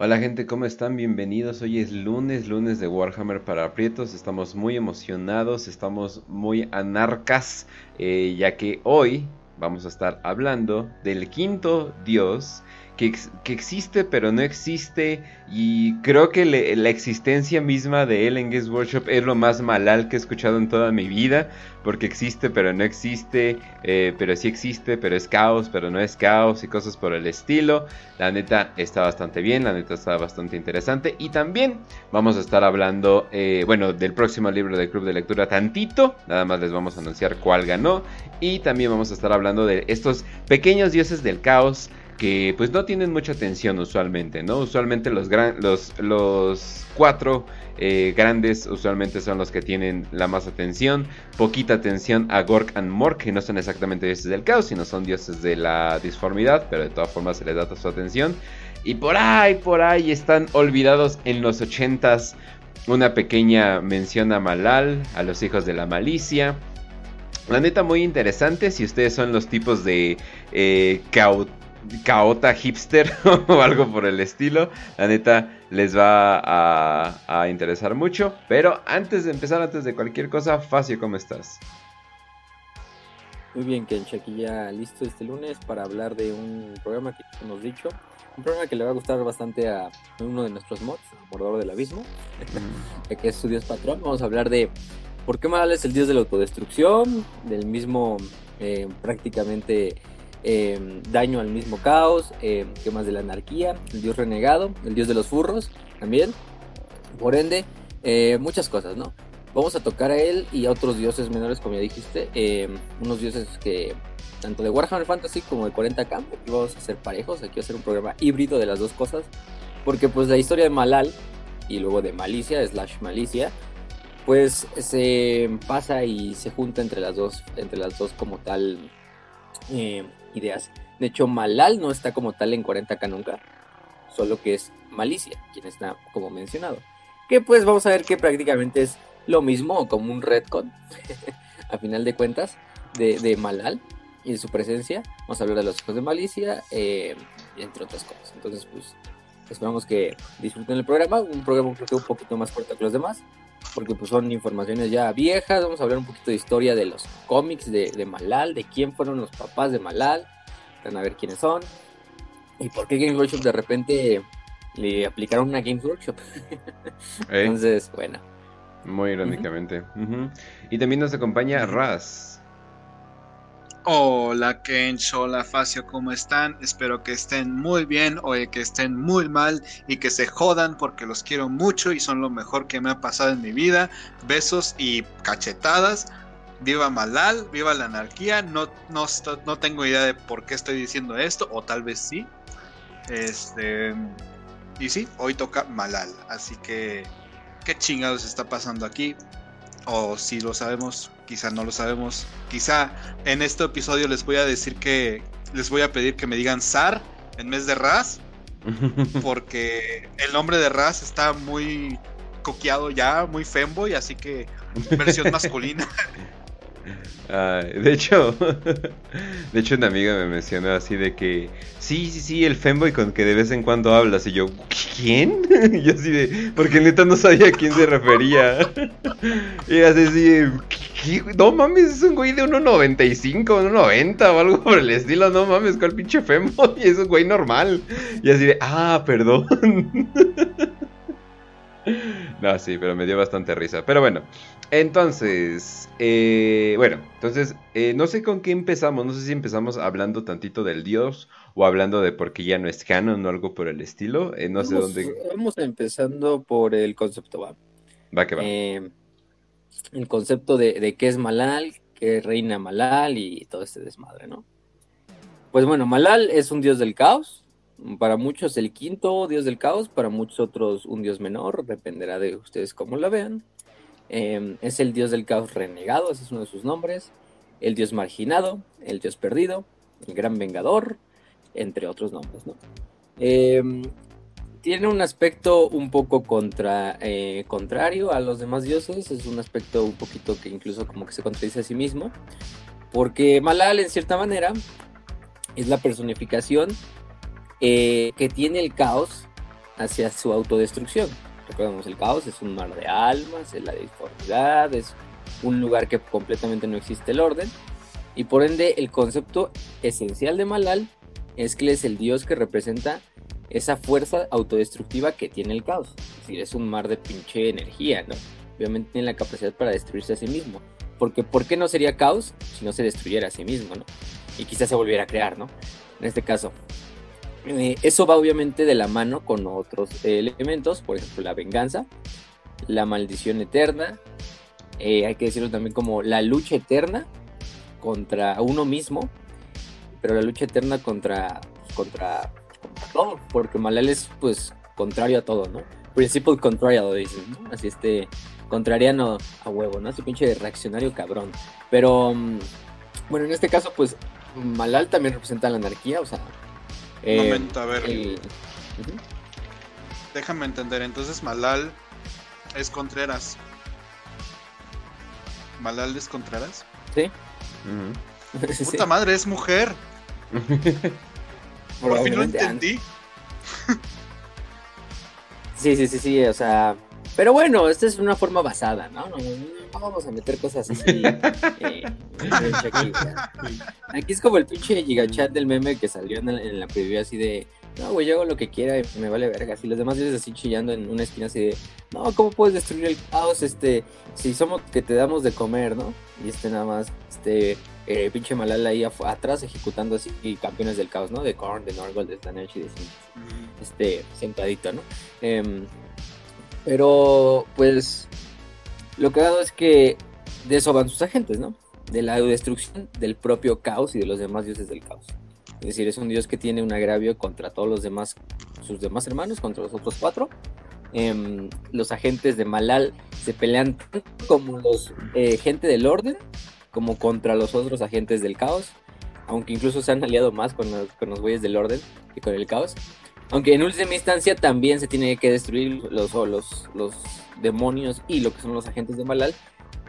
Hola gente, ¿cómo están? Bienvenidos. Hoy es lunes, lunes de Warhammer para aprietos. Estamos muy emocionados, estamos muy anarcas, eh, ya que hoy vamos a estar hablando del quinto dios que, existe pero no existe y creo que la existencia misma de él en Guest Workshop es lo más malal que he escuchado en toda mi vida porque existe pero no existe, eh, pero sí existe pero es caos pero no es caos y cosas por el estilo. La neta está bastante bien, la neta está bastante interesante y también vamos a estar hablando, eh, bueno, del próximo libro del Club de Lectura tantito, nada más les vamos a anunciar cuál ganó y también vamos a estar hablando de estos pequeños dioses del caos que pues no tienen mucha atención usualmente, ¿no? Usualmente los, gran, los, los cuatro eh, grandes usualmente son los que tienen la más atención, poquita atención a Gork and Mork, que no son exactamente dioses del caos, sino son dioses de la disformidad, pero de todas formas se les da su atención. Y por ahí, por ahí están olvidados en los ochentas una pequeña mención a Malal, a los hijos de la malicia. La neta muy interesante si ustedes son los tipos de eh, caota hipster o algo por el estilo. La neta les va a, interesar mucho. Pero antes de empezar, antes de cualquier cosa, Facio, ¿cómo estás? Muy bien, Kench, aquí ya listo este lunes para hablar de un programa que hemos dicho. Un programa que le va a gustar bastante a uno de nuestros mods, Mordor del Abismo, que es su dios patrón. Vamos a hablar de por qué Mal es el dios de la autodestrucción, del mismo eh, prácticamente Em, daño al mismo caos, eh, de la anarquía, el dios renegado, el dios de los furros también. Por ende, eh, muchas cosas, ¿no? Vamos a tocar a él y a otros dioses menores, como ya dijiste, em, unos dioses que tanto de Warhammer Fantasy como de 40K, aquí vamos a ser parejos, aquí va a ser un programa híbrido de las dos cosas, porque pues la historia de Malal y luego de Malicia, slash Malicia, pues se pasa y se junta entre las dos, entre las dos como tal eh, ideas. De hecho, Malal no está como tal en 40k nunca, solo que es Malicia, quien está como mencionado. Que pues vamos a ver que prácticamente es lo mismo, como un retcon, a final de cuentas, de, Malal y de su presencia. Vamos a hablar de los hijos de Malicia, eh, entre otras cosas. Entonces, pues esperamos que disfruten el programa, un programa creo que un poquito más corto que los demás porque pues son informaciones ya viejas, vamos a hablar un poquito de historia de los cómics de, Malal, de quién fueron los papás de Malal, van a ver quiénes son, y por qué Games Workshop de repente le aplicaron una Games Workshop. Entonces, bueno. Muy irónicamente. Y también nos acompaña Raz. Hola Kench, hola Facio, ¿cómo están? Espero que estén muy bien o que estén muy mal y que se jodan porque los quiero mucho y son lo mejor que me ha pasado en mi vida. Besos y cachetadas. Viva Malal, viva la anarquía. No, no, no tengo idea de por qué estoy diciendo esto, o tal vez sí. Este. Y sí, hoy toca Malal. Así que, ¿qué chingados está pasando aquí? O si lo sabemos, quizá no lo sabemos. Quizá en este episodio les voy a decir que les voy a pedir que me digan Sar en vez de Raz. Porque el nombre de Raz está muy coqueado ya, muy femboy, así que versión masculina. de hecho, de hecho una amiga me mencionó así de que sí, sí, sí, el femboy con que de vez en cuando hablas y yo, ¿quién? Y yo así de, porque neta no sabía a quién se refería. Y así, no mames, es un güey de 1.95, 1.90 o algo por el estilo, no mames, ¿cuál pinche femboy? Es un güey normal. Y así de, ah, perdón. No, sí, pero me dio bastante risa. Pero bueno, entonces, eh, bueno, entonces, eh, no sé con qué empezamos. No sé si empezamos hablando tantito del dios o hablando de por qué ya no es canon o algo por el estilo. Eh, no sé dónde. Vamos empezando por el concepto, va. Va que va. El concepto de, de qué es Malal, qué reina Malal y todo este desmadre, ¿no? Pues bueno, Malal es un dios del caos para muchos el quinto dios del caos, para muchos otros un dios menor, dependerá de ustedes cómo la vean. Em, es el dios del caos renegado, ese es uno de sus nombres. El dios marginado, el dios perdido, el gran vengador, entre otros nombres. Em, tiene un aspecto un poco contra, eh, contrario a los demás dioses, es un aspecto un poquito que incluso como que se contradice a sí mismo, porque Malal en cierta manera es la personificación eh, que tiene el caos hacia su autodestrucción. Recordemos, el caos es un mar de almas, es la disformidad, es un lugar que completamente no existe el orden. Y por ende, el concepto esencial de Malal es que es el dios que representa esa fuerza autodestructiva que tiene el caos. Es decir, es un mar de pinche energía, ¿no? Obviamente tiene la capacidad para destruirse a sí mismo. Porque ¿por qué no sería caos si no se destruyera a sí mismo, ¿no? Y quizás se volviera a crear, ¿no? En este caso. Eh, eso va obviamente de la mano con otros elementos, por ejemplo la venganza, la maldición eterna, eh, hay que decirlo también como la lucha eterna contra uno mismo, pero la lucha eterna contra, contra, todo, porque Malal es pues contrario a todo, ¿no? Principle contrario, dicen, ¿no? Así este, contrariano a huevo, ¿no? Ese pinche reaccionario cabrón. Pero, mm, bueno, en este caso, pues, Malal también representa la anarquía, o sea... Eh, momento, a ver. Déjame entender, entonces Malal es Contreras. ¿Malaldes Contreras? Sí. Puta madre, es mujer. Por fin lo entendí. sí, sí, sí, sí, o sea. Pero bueno, esta es una forma basada, ¿no? No, vamos a meter cosas así. Eh, aquí es como el pinche gigachat del meme que salió en, en la preview así de no, güey, yo hago lo que quiera y me vale verga. Si los demás dices así chillando en una esquina así de, no, ¿cómo puedes destruir el caos? Este, si somos que te damos de comer, ¿no? Y este nada más, este, eh, pinche Malala ahí atrás ejecutando así campeones del caos, ¿no? De Korn, de Norgold, de Slanesh y de este, sentadito, ¿no? Em, pero, pues, lo que ha dado es que de eso van sus agentes, ¿no? De la destrucción del propio caos y de los demás dioses del caos. Es decir, es un dios que tiene un agravio contra todos los demás, sus demás hermanos, contra los otros cuatro. Em, los agentes de Malal se pelean como los eh, gente del orden, como contra los otros agentes del caos. Aunque incluso se han aliado más con los, con los güeyes del orden que con el caos. Aunque en última instancia también se tiene que destruir los, los, los demonios y lo que son los agentes de Malal.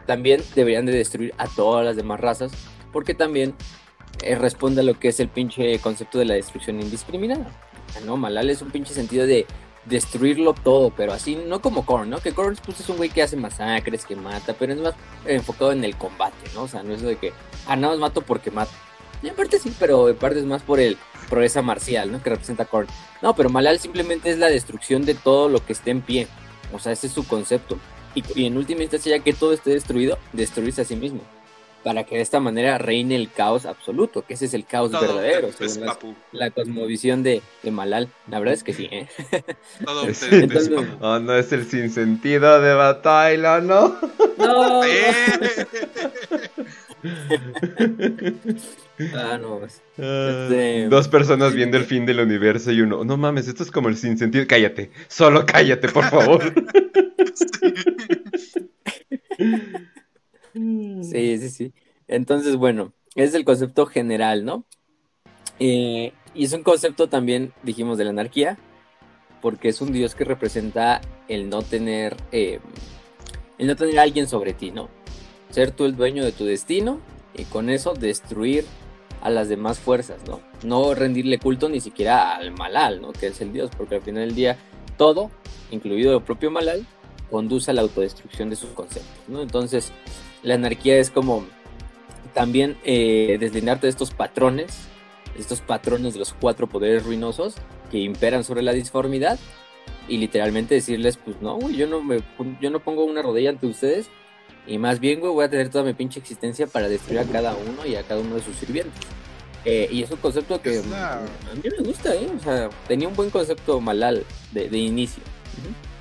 También deberían de destruir a todas las demás razas. Porque también eh, responde a lo que es el pinche concepto de la destrucción indiscriminada. No, Malal es un pinche sentido de destruirlo todo, pero así, no como Korn, ¿no? Que Korn pues, es un güey que hace masacres, que mata, pero es más enfocado en el combate, ¿no? O sea, no es de que, ah, más mato porque mato. Y en parte sí, pero en parte es más por el proeza marcial, ¿no? Que representa Korn. No, pero Malal simplemente es la destrucción de todo lo que esté en pie. O sea, ese es su concepto. Y, y en última instancia, ya que todo esté destruido, destruirse a sí mismo para que de esta manera reine el caos absoluto, que ese es el caos verdadero, la, cosmovisión de, Malal. La verdad es que sí, ¿eh? Todo oh, no es el sinsentido de batalla, ¿no? No. ah, no. Este, Dos personas viendo el fin del universo y uno, no mames, esto es como el sinsentido. Cállate, solo cállate, por favor. Sí, sí, sí. Entonces, bueno, es el concepto general, ¿no? Eh, y es un concepto también, dijimos, de la anarquía, porque es un dios que representa el no tener, eh, el no tener a alguien sobre ti, ¿no? Ser tú el dueño de tu destino y con eso destruir a las demás fuerzas, ¿no? No rendirle culto ni siquiera al Malal, ¿no? Que es el dios, porque al final del día todo, incluido el propio Malal, conduce a la autodestrucción de sus conceptos, ¿no? Entonces, la anarquía es como también eh, deslindarte de estos patrones, estos patrones de los cuatro poderes ruinosos que imperan sobre la disformidad y literalmente decirles, pues no, güey, yo no me yo no pongo una rodilla ante ustedes y más bien, güey, voy a tener toda mi pinche existencia para destruir a cada uno y a cada uno de sus sirvientes. Eh, y es un concepto que a mí me gusta, ¿eh? O sea, tenía un buen concepto malal de, inicio.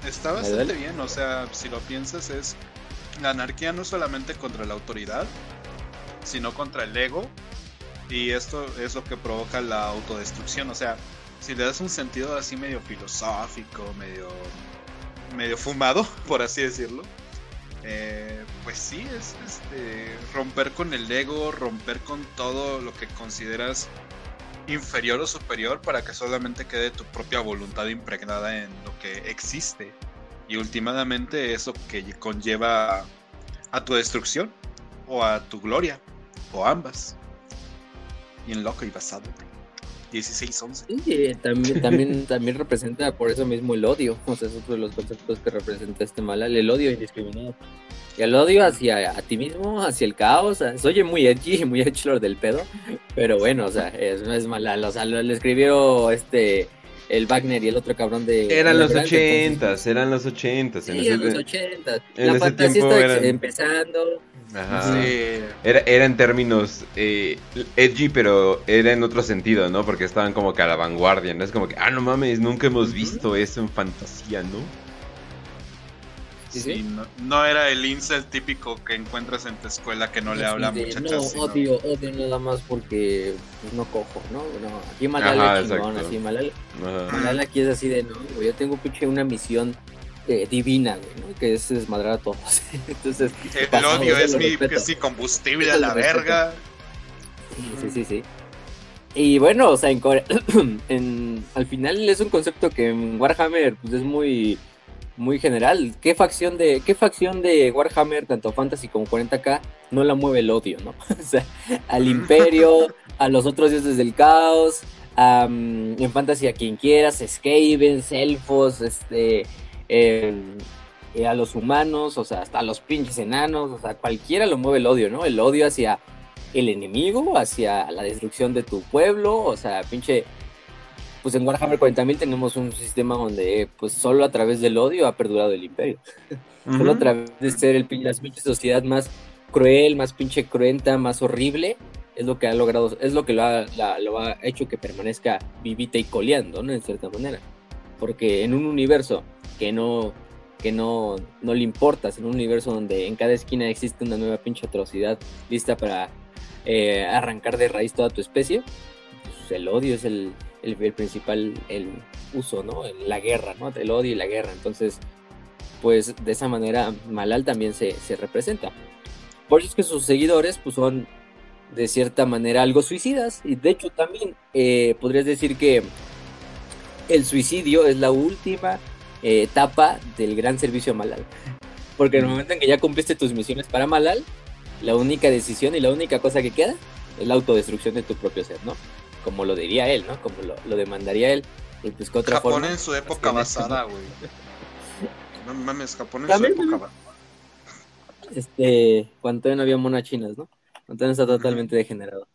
Está bastante bien, o sea, si lo piensas es la anarquía no solamente contra la autoridad, sino contra el ego. Y esto es lo que provoca la autodestrucción. O sea, si le das un sentido así medio filosófico, medio, medio fumado, por así decirlo, eh, pues sí, es este, romper con el ego, romper con todo lo que consideras inferior o superior para que solamente quede tu propia voluntad impregnada en lo que existe. Y últimamente eso que conlleva a tu destrucción o a tu gloria o ambas. Bien loco y basado. 16-11. Sí, también, también, también representa por eso mismo el odio. O sea, es otro de los conceptos que representa este Malal, el odio indiscriminado. Y el odio hacia a ti mismo, hacia el caos. Se oye muy edgy, muy edgy lo del pedo. Pero bueno, o sea, es, es Malal. O sea, lo, le escribió este el Wagner y el otro cabrón de... Eran los ochentas, eran los ochentas. Sí, en los ochentas. La fantasía está empezando. Ajá. Era, era en términos eh, edgy, pero era en otro sentido, ¿no? Porque estaban como que a la vanguardia, ¿no? Es como que, ah, no mames, nunca hemos visto eso en fantasía, ¿no? Sí, No, era el incel típico que encuentras en tu escuela que no le habla a muchachas. No, odio, odio nada más porque pues, no cojo, ¿no? no aquí Malala es chingón, así Malala, Malala aquí es así de, no, yo tengo pinche una misión eh, divina, ¿no? Que es desmadrar a todos. Entonces, el odio es mi, es combustible a la verga. Sí, sí, sí. Y bueno, o sea, en, en, al final es un concepto que en Warhammer pues, es muy muy general. ¿Qué facción de qué facción de Warhammer, tanto Fantasy como 40K, no la mueve el odio, no? o sea, al Imperio, a los otros dioses del caos, en Fantasy a quien quieras, Skavens, elfos, este, em, eh, a los humanos, o sea, hasta a los pinches enanos, o sea, cualquiera lo mueve el odio, ¿no? El odio hacia el enemigo, hacia la destrucción de tu pueblo, o sea, pinche pues en Warhammer 40.000 tenemos un sistema donde pues solo a través del odio ha perdurado el imperio. Solo a través de ser el, la pinche sociedad más cruel, más pinche cruenta, más horrible, es lo que ha logrado, es lo que lo ha, lo ha hecho que permanezca vivita y coleando, ¿no? En cierta manera. Porque en un universo que no, que no, no le importas, en un universo donde en cada esquina existe una nueva pinche atrocidad lista para eh, arrancar de raíz toda tu especie, pues el odio es el, el, principal el uso, ¿no? La guerra, ¿no? El odio y la guerra. Entonces, pues de esa manera Malal también se, representa. Por eso es que sus seguidores pues son de cierta manera algo suicidas y de hecho también eh, podrías decir que el suicidio es la última eh, etapa del gran servicio a Malal. Porque en el momento en que ya cumpliste tus misiones para Malal, la única decisión y la única cosa que queda es la autodestrucción de tu propio ser, ¿no? Como lo diría él, ¿no? Como lo, demandaría él. Y pues que otra Japón en su época basada, güey. No mames, Japón en su época basada. Este, cuando no había monas chinas, ¿no? Entonces está totalmente degenerado.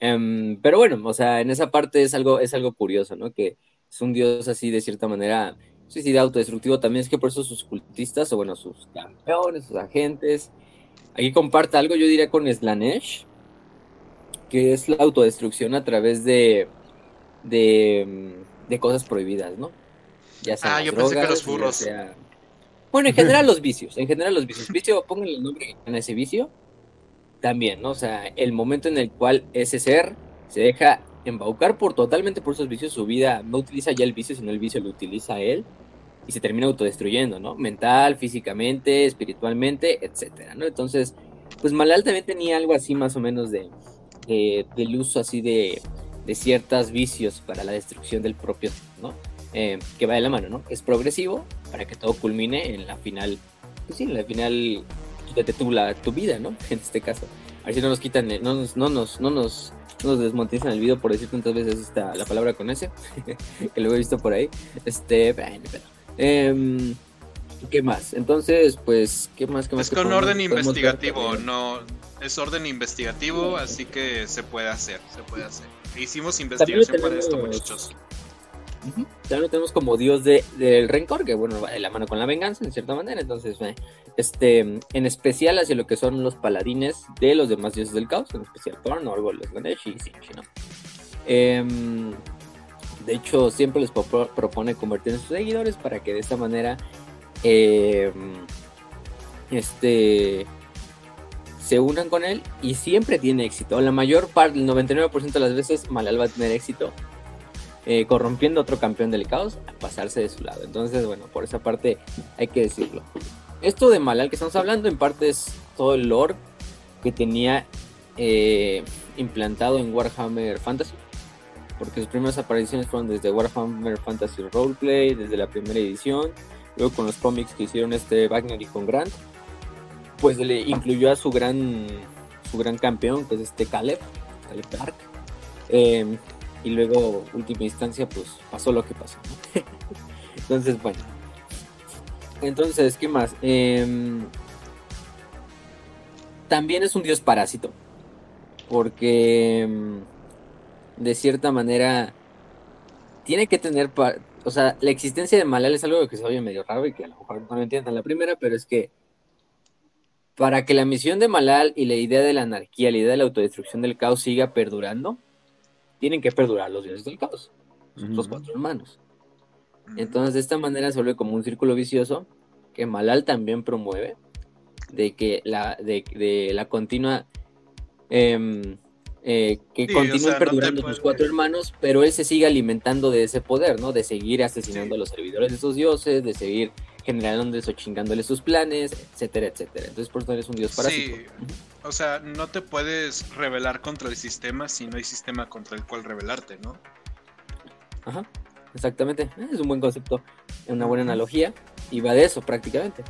Em, pero bueno, o sea, en esa parte es algo, es algo curioso, ¿no? Que es un dios así de cierta manera suicida, autodestructivo. También es que por eso sus cultistas, o bueno, sus campeones, sus agentes. Aquí comparte algo, yo diría con Slanesh, que es la autodestrucción a través de, de, cosas prohibidas, ¿no? Ya sea ah, yo pensé que los furros. Bueno, en general los vicios, en general los vicios. Vicio, pónganle el nombre en ese vicio, también, ¿no? O sea, el momento en el cual ese ser se deja embaucar por totalmente por esos vicios, su vida no utiliza ya el vicio, sino el vicio lo utiliza él y se termina autodestruyendo, ¿no? Mental, físicamente, espiritualmente, etcétera, ¿no? Entonces, pues Malal también tenía algo así más o menos de, del uso así de, de ciertos vicios para la destrucción del propio, ¿no? Eh, que va de la mano, ¿no? Es progresivo para que todo culmine en la final, pues sí, en la final quítate tú la, tu vida, ¿no? En este caso. A ver si no nos quitan, no nos, no nos, no nos, no nos desmonetizan el video por decir tantas veces está la palabra con ese, que lo he visto por ahí. Este, bueno, pero, eh, ¿Qué más? Entonces, pues, ¿qué más? Qué más es con orden investigativo, no es orden investigativo, así que se puede hacer, se puede hacer. Hicimos investigación para esto, muchachos. También tenemos como dios de, del rencor, que bueno, va de la mano con la venganza, en cierta manera. Entonces, este, en especial hacia lo que son los paladines de los demás dioses del caos, en especial Thorn, Orgol, Ganesh y Sinchi, ¿no? Em, de hecho, siempre les propone convertir en sus seguidores para que de esta manera eh, este, se unan con él y siempre tiene éxito. La mayor parte, el 99% de las veces, Malal va a tener éxito eh, corrompiendo a otro campeón del caos a pasarse de su lado. Entonces, bueno, por esa parte hay que decirlo. Esto de Malal que estamos hablando, en parte es todo el lore que tenía eh, implantado en Warhammer Fantasy. Porque sus primeras apariciones fueron desde Warhammer Fantasy Roleplay, desde la primera edición luego con los cómics que hicieron este Wagner y con Grant, pues le incluyó a su gran, su gran campeón, que es este Caleb, Caleb Dark. Em, y luego, última instancia, pues pasó lo que pasó. Entonces, bueno. Entonces, ¿qué más? Em, también es un dios parásito. Porque, em, de cierta manera, tiene que tener... O sea, la existencia de Malal es algo que se oye medio raro y que a lo mejor no lo entiendan la primera, pero es que para que la misión de Malal y la idea de la anarquía, la idea de la autodestrucción del caos siga perdurando, tienen que perdurar los dioses del caos, los cuatro hermanos. Entonces, de esta manera se vuelve como un círculo vicioso que Malal también promueve, de que la, de, la continua, em, eh, que continúen perdurando sus cuatro hermanos, pero él se sigue alimentando de ese poder, ¿no? De seguir asesinando a los servidores de esos dioses, de seguir generándoles o chingándole sus planes, etcétera, etcétera. Entonces, por eso eres un dios parásito. Sí. O sea, no te puedes rebelar contra el sistema si no hay sistema contra el cual rebelarte, ¿no? Ajá, exactamente. Es un buen concepto, una buena analogía. Y va de eso prácticamente.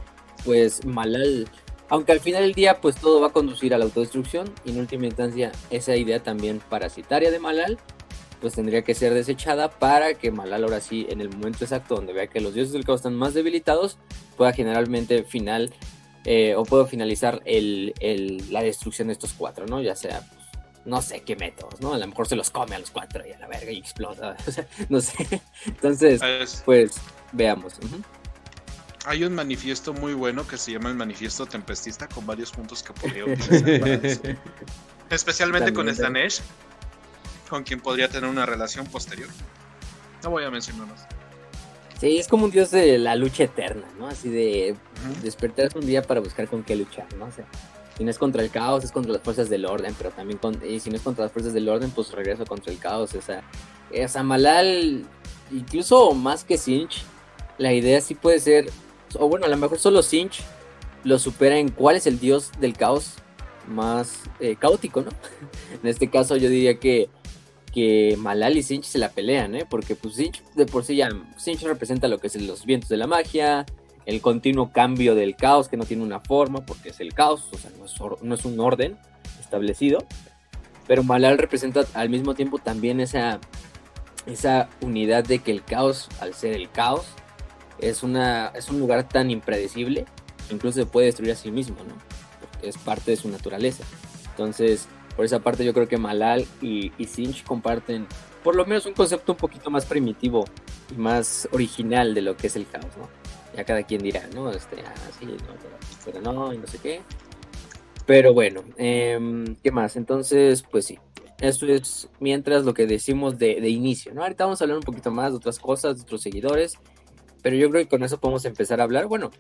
Pues Malal, aunque al final del día, pues todo va a conducir a la autodestrucción. Y en última instancia, esa idea también parasitaria de Malal, pues tendría que ser desechada para que Malal ahora sí, en el momento exacto donde vea que los dioses del caos están más debilitados, pueda generalmente final eh, o puedo finalizar el, la destrucción de estos cuatro, ¿no? Ya sea, pues, no sé qué métodos, ¿no? A lo mejor se los come a los cuatro y a la verga y explota, o sea, no sé. Entonces, pues, veamos. Hay un manifiesto muy bueno que se llama el manifiesto tempestista con varios puntos que podría utilizar Especialmente con Slanesh, con quien podría tener una relación posterior. No voy a mencionar más. Sí, es como un dios de la lucha eterna, ¿no? Así de despertarse un día para buscar con qué luchar, ¿no? O sea, si no es contra el caos, es contra las fuerzas del orden, pero también con, y si no es contra las fuerzas del orden, pues regreso contra el caos. O sea, esa Malal, incluso más que Sinch, la idea sí puede ser, o bueno, a lo mejor solo Sinch lo supera en cuál es el dios del caos más eh, caótico, ¿no? en este caso yo diría que que Malal y Sinch se la pelean, ¿eh? Porque pues Sinch de por sí ya, Sinch representa lo que es los vientos de la magia, el continuo cambio del caos que no tiene una forma porque es el caos, o sea, no es, un orden establecido, pero Malal representa al mismo tiempo también esa, esa unidad de que el caos, al ser el caos, es, una, es un lugar tan impredecible incluso se puede destruir a sí mismo, ¿no? Porque es parte de su naturaleza. Entonces, por esa parte yo creo que Malal y, y Sinch comparten por lo menos un concepto un poquito más primitivo y más original de lo que es el caos, ¿no? Ya cada quien dirá, ¿no? Este, ah, sí, no, pero, no, y no sé qué. Pero bueno, em, ¿qué más? Entonces, pues sí, eso es mientras lo que decimos de, inicio, ¿no? Ahorita vamos a hablar un poquito más de otras cosas, de otros seguidores, pero yo creo que con eso podemos empezar a hablar. Bueno,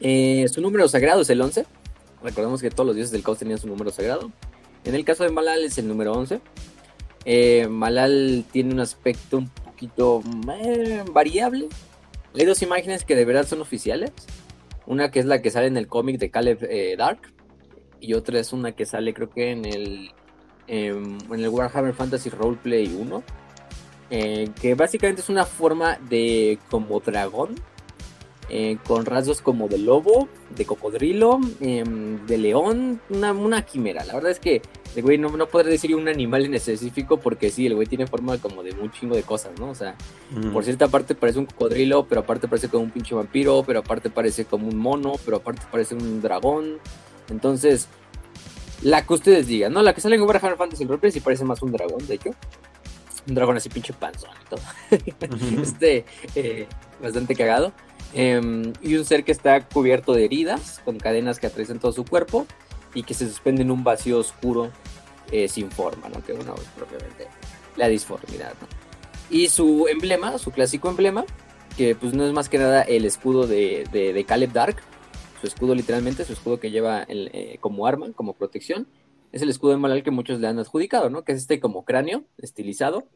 eh, su número sagrado es el 11, Recordemos que todos los dioses del caos tenían su número sagrado. En el caso de Malal es el número 11. Eh, Malal tiene un aspecto un poquito eh, variable. Hay dos imágenes que de verdad son oficiales. Una que es la que sale en el cómic de Caleb eh, Dark. Y otra es una que sale creo que en el, em, en el Warhammer Fantasy Roleplay 1. que básicamente es una forma de como dragón eh, con rasgos como de lobo, de cocodrilo, em, de león, una, quimera. La verdad es que el güey no, no podré decir un animal en específico porque sí, el güey tiene forma como de un chingo de cosas, ¿no? O sea, por cierta parte parece un cocodrilo, pero aparte parece como un pinche vampiro, pero aparte parece como un mono, pero aparte parece un dragón. Entonces, la que ustedes digan, ¿no? La que sale en Warhammer Fantasy Roleplay sí parece más un dragón, de hecho. Un dragón así pinche panzón y todo. este, eh, bastante cagado. Em, y un ser que está cubierto de heridas, con cadenas que atraviesan todo su cuerpo y que se suspende en un vacío oscuro eh, sin forma, ¿no? Que bueno, propiamente la disformidad, Y su emblema, su clásico emblema, que pues no es más que nada el escudo de, de, Caleb Dark, su escudo literalmente, su escudo que lleva eh, como arma, como protección, es el escudo de Malal que muchos le han adjudicado, ¿no? Que es este como cráneo estilizado,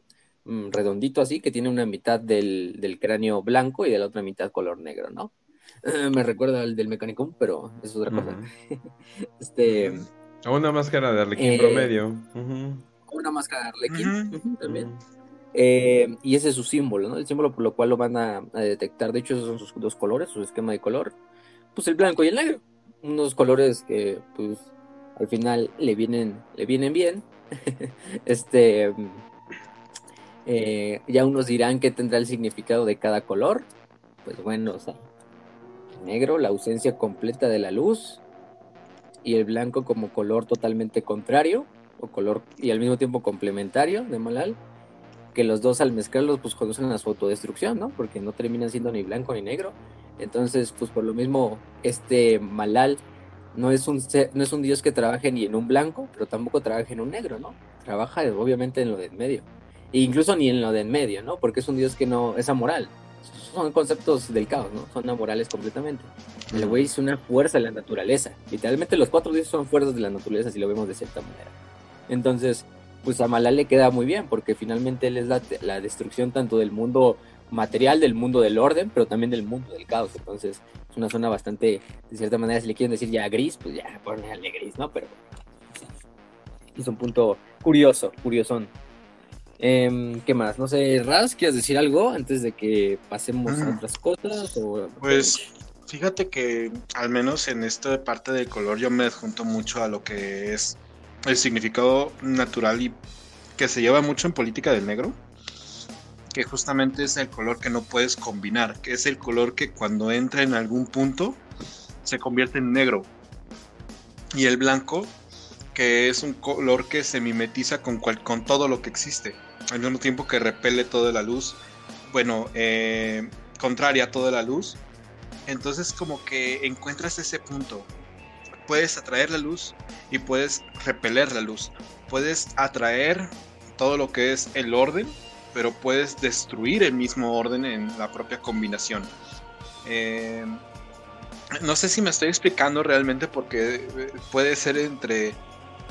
Mm, redondito así, que tiene una mitad del, cráneo blanco y de la otra mitad color negro, ¿no? Me recuerda al del Mechanicum, pero es otra cosa. este. una máscara de Arlequín eh, promedio. Una máscara de Arlequín también. Eh, y ese es su símbolo, ¿no? El símbolo por lo cual lo van a, detectar. De hecho, esos son sus dos colores, su esquema de color. Pues el blanco y el negro. Unos colores que, pues, al final le vienen, le vienen bien. este Eh, ya unos dirán que tendrá el significado de cada color. Pues bueno, o sea, negro, la ausencia completa de la luz, y el blanco como color totalmente contrario, o color y al mismo tiempo complementario de Malal, que los dos al mezclarlos pues conducen a su autodestrucción, ¿no? Porque no terminan siendo ni blanco ni negro. Entonces, pues por lo mismo, este Malal no es un, no es un dios que trabaje ni en un blanco, pero tampoco trabaja en un negro, ¿no? Trabaja obviamente en lo de en medio. E incluso ni en lo de en medio, ¿no? Porque es un dios que no es amoral. Son conceptos del caos, ¿no? Son amorales completamente. El güey es una fuerza de la naturaleza. Literalmente los cuatro dioses son fuerzas de la naturaleza si lo vemos de cierta manera. Entonces, pues a Malal le queda muy bien porque finalmente él es la, la destrucción tanto del mundo material del mundo del orden, pero también del mundo del caos. Entonces, es una zona bastante, de cierta manera, si le quieren decir ya gris, pues ya ponerle gris, ¿no? Pero es un punto curioso, curiosón. Em, ¿Qué más? No sé, Raz, ¿quieres decir algo antes de que pasemos a otras cosas? Pues fíjate que al menos en esta parte del color yo me adjunto mucho a lo que es el significado natural y que se lleva mucho en política del negro que justamente es el color que no puedes combinar, que es el color que cuando entra en algún punto se convierte en negro. Y el blanco, que es un color que se mimetiza con, con todo lo que existe, al mismo tiempo que repele toda la luz, bueno, eh, contraria toda la luz. Entonces como que encuentras ese punto. Puedes atraer la luz y puedes repeler la luz. Puedes atraer todo lo que es el orden pero puedes destruir el mismo orden en la propia combinación. Eh, no sé si me estoy explicando realmente porque puede ser entre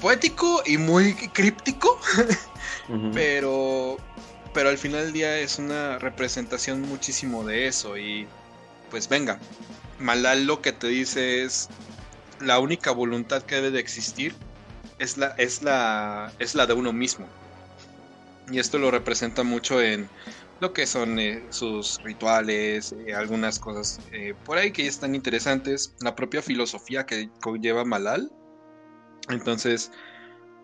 poético y muy críptico, pero, pero al final del día es una representación muchísimo de eso y pues venga, Malal lo que te dice es la única voluntad que debe de existir es la, es la, es la de uno mismo. Y esto lo representa mucho en lo que son eh, sus rituales, eh, algunas cosas eh, por ahí que están interesantes, la propia filosofía que conlleva Malal. Entonces,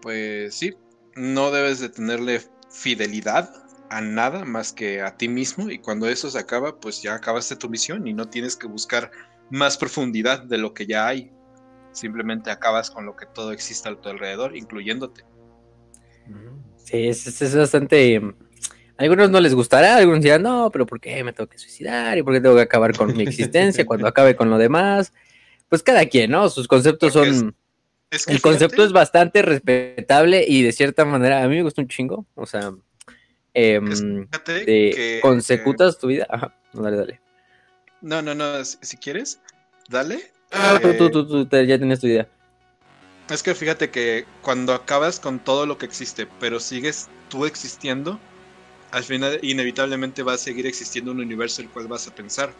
pues sí, no debes de tenerle fidelidad a nada más que a ti mismo y cuando eso se acaba, pues ya acabaste tu misión y no tienes que buscar más profundidad de lo que ya hay. Simplemente acabas con lo que todo existe a tu alrededor, incluyéndote. Sí, es, bastante. A algunos no les gustará, algunos dirán, no, pero ¿por qué me tengo que suicidar? ¿Y por qué tengo que acabar con mi existencia cuando acabe con lo demás? Pues cada quien, ¿no? Sus conceptos son. El concepto es bastante respetable y de cierta manera a mí me gusta un chingo. O sea, eh, de consecutas tu vida. Ajá, dale, dale. No, no, no, si, quieres, dale. Ah, tú, tú, tú, tú, ya tienes tu idea. Es que fíjate que cuando acabas con todo lo que existe, pero sigues tú existiendo, al final inevitablemente va a seguir existiendo un universo el cual vas a pensar.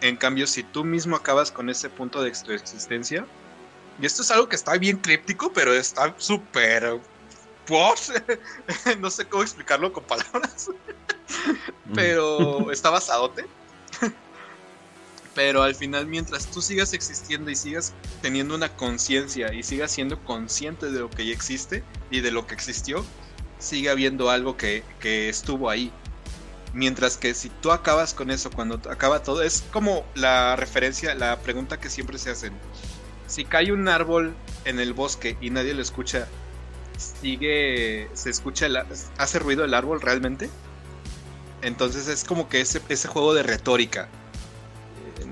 En cambio, si tú mismo acabas con ese punto de tu existencia, y esto es algo que está bien críptico, pero está súper... no sé cómo explicarlo con palabras, pero está basadote. Pero al final, mientras tú sigas existiendo y sigas teniendo una conciencia y sigas siendo consciente de lo que ya existe y de lo que existió, sigue habiendo algo que, estuvo ahí. Mientras que si tú acabas con eso, cuando acaba todo, es como la referencia, la pregunta que siempre se hacen. Si cae un árbol en el bosque y nadie lo escucha, sigue, se escucha, hace ruido el árbol realmente. Entonces es como que ese, ese juego de retórica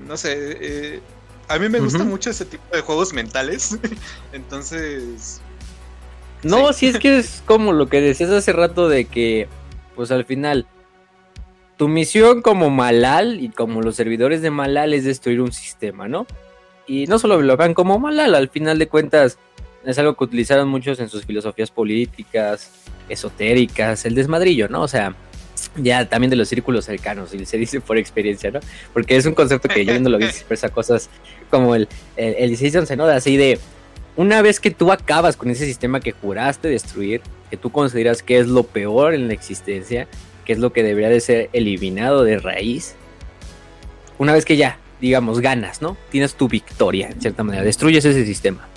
no sé, eh, a mí me gusta mucho ese tipo de juegos mentales, entonces... No, sí. es que es como lo que decías hace rato de que, pues al final, tu misión como Malal y como los servidores de Malal es destruir un sistema, ¿no? Y no solo lo vean como Malal, al final de cuentas es algo que utilizaron muchos en sus filosofías políticas, esotéricas, el desmadrillo, ¿no? O sea, ya también de los círculos cercanos, y se dice por experiencia, ¿no? Porque es un concepto que yo no lo vi, expresa cosas como el, el, el Decision Synod, así de una vez que tú acabas con ese sistema que juraste destruir, que tú consideras que es lo peor en la existencia, que es lo que debería de ser eliminado de raíz, una vez que ya, digamos, ganas, ¿no? Tienes tu victoria, en cierta manera, destruyes ese sistema.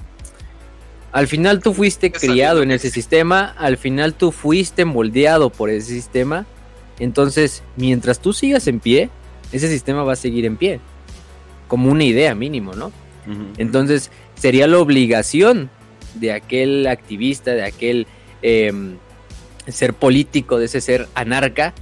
Al final tú fuiste criado en ese sistema, al final tú fuiste moldeado por ese sistema. Entonces, mientras tú sigas en pie, ese sistema va a seguir en pie. Como una idea mínimo, ¿no? Entonces, sería la obligación de aquel activista, de aquel em, ser político, de ese ser anarca,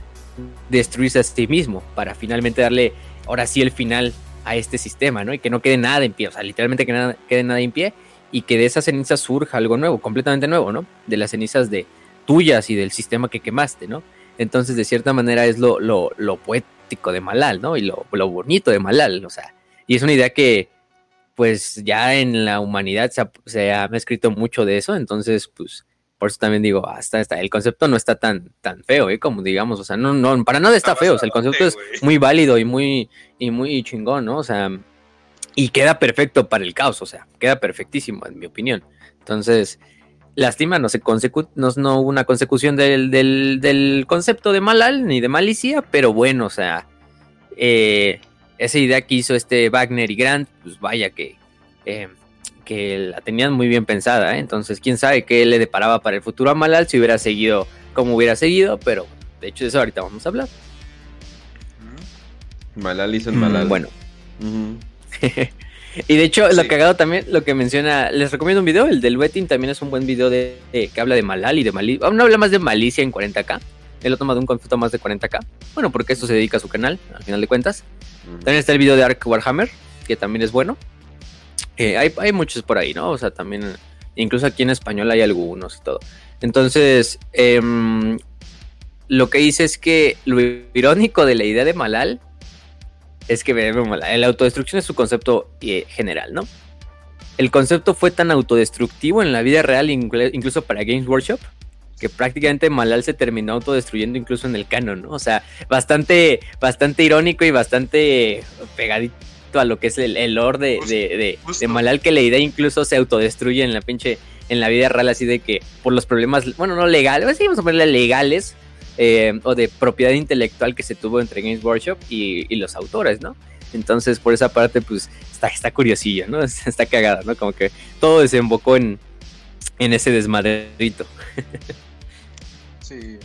destruirse a sí mismo para finalmente darle ahora sí el final a este sistema, ¿no? Y que no quede nada en pie, o sea, literalmente que nada, quede nada en pie y que de esas cenizas surja algo nuevo, completamente nuevo, ¿no? De las cenizas de tuyas y del sistema que quemaste, ¿no? Entonces, de cierta manera, es lo, lo, poético de Malal, ¿no? Y lo, lo, bonito de Malal, o sea, y es una idea que, pues, ya en la humanidad se ha, se ha escrito mucho de eso, entonces, pues, por eso también digo, hasta, hasta el concepto no está tan, tan feo, ¿eh? Como digamos, o sea, no, no, para nada está feo, o sea, el concepto es muy válido y muy, y muy chingón, ¿no? O sea, y queda perfecto para el caos, o sea, queda perfectísimo, en mi opinión. Entonces, lástima, no, se no, no hubo una consecución del, del, del, concepto de Malal ni de malicia, pero bueno, o sea, eh, esa idea que hizo este Wagner y Grant, pues vaya que... Eh, que la tenían muy bien pensada, ¿eh? entonces quién sabe qué le deparaba para el futuro a Malal si hubiera seguido como hubiera seguido, pero de hecho de eso ahorita vamos a hablar. Malal hizo en mm, Malal. bueno. y de hecho, lo cagado también, lo que menciona, les recomiendo un video, el del Wetting también es un buen video de, que habla de Malal y de malicia. No habla más de malicia en 40k. Él lo toma de un concepto más de 40k. Bueno, porque esto se dedica a su canal, al final de cuentas. También está el video de Ark Warhammer, que también es bueno hay, muchos por ahí, ¿no? O sea, también, incluso aquí en español hay algunos y todo. Entonces, em, lo que dice es que lo irónico de la idea de Malal es que la autodestrucción es su concepto eh, general, ¿no? El concepto fue tan autodestructivo en la vida real, incluso para Games Workshop, que prácticamente Malal se terminó autodestruyendo incluso en el canon, ¿no? O sea, bastante, bastante irónico y bastante pegadito a lo que es el, el lore de, de, Malal, que la idea incluso se autodestruye en la pinche, en la vida real, así de que por los problemas, bueno, no legales, vamos a ponerle legales, eh, o de propiedad intelectual que se tuvo entre Games Workshop y, los autores, ¿no? Entonces, por esa parte, pues, está, está curiosillo, ¿no? Está cagada, ¿no? Como que todo desembocó en, en ese desmadrito. Sí,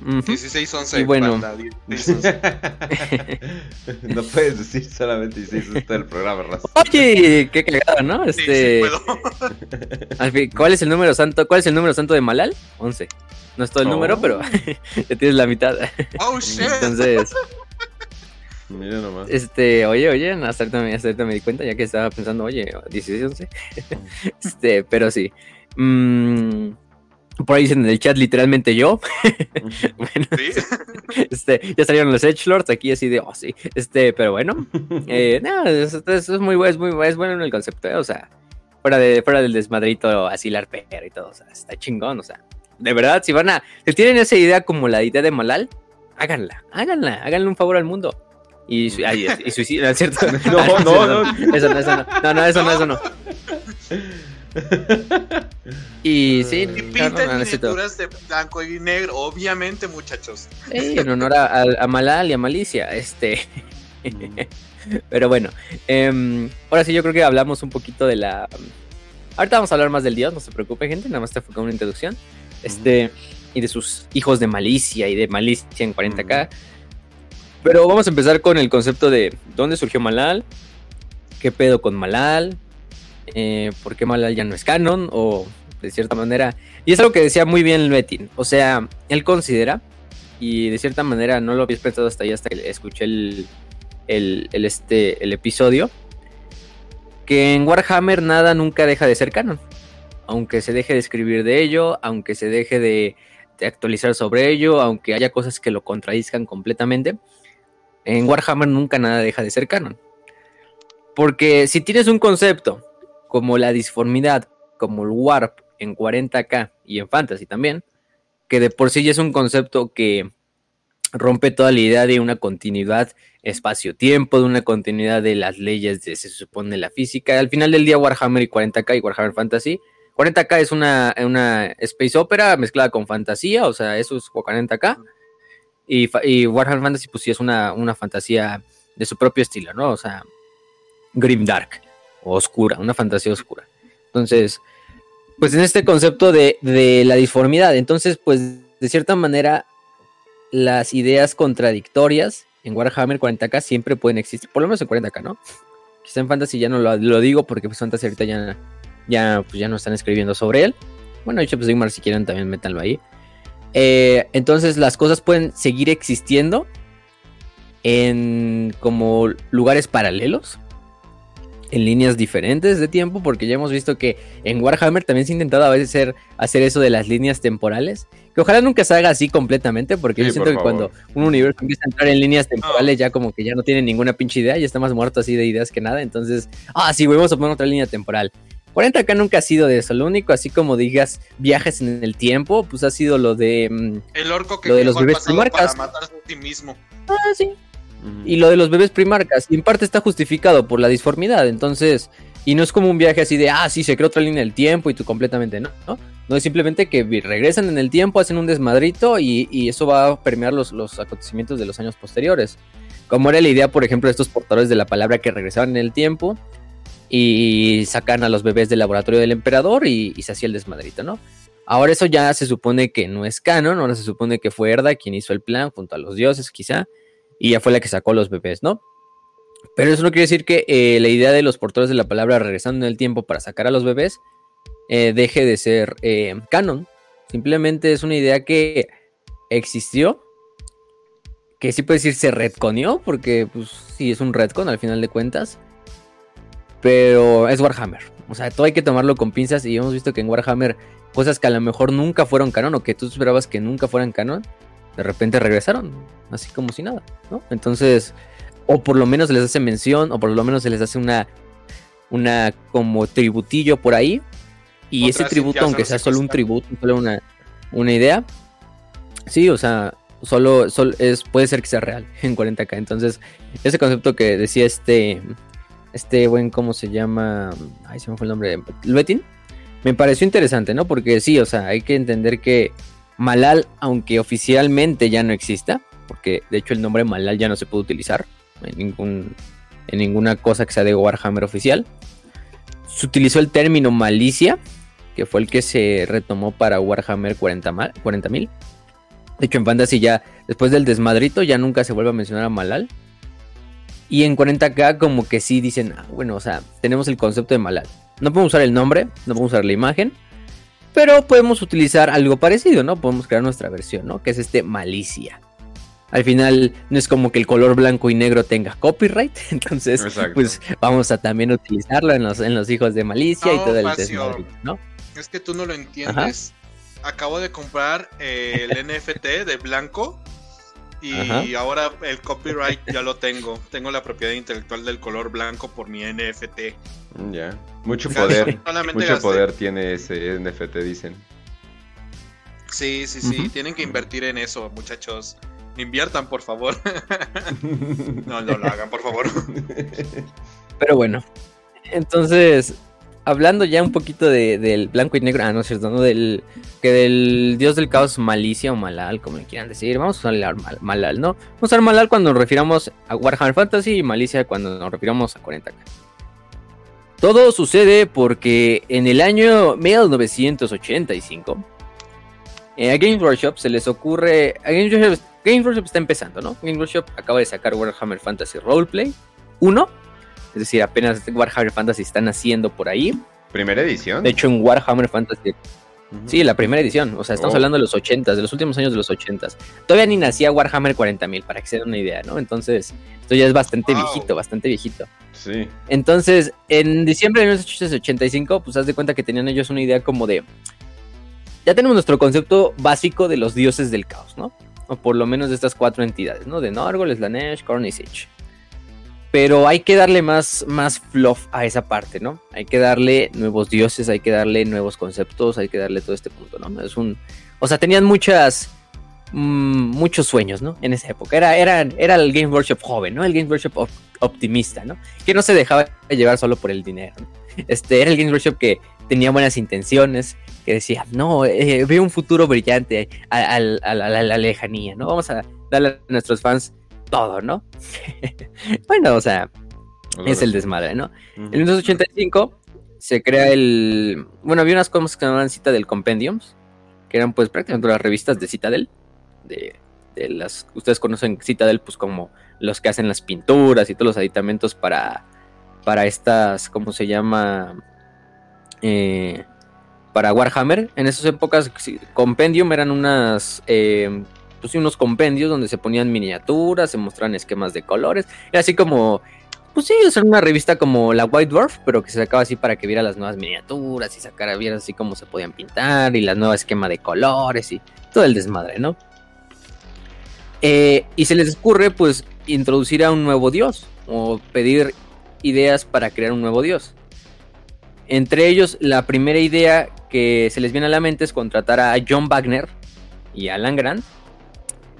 16-11. Y bueno. no puedes decir solamente 16 del programa, Raza. Oye, qué cagada, ¿no? Este. ¿Cuál es el número santo? ¿Cuál es el número santo de Malal? 11. No es todo el número, oh. pero ya tienes la mitad. Oh shit. Entonces. Mira nomás. Este, oye, oye, hasta ahorita, me, hasta ahorita me di cuenta, ya que estaba pensando, oye, 16, 11. este, pero sí. Mmm por ahí dicen en el chat literalmente yo. bueno, este, ya salieron los Edge Lords aquí así de, oh sí, este, pero bueno, eh, no, eso, es muy bueno, es muy es bueno en el concepto, ¿eh? o sea, fuera de fuera del desmadrito así la arpero y todo, o sea, está chingón, o sea, de verdad, si van a, si tienen esa idea como la idea de Malal, háganla, háganla, háganle un favor al mundo. Y, ay, y, suicidio, cierto? No, no, no, eso no, eso no, no, no, eso no, eso no. Y sí, y pintan miniaturas de blanco y negro, obviamente, muchachos. en honor a, Malal y a Malicia, este. Pero bueno, em, ahora sí, yo creo que hablamos un poquito de la. Ahorita vamos a hablar más del dios, no se preocupe, gente, nada más te fue una introducción. Este, y de sus hijos de malicia y de malicia en 40k. Pero vamos a empezar con el concepto de dónde surgió Malal, qué pedo con Malal, eh, por qué Malal ya no es canon o de cierta manera. Y es algo que decía muy bien Metin. O sea, él considera, y de cierta manera no lo había pensado hasta ahí, hasta que escuché el, el, este, el episodio, que en Warhammer nada nunca deja de ser canon. Aunque se deje de escribir de ello, aunque se deje de, de actualizar sobre ello, aunque haya cosas que lo contradizcan completamente, en Warhammer nunca nada deja de ser canon. Porque si tienes un concepto como la disformidad, como el warp en 40k y en fantasy también, que de por sí ya es un concepto que rompe toda la idea de una continuidad espacio-tiempo, de una continuidad de las leyes de, se supone, la física. Al final del día, Warhammer y 40k y Warhammer Fantasy. 40k es una, una space opera mezclada con fantasía, o sea, eso es 40k. Y, Warhammer Fantasy, pues sí es una, una fantasía de su propio estilo, ¿no? O sea, Grim Dark oscura, una fantasía oscura. Entonces, pues en este concepto de, de la disformidad, entonces, pues de cierta manera, las ideas contradictorias en Warhammer 40k siempre pueden existir, por lo menos en 40k, ¿no? Quizá en Fantasy ya no lo, digo porque pues Fantasy ahorita ya, ya, pues, ya no están escribiendo sobre él. Bueno, hecho, pues Sigmar si quieren también métanlo ahí. Eh, entonces las cosas pueden seguir existiendo en como lugares paralelos, en líneas diferentes de tiempo, porque ya hemos visto que en Warhammer también se ha intentado a veces hacer, hacer eso de las líneas temporales, que ojalá nunca se haga así completamente, porque yo siento que cuando un universo empieza a entrar en líneas temporales ya como que ya no tiene ninguna pinche idea, ya está más muerto así de ideas que nada, entonces, ah, sí, vamos a poner otra línea temporal. 40 acá nunca ha sido de eso. Lo único, así como digas, viajes en el tiempo, pues ha sido lo de. Mm, el orco que lo de los bebés. Para matarse a sí mismo. Ah, sí. Y lo de los bebés primarcas. En parte está justificado por la disformidad. Entonces. Y no es como un viaje así de, ah, sí, se creó otra línea del tiempo y tú completamente no. No, no es simplemente que regresan en el tiempo, hacen un desmadrito y, y eso va a permear los, los acontecimientos de los años posteriores. Como era la idea, por ejemplo, de estos portadores de la palabra que regresaban en el tiempo y sacan a los bebés del laboratorio del emperador y, se hacía el desmadrito, ¿no? Ahora eso ya se supone que no es canon, ahora se supone que fue Erda quien hizo el plan junto a los dioses quizá, y ya fue la que sacó los bebés, ¿no? Pero eso no quiere decir que eh, la idea de los portadores de la palabra regresando en el tiempo para sacar a los bebés eh, deje de ser eh, canon. Simplemente es una idea que existió, que sí puede decir se retconió, porque pues sí es un retcon al final de cuentas pero es Warhammer. O sea, todo hay que tomarlo con pinzas y hemos visto que en Warhammer cosas que a lo mejor nunca fueron canon o que tú esperabas que nunca fueran canon, de repente regresaron, así como si nada, ¿no? Entonces, o por lo menos se les hace mención, o por lo menos se les hace una, una como tributillo por ahí. Y ese tributo, aunque sea solo un tributo, solo una, una idea, sí, o sea, solo, solo es, puede ser que sea real en 40k. Entonces, ese concepto que decía este este buen, ¿cómo se llama? Ay, se me fue el nombre. Luetin. Me pareció interesante, ¿no? Porque sí, o sea, hay que entender que Malal, aunque oficialmente ya no exista, porque de hecho el nombre Malal ya no se puede utilizar en, ningún, en ninguna cosa que sea de Warhammer oficial, se utilizó el término malicia, que fue el que se retomó para Warhammer 40.000. 40, de hecho, en Fantasy ya, después del desmadrito, ya nunca se vuelve a mencionar a Malal. Y en 40k como que sí dicen, ah, bueno, o sea, tenemos el concepto de Malal. No podemos usar el nombre, no podemos usar la imagen, pero podemos utilizar algo parecido, ¿no? Podemos crear nuestra versión, ¿no? Que es este Malicia. Al final no es como que el color blanco y negro tenga copyright, entonces pues vamos a también utilizarlo en los, en los hijos de Malicia y todo el desmadre, ¿no? Es que tú no lo entiendes. Acabo de comprar el NFT de blanco y ahora el copyright ya lo tengo. Tengo la propiedad intelectual del color blanco por mi NFT. Ya. Mucho poder. mucho poder tiene ese NFT, dicen. Sí, sí, sí. Tienen que invertir en eso, muchachos. Inviertan, por favor. no, no lo hagan, por favor. Pero bueno. Entonces, hablando ya un poquito del blanco y negro, ah, no es cierto, ¿no? Del, que del dios del caos Malicia o Malal, como quieran decir. Vamos a usar Malal, ¿no? Vamos a usar Malal cuando nos refiramos a Warhammer Fantasy y Malicia cuando nos refiramos a 40k. Todo sucede porque en el año 1985 eh, a Games Workshop se les ocurre. A Games Workshop, Games Workshop está empezando, ¿no? Games Workshop acaba de sacar Warhammer Fantasy Roleplay 1 es decir, apenas Warhammer Fantasy están haciendo por ahí. ¿Primera edición? De hecho, en Warhammer Fantasy. Sí, la primera edición. O sea, estamos oh. hablando de los 80 de los últimos años de los 80 Todavía ni nacía Warhammer 40.000, para que se den una idea, ¿no? Entonces, esto ya es bastante viejito, bastante viejito. Sí. Entonces, en diciembre de 1985, pues haz de cuenta que tenían ellos una idea como de. Ya tenemos nuestro concepto básico de los dioses del caos, ¿no? O por lo menos de estas cuatro entidades, ¿no? De Norgol, Slanesh, Korn y pero hay que darle más, más fluff a esa parte, ¿no? Hay que darle nuevos dioses, hay que darle nuevos conceptos, hay que darle todo este punto, ¿no? Es un. O sea, tenían muchas. Mm, muchos sueños, ¿no? En esa época. Era, era, era el Game Workshop joven, ¿no? El Game Workshop optimista, ¿no? Que no se dejaba llevar solo por el dinero. Este, era el Game Workshop que tenía buenas intenciones, que decía, no, eh, veo un futuro brillante a, la lejanía, ¿no? Vamos a darle a nuestros fans todo, ¿no? bueno, o sea, es el desmadre, ¿no? En 1985 se crea el... Bueno, había unas cosas que se llamaban Citadel Compendiums, que eran pues prácticamente las revistas de Citadel, de, de las... Ustedes conocen Citadel pues como los que hacen las pinturas y todos los aditamentos para, para estas, ¿cómo se llama? Eh, para Warhammer. En esas épocas, Compendium eran unas, eh, pues unos compendios donde se ponían miniaturas, se mostraban esquemas de colores, y así como, pues sí, es una revista como la White Dwarf, pero que se sacaba así para que viera las nuevas miniaturas y sacara, viera así cómo se podían pintar y la nueva esquema de colores y todo el desmadre, ¿no? Eh, y se les ocurre, pues, introducir a un nuevo dios o pedir ideas para crear un nuevo dios. Entre ellos, la primera idea que se les viene a la mente es contratar a John Wagner y Alan Grant.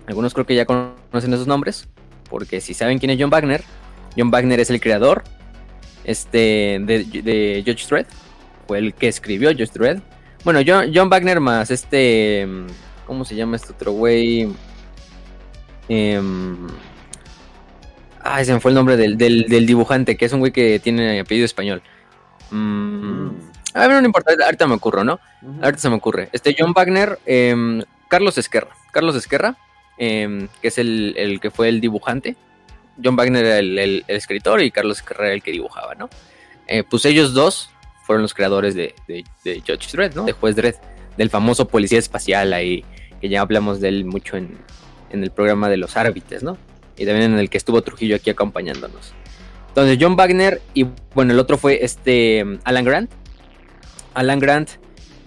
Algunos creo que ya conocen esos nombres, porque si saben quién es John Wagner, John Wagner es el creador este, de, de Judge Dredd, fue el que escribió Judge Dredd. Bueno, John, John Wagner más este, ¿cómo se llama este otro güey? Eh, Ay, se me fue el nombre del, dibujante, que es un güey que tiene apellido español. Mm. A ver, no importa, ahorita me ocurro, ¿no? Ahorita se me ocurre. Este John Wagner, em, Carlos Esquerra. Carlos Esquerra, em, que es el, que fue el dibujante. John Wagner era el, escritor y Carlos Esquerra era el que dibujaba, ¿no? Eh, pues ellos dos fueron los creadores de, de, Judge Dredd, ¿no? De Juez Dredd, del famoso policía espacial ahí, que ya hablamos de él mucho en, en el programa de los árbitres, ¿no? y también en el que estuvo Trujillo aquí acompañándonos. Entonces John Wagner y bueno, el otro fue este Alan Grant. Alan Grant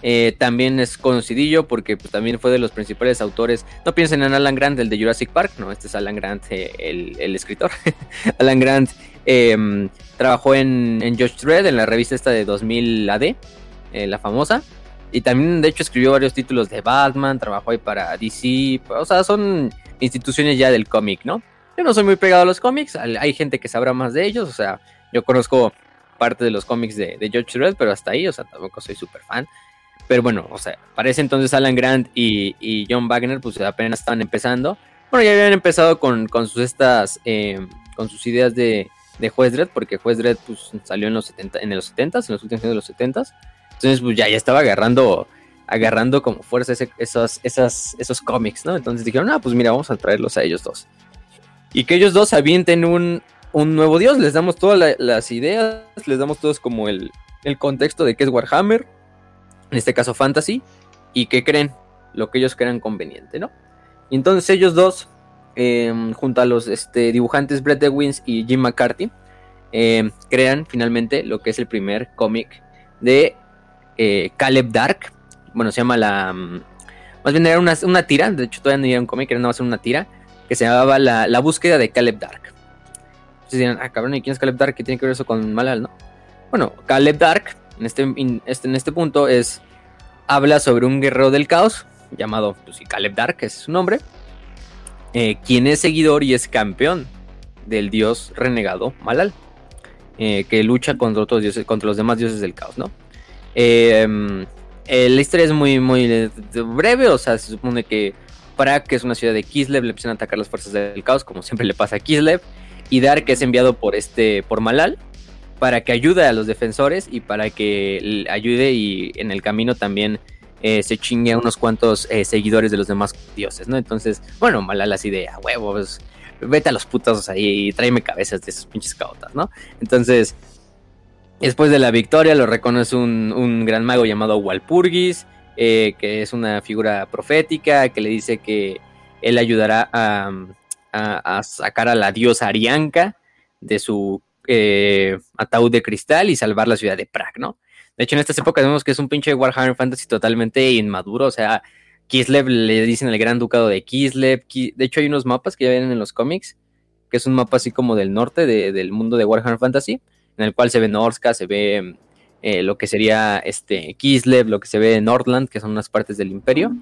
eh, también es conocidillo porque pues, también fue de los principales autores. No piensen en Alan Grant, el de Jurassic Park, no, este es Alan Grant, eh, el, escritor. Alan Grant em, trabajó en, en George Dredd, en la revista esta de 2000 AD, eh, la famosa. Y también, de hecho, escribió varios títulos de Batman, trabajó ahí para DC. O sea, son instituciones ya del cómic, ¿no? Yo no soy muy pegado a los cómics, hay gente que sabrá más de ellos, o sea, yo conozco parte de los cómics de, George Red, pero hasta ahí, o sea, tampoco soy súper fan. Pero bueno, o sea, parece entonces Alan Grant y, John Wagner, pues apenas estaban empezando. Bueno, ya habían empezado con, sus estas, eh, con sus ideas de, de Juez Dredd, porque Juez Dredd pues, salió en los 70, en los 70 en los últimos años de los 70 Entonces, pues ya, ya estaba agarrando, agarrando como fuerza esos, esas, esos cómics, ¿no? Entonces dijeron, ah, pues mira, vamos a traerlos a ellos dos y que ellos dos avienten un, un nuevo dios. Les damos todas las ideas, les damos todos como el, el, contexto de qué es Warhammer, en este caso Fantasy, y que creen lo que ellos crean conveniente, ¿no? Y entonces ellos dos, em, junto a los este, dibujantes Brett Dewins y Jim McCarthy, em, crean finalmente lo que es el primer cómic de eh, Caleb Dark. Bueno, se llama la... Mm, más bien era una, una tira, de hecho todavía no era un cómic, era nada más una tira que se llamaba la, búsqueda de Caleb Dark. Entonces dirán, ah, cabrón, ¿y quién es Caleb Dark? ¿Qué tiene que ver eso con Malal, no? Bueno, Caleb Dark, en este, este, este punto, es habla sobre un guerrero del caos, llamado, pues Caleb Dark, ese es su nombre, eh, quien es seguidor y es campeón del dios renegado Malal, eh, que lucha contra, otros dioses, contra los demás dioses del caos, ¿no? Eh, la historia es muy, muy breve, o sea, se supone que Prague, que es una ciudad de Kislev, le empiezan a atacar las fuerzas del caos, como siempre le pasa a Kislev. Y Dark es enviado por este por Malal para que ayude a los defensores y para que ayude y en el camino también eh, se chingue a unos cuantos eh, seguidores de los demás dioses, ¿no? Entonces, bueno, Malal así de a huevos, vete a los putos ahí y tráeme cabezas de esos pinches caotas, ¿no? Entonces, después de la victoria lo reconoce un, un gran mago llamado Walpurgis eh, que es una figura profética, que le dice que él ayudará a, sacar a la diosa Arianka de su eh, ataúd de cristal y salvar la ciudad de Prague, ¿no? De hecho, en estas épocas vemos que es un pinche Warhammer Fantasy totalmente inmaduro, o sea, Kislev le dicen el gran ducado de Kislev, de hecho hay unos mapas que ya vienen en los cómics, que es un mapa así como del norte del mundo de Warhammer Fantasy, en el cual se ve Norska, se ve eh, lo que sería este Kislev, lo que se ve en Nordland, que son unas partes del imperio.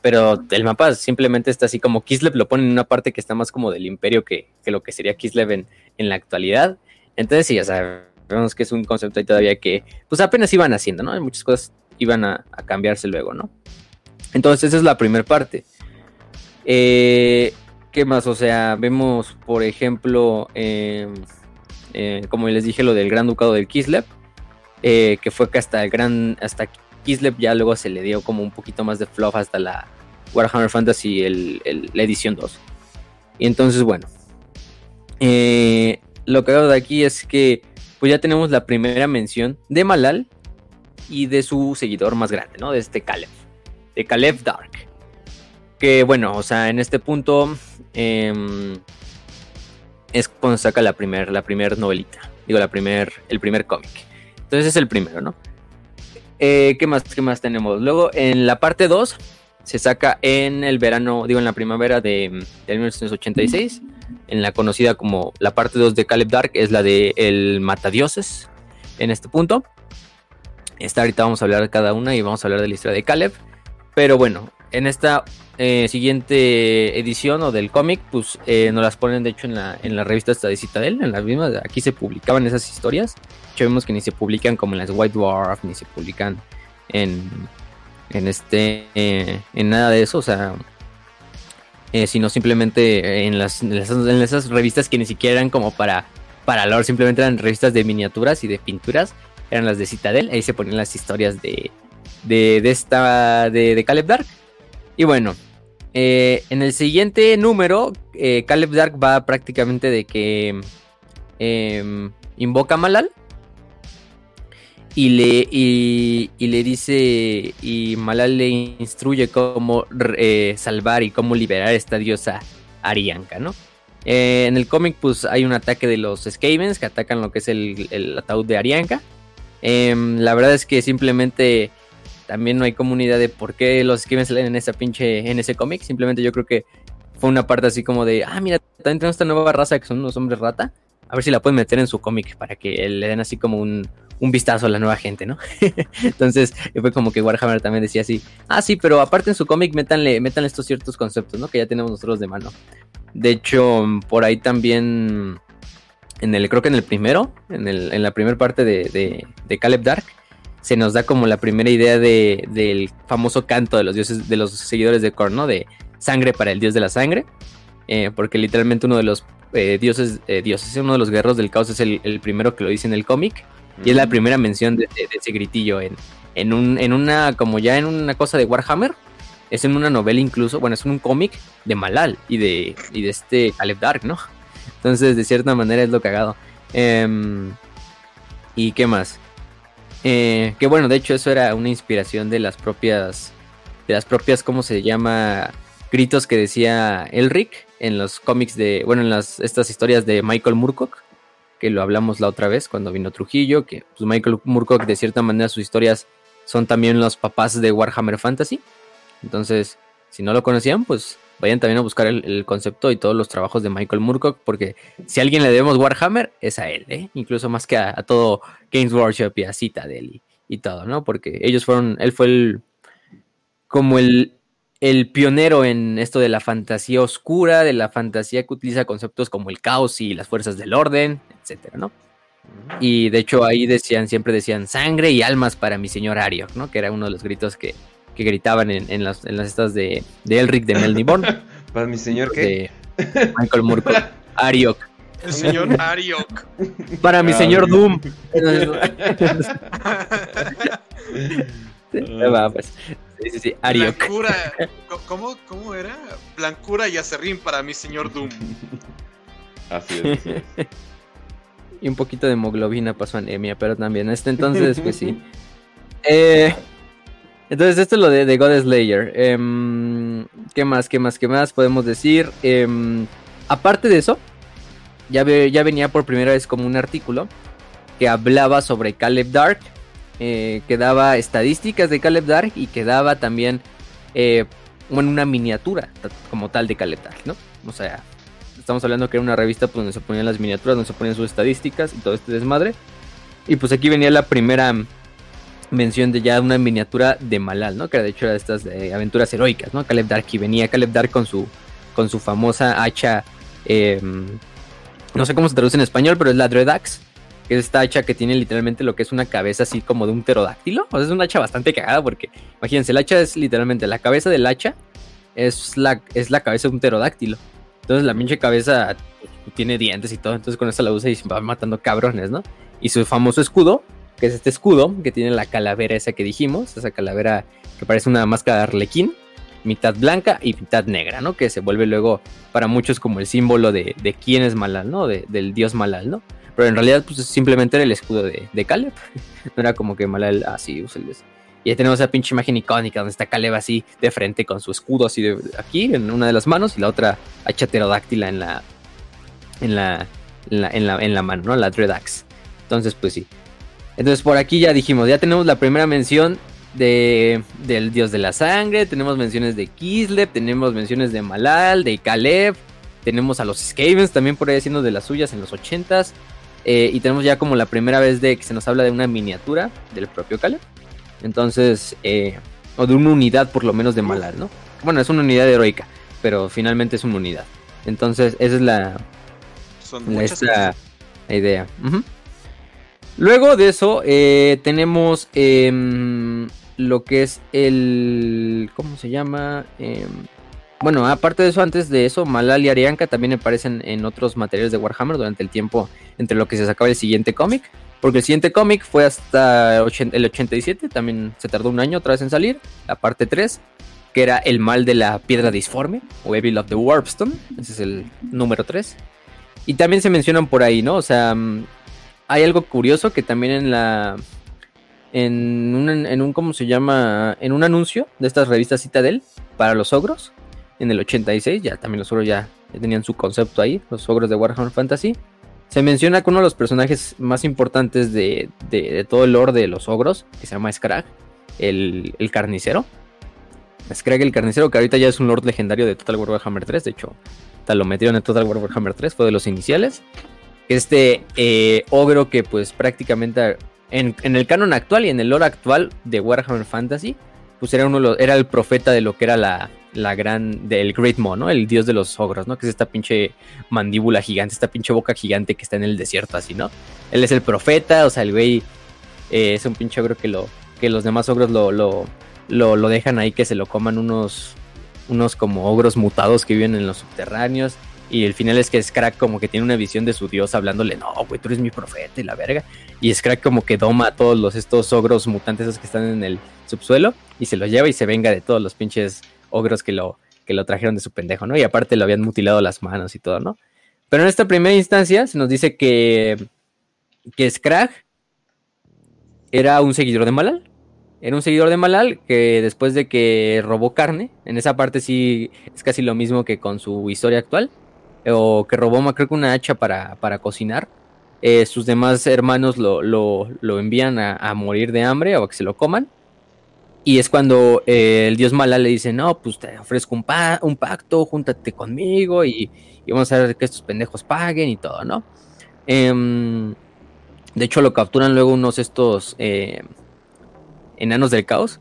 Pero el mapa simplemente está así como Kislev lo pone en una parte que está más como del imperio que, lo que sería Kislev en, la actualidad. Entonces sí, ya sabemos que es un concepto ahí todavía que pues apenas iban haciendo, ¿no? Muchas cosas iban a, cambiarse luego, ¿no? Entonces esa es la primera parte. Eh, ¿Qué más? O sea, vemos, por ejemplo, em, eh, como les dije, lo del Gran Ducado del Kislev eh, que fue que hasta el gran, hasta Kislev ya luego se le dio como un poquito más de fluff hasta la Warhammer Fantasy, el, la edición 2. Y entonces, bueno, eh, lo que hago de aquí es que pues ya tenemos la primera mención de Malal y de su seguidor más grande, ¿no? De este Caleb, de Caleb Dark. Que bueno, o sea, en este punto em, es cuando saca la primera la primer novelita, digo, la primer, el primer cómic. Entonces es el primero, ¿no? Eh, ¿Qué más? ¿Qué más tenemos? Luego en la parte 2 se saca en el verano, digo en la primavera de, 1986, en la conocida como la parte 2 de Caleb Dark, es la de El Matadioses, en este punto. Esta ahorita vamos a hablar de cada una y vamos a hablar de la historia de Caleb. Pero bueno, en esta eh, siguiente edición o del cómic, pues eh, nos las ponen de hecho en la, en la revista esta de Citadel, en las mismas, aquí se publicaban esas historias. De vemos que ni se publican como en las White Dwarf, ni se publican en, en este, eh, en nada de eso, o sea, sino simplemente en las, en esas revistas que ni siquiera eran como para, para lore, simplemente eran revistas de miniaturas y de pinturas, eran las de Citadel, ahí se ponían las historias de, de, de esta, de, de Caleb Dark. Y bueno, eh, en el siguiente número, eh, Caleb Dark va prácticamente de que em, invoca a Malal. Y le, y, le dice, y Malal le instruye cómo eh, salvar y cómo liberar a esta diosa Arianka, ¿no? en el cómic, pues hay un ataque de los Skavens que atacan lo que es el, ataúd de Arianka. Em, la verdad es que simplemente también no hay comunidad de por qué los Skavens salen en esa pinche, en ese cómic. Simplemente yo creo que fue una parte así como de, ah, mira, también tenemos esta nueva raza que son unos hombres rata. A ver si la pueden meter en su cómic para que le den así como un, un vistazo a la nueva gente, ¿no? Entonces fue como que Warhammer también decía así, ah, sí, pero aparte en su cómic métanle, métanle estos ciertos conceptos, ¿no? Que ya tenemos nosotros de mano. De hecho, por ahí también, en el, creo que en el primero, en, el, en la primera parte de, Caleb Dark, se nos da como la primera idea de, del famoso canto de los dioses, de los seguidores de Korn, ¿no? De sangre para el dios de la sangre. Eh, porque literalmente uno de los eh, dioses, eh, dioses, uno de los guerreros del caos es el, primero que lo dice en el cómic. Y es la primera mención de, ese gritillo en, en, un, en una, como ya en una cosa de Warhammer. Es en una novela incluso, bueno, es en un cómic de Malal y de, y de este Caleb Dark, ¿no? Entonces, de cierta manera es lo cagado. Em, ¿Y qué más? Eh, que bueno, de hecho eso era una inspiración de las propias, de las propias, ¿cómo se llama? Gritos que decía Elric en los cómics de, bueno, en las, estas historias de Michael Moorcock, que lo hablamos la otra vez cuando vino Trujillo, que pues, Michael Moorcock de cierta manera sus historias son también los papás de Warhammer Fantasy. Entonces, si no lo conocían, pues vayan también a buscar el, concepto y todos los trabajos de Michael Moorcock, porque si a alguien le debemos Warhammer, es a él, ¿eh? incluso más que a, todo Games Workshop y a Citadel y, y todo, ¿no? Porque ellos fueron, él fue el, como el, el pionero en esto de la fantasía oscura, de la fantasía que utiliza conceptos como el caos y las fuerzas del orden, etcétera, ¿no? Y de hecho ahí decían, siempre decían sangre y almas para mi señor Ariok, ¿no? Que era uno de los gritos que, que gritaban en, las, en las estas de, de Elric de Melniborn. ¿Para mi señor qué? Michael Moorcock. Ariok. El señor Ariok. Para mi señor Doom. Pues. sí, sí, sí, Ariok. Blancura, ¿cómo, ¿Cómo era? Blancura y acerrín para mi señor Doom. Así es, así es. Y un poquito de hemoglobina pasó anemia, pero también este entonces, pues sí. Eh, entonces, esto es lo de, de God Slayer. Em, ¿Qué más? ¿Qué más? ¿Qué más podemos decir? Em, aparte de eso, ya, ya venía por primera vez como un artículo que hablaba sobre Caleb Dark, eh, que daba estadísticas de Caleb Dark y que daba también eh, una miniatura como tal de Caleb Dark, ¿no? O sea, estamos hablando que era una revista pues, donde se ponían las miniaturas, donde se ponían sus estadísticas y todo este desmadre. Y pues aquí venía la primera mención de ya una miniatura de Malal, ¿no? Que de hecho era de estas aventuras heroicas, ¿no? Caleb Dark y venía Caleb Dark con su, con su famosa hacha, em, no sé cómo se traduce en español, pero es la Dreadax, que es esta hacha que tiene literalmente lo que es una cabeza así como de un pterodáctilo. O sea, es una hacha bastante cagada porque, imagínense, el hacha es literalmente la cabeza del hacha es la, es la cabeza de un pterodáctilo. Entonces la pinche cabeza tiene dientes y todo, entonces con eso la usa y va matando cabrones, ¿no? Y su famoso escudo que es este escudo que tiene la calavera esa que dijimos, esa calavera que parece una máscara de arlequín, mitad blanca y mitad negra, ¿no? Que se vuelve luego para muchos como el símbolo de, quién es Malal, ¿no? del dios Malal, ¿no? Pero en realidad, pues simplemente era el escudo de, de Caleb. no era como que Malal así usa el y ya tenemos esa pinche imagen icónica donde está Caleb así de frente con su escudo así de aquí en una de las manos y la otra hacha pterodáctila en la en la en la, en la, mano, ¿no? La Dreadaxe. Entonces, pues sí. Entonces por aquí ya dijimos, ya tenemos la primera mención de, del dios de la sangre, tenemos menciones de Kislev, tenemos menciones de Malal, de Caleb, tenemos a los Skavens también por ahí haciendo de las suyas en los 80s. Eh, y tenemos ya como la primera vez de que se nos habla de una miniatura del propio Caleb. Entonces, eh, o de una unidad por lo menos de Malal, ¿no? Bueno, es una unidad heroica, pero finalmente es una unidad. Entonces, esa es la, Son la, idea. Luego de eso, eh, tenemos em, lo que es el. ¿Cómo se llama? Em, bueno, aparte de eso, antes de eso, Malal y Arianka también aparecen en otros materiales de Warhammer durante el tiempo entre lo que se sacaba el siguiente cómic. Porque el siguiente cómic fue hasta el 87, también se tardó un año otra vez en salir, la parte 3, que era El mal de la piedra disforme, o Evil of the Warpstone, ese es el número 3. Y también se mencionan por ahí, ¿no? O sea, mm, hay algo curioso que también en la... En un, en un, ¿cómo se llama? En un anuncio de estas revistas Citadel para los ogros, en el 86, ya también los ogros ya, tenían su concepto ahí, los ogros de Warhammer Fantasy. Se menciona que uno de los personajes más importantes de, todo el lore de los ogros, que se llama Scrag, el, carnicero. Scrag el carnicero, que ahorita ya es un lord legendario de Total War Warhammer 3, de hecho, tal lo metieron en Total War Warhammer 3, fue de los iniciales. Este eh, ogro que pues prácticamente en, en, el canon actual y en el lore actual de Warhammer Fantasy, pues era, uno, era el profeta de lo que era la, la gran, del Great Mo, ¿no? El dios de los ogros, ¿no? Que es esta pinche mandíbula gigante, esta pinche boca gigante que está en el desierto así, ¿no? Él es el profeta, o sea, el güey eh, es un pinche ogro que lo, que los demás ogros lo, lo, lo, dejan ahí que se lo coman unos, unos como ogros mutados que viven en los subterráneos. Y el final es que Scrack como que tiene una visión de su dios hablándole, no, güey, tú eres mi profeta y la verga. Y Scrack como que doma a todos los, estos ogros mutantes esos que están en el subsuelo y se los lleva y se venga de todos los pinches ogros que lo, que lo trajeron de su pendejo, ¿no? Y aparte lo habían mutilado las manos y todo, ¿no? Pero en esta primera instancia se nos dice que, que Scrag era un seguidor de Malal. Era un seguidor de Malal que después de que robó carne, en esa parte sí es casi lo mismo que con su historia actual, o que robó creo que una hacha para, para cocinar, eh, sus demás hermanos lo, lo, envían a, a, morir de hambre o a que se lo coman. Y es cuando eh, el dios Mala le dice, no, pues te ofrezco un, un pacto, júntate conmigo y, vamos a hacer que estos pendejos paguen y todo, ¿no? Em, de hecho, lo capturan luego unos estos eh, enanos del caos.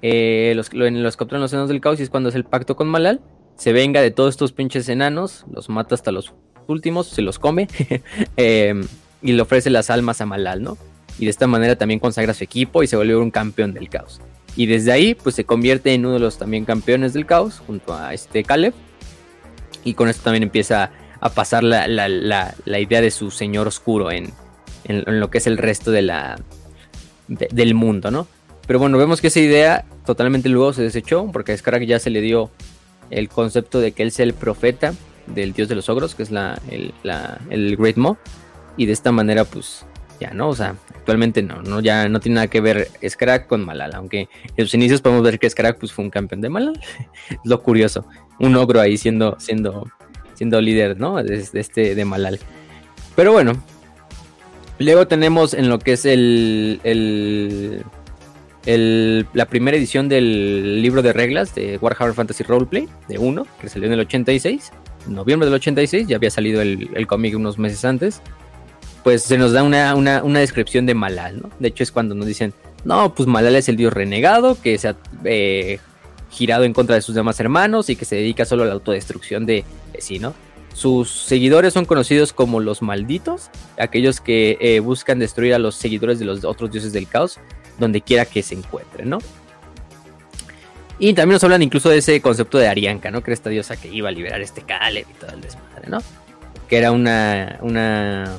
Eh, los, los capturan los enanos del caos y es cuando es el pacto con Malal. Se venga de todos estos pinches enanos, los mata hasta los últimos, se los come em, y le ofrece las almas a Malal, ¿no? Y de esta manera también consagra su equipo y se vuelve un campeón del caos. Y desde ahí, pues se convierte en uno de los también campeones del caos, junto a este Caleb. Y con esto también empieza a pasar la, idea de su señor oscuro en, lo que es el resto de la, del mundo, ¿no? Pero bueno, vemos que esa idea totalmente luego se desechó, porque a Skrag ya se le dio el concepto de que él sea el profeta del dios de los ogros, que es la, el, el Great Mo. Y de esta manera, pues ya no, o sea, actualmente no, no, ya no tiene nada que ver Scrack con Malal, aunque en sus inicios podemos ver que Scrack pues fue un campeón de Malal, es lo curioso, un ogro ahí siendo, siendo, siendo líder, ¿no? De, este, de Malal. Pero bueno, luego tenemos en lo que es el, el, la primera edición del libro de reglas de Warhammer Fantasy Roleplay, de 1, que salió en el 86, en noviembre del 86, ya había salido el, el cómic unos meses antes pues se nos da una, descripción de Malal, ¿no? De hecho es cuando nos dicen, no, pues Malal es el dios renegado que se ha eh, girado en contra de sus demás hermanos y que se dedica solo a la autodestrucción de, sí, ¿no? Sus seguidores son conocidos como los malditos, aquellos que eh, buscan destruir a los seguidores de los otros dioses del caos, donde quiera que se encuentren, ¿no? Y también nos hablan incluso de ese concepto de Arianka, ¿no? Que era esta diosa que iba a liberar este Caleb y todo el desmadre, ¿no? Que era una, una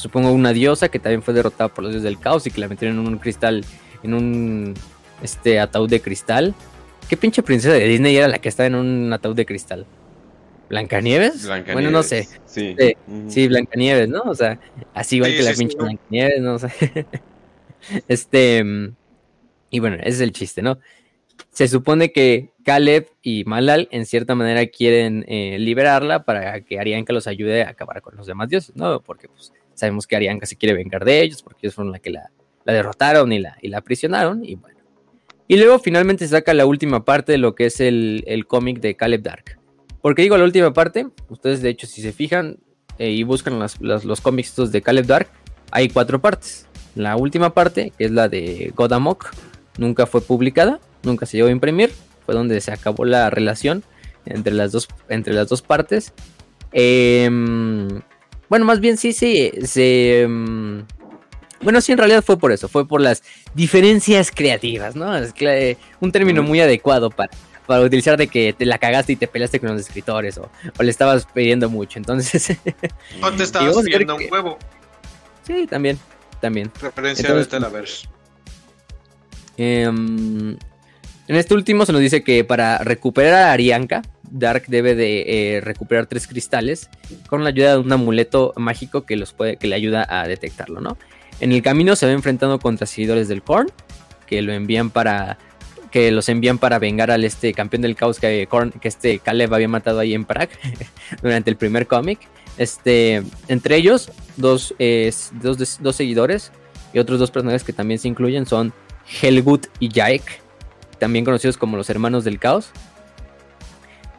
supongo una diosa que también fue derrotada por los dioses del caos y que la metieron en un cristal, en un este ataúd de cristal. ¿Qué pinche princesa de Disney era la que estaba en un ataúd de cristal? ¿Blancanieves? Blancanieves. Bueno, no sé. Sí. Sí, Blancanieves, ¿no? O sea, así igual Sí, que la pinche. Blancanieves, ¿no? O sea, este. Y bueno, ese es el chiste, ¿no? Se supone que Caleb y Malal en cierta manera quieren eh, liberarla para que Arianka los ayude a acabar con los demás dioses, ¿no? Porque pues, sabemos que Arianka se quiere vengar de ellos, porque ellos fueron la que la, la derrotaron y la, y la aprisionaron, y bueno. Y luego finalmente se saca la última parte de lo que es el, el cómic de Caleb Dark. Porque digo la última parte, ustedes de hecho si se fijan eh, y buscan las- las- los cómics de Caleb Dark, hay cuatro partes. La última parte, que es la de God Amok, nunca fue publicada, nunca se llegó a imprimir, fue donde se acabó la relación entre las dos, entre las dos partes. Em, bueno, más bien sí, sí, se... em, bueno, sí, en realidad fue por eso, fue por las diferencias creativas, ¿no? Es eh, un término Mm. muy adecuado para, para utilizar de que te la cagaste y te peleaste con los escritores o, o le estabas pidiendo mucho. Entonces, O te estabas pidiendo que- un huevo. sí, también, también. Referencia Entonces- de Televerse. Em, en este último se nos dice que para recuperar a Arianka, Dark debe de eh, recuperar tres cristales con la ayuda de un amuleto mágico que, los puede, que le ayuda a detectarlo, ¿no? En el camino se va enfrentando contra seguidores del Korn, que lo envían para que los envían para vengar al este campeón del caos que, Korn- que este Caleb había matado ahí en Prague durante el primer cómic. Este, entre ellos, dos, eh, dos, dos seguidores y otros dos personajes que también se incluyen son Helgut y Jaek, también conocidos como los hermanos del caos,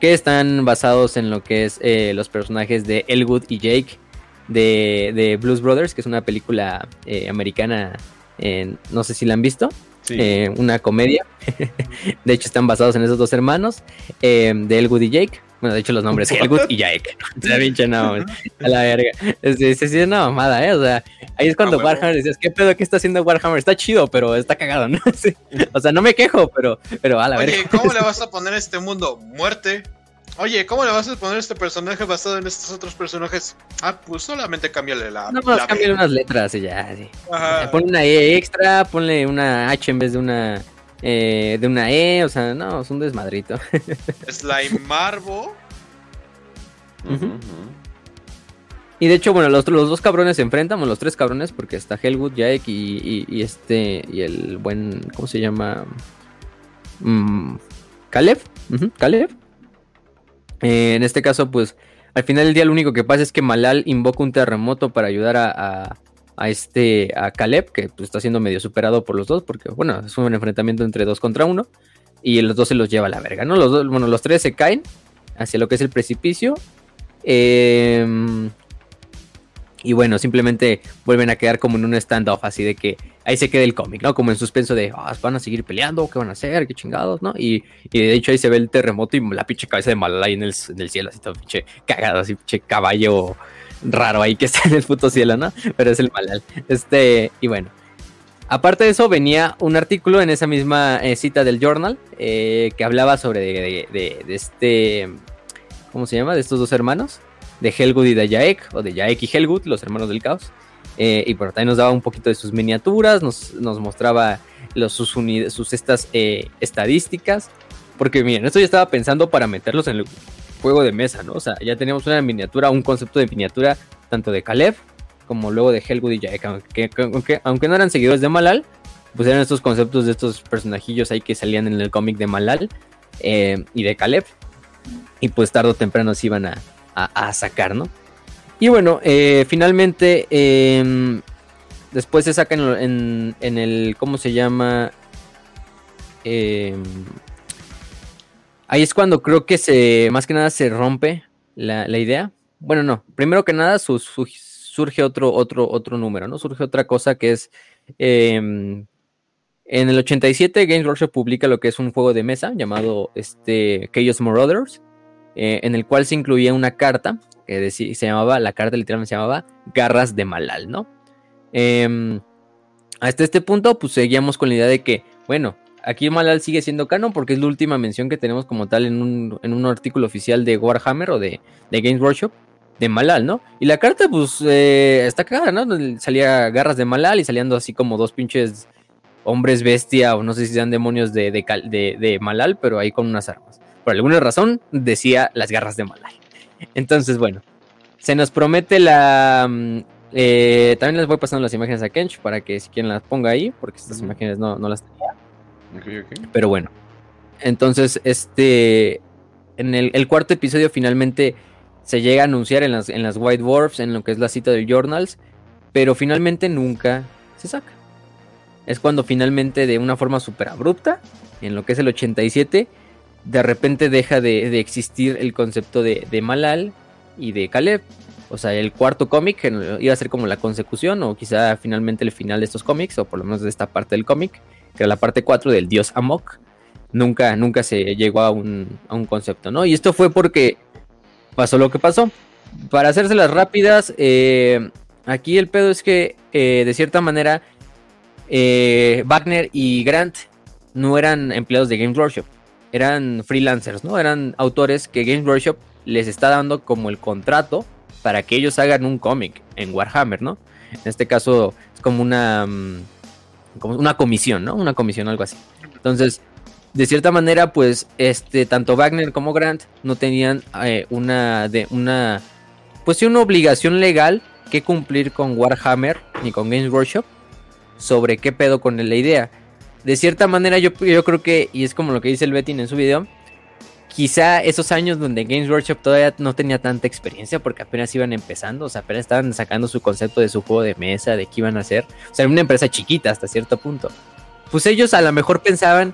que están basados en lo que es eh, los personajes de Elwood y Jake de, de Blues Brothers, que es una película eh, americana, eh, no sé si la han visto, Sí. eh, una comedia. de hecho, están basados en esos dos hermanos, de Elwood y Jake. Bueno, de hecho, los nombres Elwood y Jake. Está bien no, a la verga. Es, es, es una mamada, ¿eh? O sea, ahí es cuando Ah. Warhammer decías, ¿qué pedo que está haciendo Warhammer? Está chido, pero está cagado, ¿no? Sí. O sea, no me quejo, pero, pero a la Oye, verga. ¿cómo le vas a poner a este mundo? Muerte. Oye, ¿cómo le vas a poner a este personaje basado en estos otros personajes? Ah, pues solamente cámbiale la. No, la cámbiale unas letras y ya, sí. Ajá. Ponle una E extra, ponle una H en vez de una, eh, de una E, o sea, no, es un desmadrito. Slime Marvo. Y de hecho, bueno, los, los dos cabrones se enfrentan, bueno, los tres cabrones, porque está Helwood, Jaek y, y- y este, y el buen, ¿cómo se llama? Mm, Caleb. Eh, en este caso, pues, al final del día lo único que pasa es que Malal invoca un terremoto para ayudar a, a- a este, a Caleb, que pues, está siendo medio superado por los dos, porque, bueno, es un enfrentamiento entre dos contra uno, y los dos se los lleva a la verga, ¿no? Los dos, bueno, los tres se caen hacia lo que es el precipicio. Em, y bueno, simplemente vuelven a quedar como en un standoff, así de que ahí se queda el cómic, ¿no? Como en suspenso de, "Ah, van a seguir peleando, ¿qué van a hacer? ¿Qué chingados, no? Y, de hecho ahí se ve el terremoto y la pinche cabeza de Malala ahí en el, en el cielo, así todo pinche cagado, así pinche caballo raro ahí que está en el puto cielo, ¿no? Pero es el Malal. Este, y bueno. Aparte de eso, venía un artículo en esa misma eh, cita del journal eh, que hablaba sobre de, de- este, ¿cómo se llama? De estos dos hermanos, de Helgut y de Jaek, o de Jaek y Helgut, los hermanos del caos. Eh, y bueno, también nos daba un poquito de sus miniaturas, nos, nos mostraba sus, sus estas eh, estadísticas. Porque miren, esto yo estaba pensando para meterlos en el juego de mesa, ¿no? O sea, ya teníamos una miniatura, un concepto de miniatura, tanto de Caleb como luego de Helgut y Jaek, aunque, aunque, no eran seguidores de Malal, pues eran estos conceptos de estos personajillos ahí que salían en el cómic de Malal eh, y de Caleb. Y pues tarde o temprano se iban a, a- sacar, ¿no? Y bueno, eh, finalmente, eh, después se sacan en, en- en el, ¿cómo se llama? Ahí es cuando creo que se, más que nada se rompe la, la idea. Bueno, no, primero que nada su- su- surge otro, otro, otro número, ¿no? Surge otra cosa que es... eh, en el 87 Games Workshop publica lo que es un juego de mesa llamado este, Chaos Marauders, eh, en el cual se incluía una carta que se llamaba, la carta literalmente se llamaba Garras de Malal, ¿no? Em, hasta este punto, pues seguíamos con la idea de que, bueno, aquí Malal sigue siendo canon porque es la última mención que tenemos como tal en un, en un artículo oficial de Warhammer o de, de Games Workshop, de Malal, ¿no? Y la carta, pues, eh, está cagada, ¿no? Salía garras de Malal y saliendo así como dos pinches hombres bestia o no sé si sean demonios de, de, Malal, pero ahí con unas armas. Por alguna razón decía las garras de Malal. Entonces, bueno, se nos promete la... Mm, eh, también les voy pasando las imágenes a Kench para que si quieren las ponga ahí, porque estas imágenes no, las tenía. Pero bueno, entonces este... En el, cuarto episodio finalmente se llega a anunciar en las, en las White Dwarfs, en lo que es la cita de Journals, pero finalmente nunca se saca. Es cuando finalmente de una forma súper abrupta, en lo que es el 87, de repente deja de, existir el concepto de, Malal y de Caleb. O sea, el cuarto cómic iba a ser como la consecución o quizá finalmente el final de estos cómics, o por lo menos de esta parte del cómic, que era la parte 4 del dios Amok. Nunca, nunca se llegó a un, concepto, ¿no? Y esto fue porque pasó lo que pasó. Para hacérselas rápidas, eh, aquí el pedo es que eh, de cierta manera eh, Wagner y Grant no eran empleados de Games Workshop, eran freelancers, ¿no? Eran autores que Games Workshop les está dando como el contrato para que ellos hagan un cómic en Warhammer, ¿no? En este caso es como una, mm, como una comisión, ¿no? Una comisión, algo así. Entonces, de cierta manera, pues, este, tanto Wagner como Grant no tenían eh, una, de, una, pues, una obligación legal que cumplir con Warhammer ni con Games Workshop sobre qué pedo con la idea. De cierta manera yo, yo creo que, y es como lo que dice el Betty en su video, quizá esos años donde Games Workshop todavía no tenía tanta experiencia porque apenas iban empezando, o sea, apenas estaban sacando su concepto de su juego de mesa, de qué iban a hacer, o sea, era una empresa chiquita hasta cierto punto. Pues ellos a lo mejor pensaban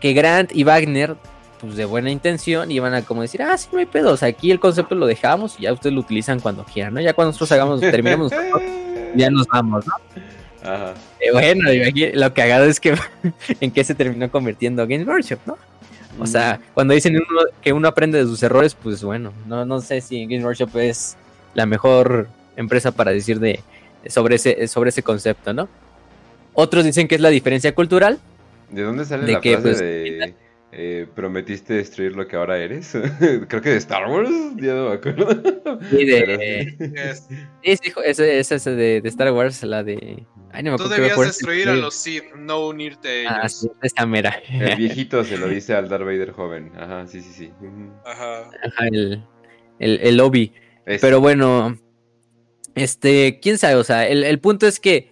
que Grant y Wagner, pues de buena intención, iban a como decir, ah, sí, no hay pedo, o sea, aquí el concepto lo dejamos y ya ustedes lo utilizan cuando quieran, ¿no? Ya cuando nosotros hagamos, terminemos, ya nos vamos, ¿no? Ajá. Eh, bueno, lo haga es que en qué se terminó convirtiendo Games Workshop, ¿no? O sea, mm. cuando dicen que uno aprende de sus errores, pues bueno, no, no sé si Games Workshop es la mejor empresa para decir de, sobre, ese, sobre ese concepto, ¿no? Otros dicen que es la diferencia cultural. ¿De dónde sale la frase pues, de eh, prometiste destruir lo que ahora eres. Creo que de Star Wars, ya no me acuerdo. Sí, de. Sí, sí, ese, ese de, de, Star Wars, la de. Ay, no me Tú debías destruir a los Sith, no unirte a ah, ellos. Ah, sí, mera. El viejito se lo dice al Darth Vader joven. Ajá, sí, sí, sí. Ajá. Ajá, el, el, el lobby. Pero bueno, este, quién sabe, o sea, el, el punto es que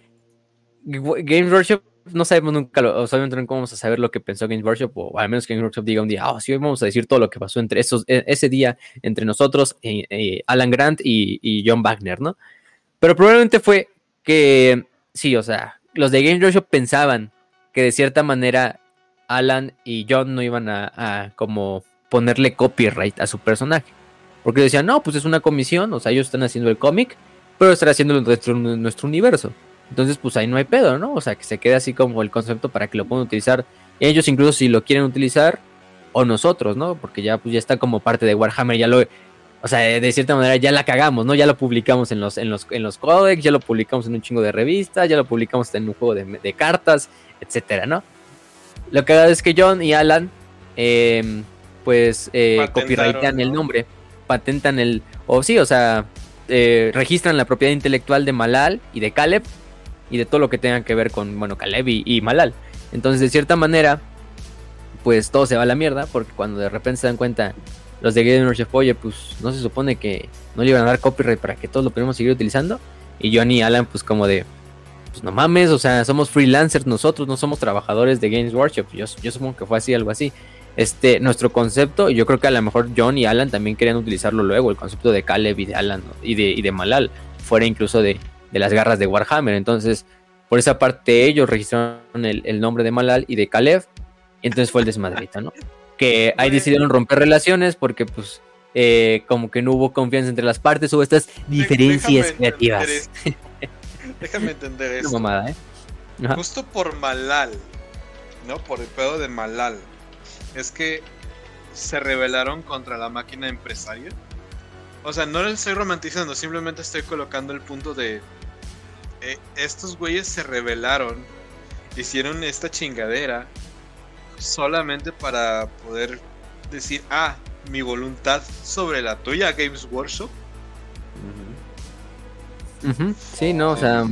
Games Workshop no sabemos nunca, obviamente nunca vamos a saber lo que pensó Games Workshop, o al menos que Games Workshop diga un día, oh, sí, hoy vamos a decir todo lo que pasó entre esos, e, ese día, entre nosotros, eh, eh, Alan Grant y, John Wagner, ¿no? Pero probablemente fue que, sí, o sea, los de Games Workshop pensaban que de cierta manera Alan y John no iban a, como ponerle copyright a su personaje. Porque decían, no, pues es una comisión, o sea, ellos están haciendo el cómic, pero están haciéndolo dentro de nuestro universo. Entonces, pues ahí no hay pedo, ¿no? O sea, que se quede así como el concepto para que lo puedan utilizar ellos, incluso si lo quieren utilizar, o nosotros, ¿no? Porque ya, pues, ya está como parte de Warhammer, ya lo. O sea, de cierta manera ya la cagamos, ¿no? Ya lo publicamos en los, en los, en los codecs, ya lo publicamos en un chingo de revistas, ya lo publicamos en un juego de, cartas, etcétera, ¿no? Lo que hago es que John y Alan, em, pues, eh, copyrightan el nombre, patentan el. O sí, o sea, eh, registran la propiedad intelectual de Malal y de Caleb y de todo lo que tenga que ver con, bueno, Caleb y, Malal. Entonces, de cierta manera, pues todo se va a la mierda, porque cuando de repente se dan cuenta los de Game Chef, oye, pues no se supone que no le iban a dar copyright para que todos lo podamos seguir utilizando. Y Johnny y Alan, pues como de, pues no mames, o sea, somos freelancers nosotros, no somos trabajadores de Games Workshop. Yo, supongo que fue así, algo así. Este, nuestro concepto, yo creo que a lo mejor John y Alan también querían utilizarlo luego, el concepto de Caleb y de Alan y, de, y de Malal, fuera incluso de, de las garras de Warhammer. Entonces, por esa parte ellos registraron el, nombre de Malal y de Caleb. entonces fue el desmadrito, ¿no? Que ahí decidieron romper relaciones porque pues eh, como que no hubo confianza entre las partes, hubo estas diferencias creativas. Déjame entender eso. Mamada, ¿eh? Justo por Malal, ¿no? Por el pedo de Malal. Es que se rebelaron contra la máquina empresaria. O sea, no lo estoy romantizando, simplemente estoy colocando el punto de eh, estos güeyes se rebelaron, hicieron esta chingadera solamente para poder decir, ah, mi voluntad sobre la tuya, Games Workshop, Sí, no, o sea,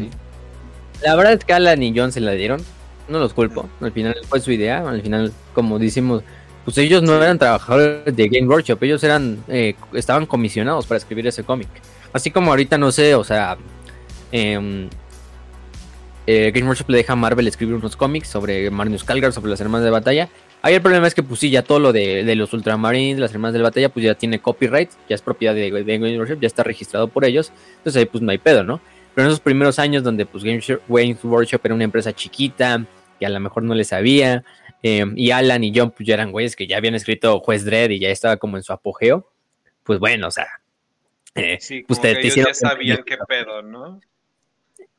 la verdad es que Alan y John se la dieron, no los culpo, al final fue su idea, al final, como decimos, pues ellos no eran trabajadores de Game Workshop, ellos eran, eh, estaban comisionados para escribir ese cómic. Así como ahorita, no sé, o sea, em, eh, Game Workshop le deja a Marvel escribir unos cómics sobre Magnus Calgar, sobre las hermanas de batalla. Ahí el problema es que, pues sí, ya todo lo de, los Ultramarines, las hermanas de batalla, pues ya tiene copyright, ya es propiedad de, Game Workshop, ya está registrado por ellos. Entonces ahí, pues no hay pedo, ¿no? Pero en esos primeros años, donde pues Game Workshop era una empresa chiquita, que a lo mejor no le sabía, em, y Alan y John, pues ya eran güeyes que ya habían escrito Juez Dredd y ya estaba como en su apogeo, pues bueno, o sea, eh, pues te, ya sabían qué pedo, ¿no?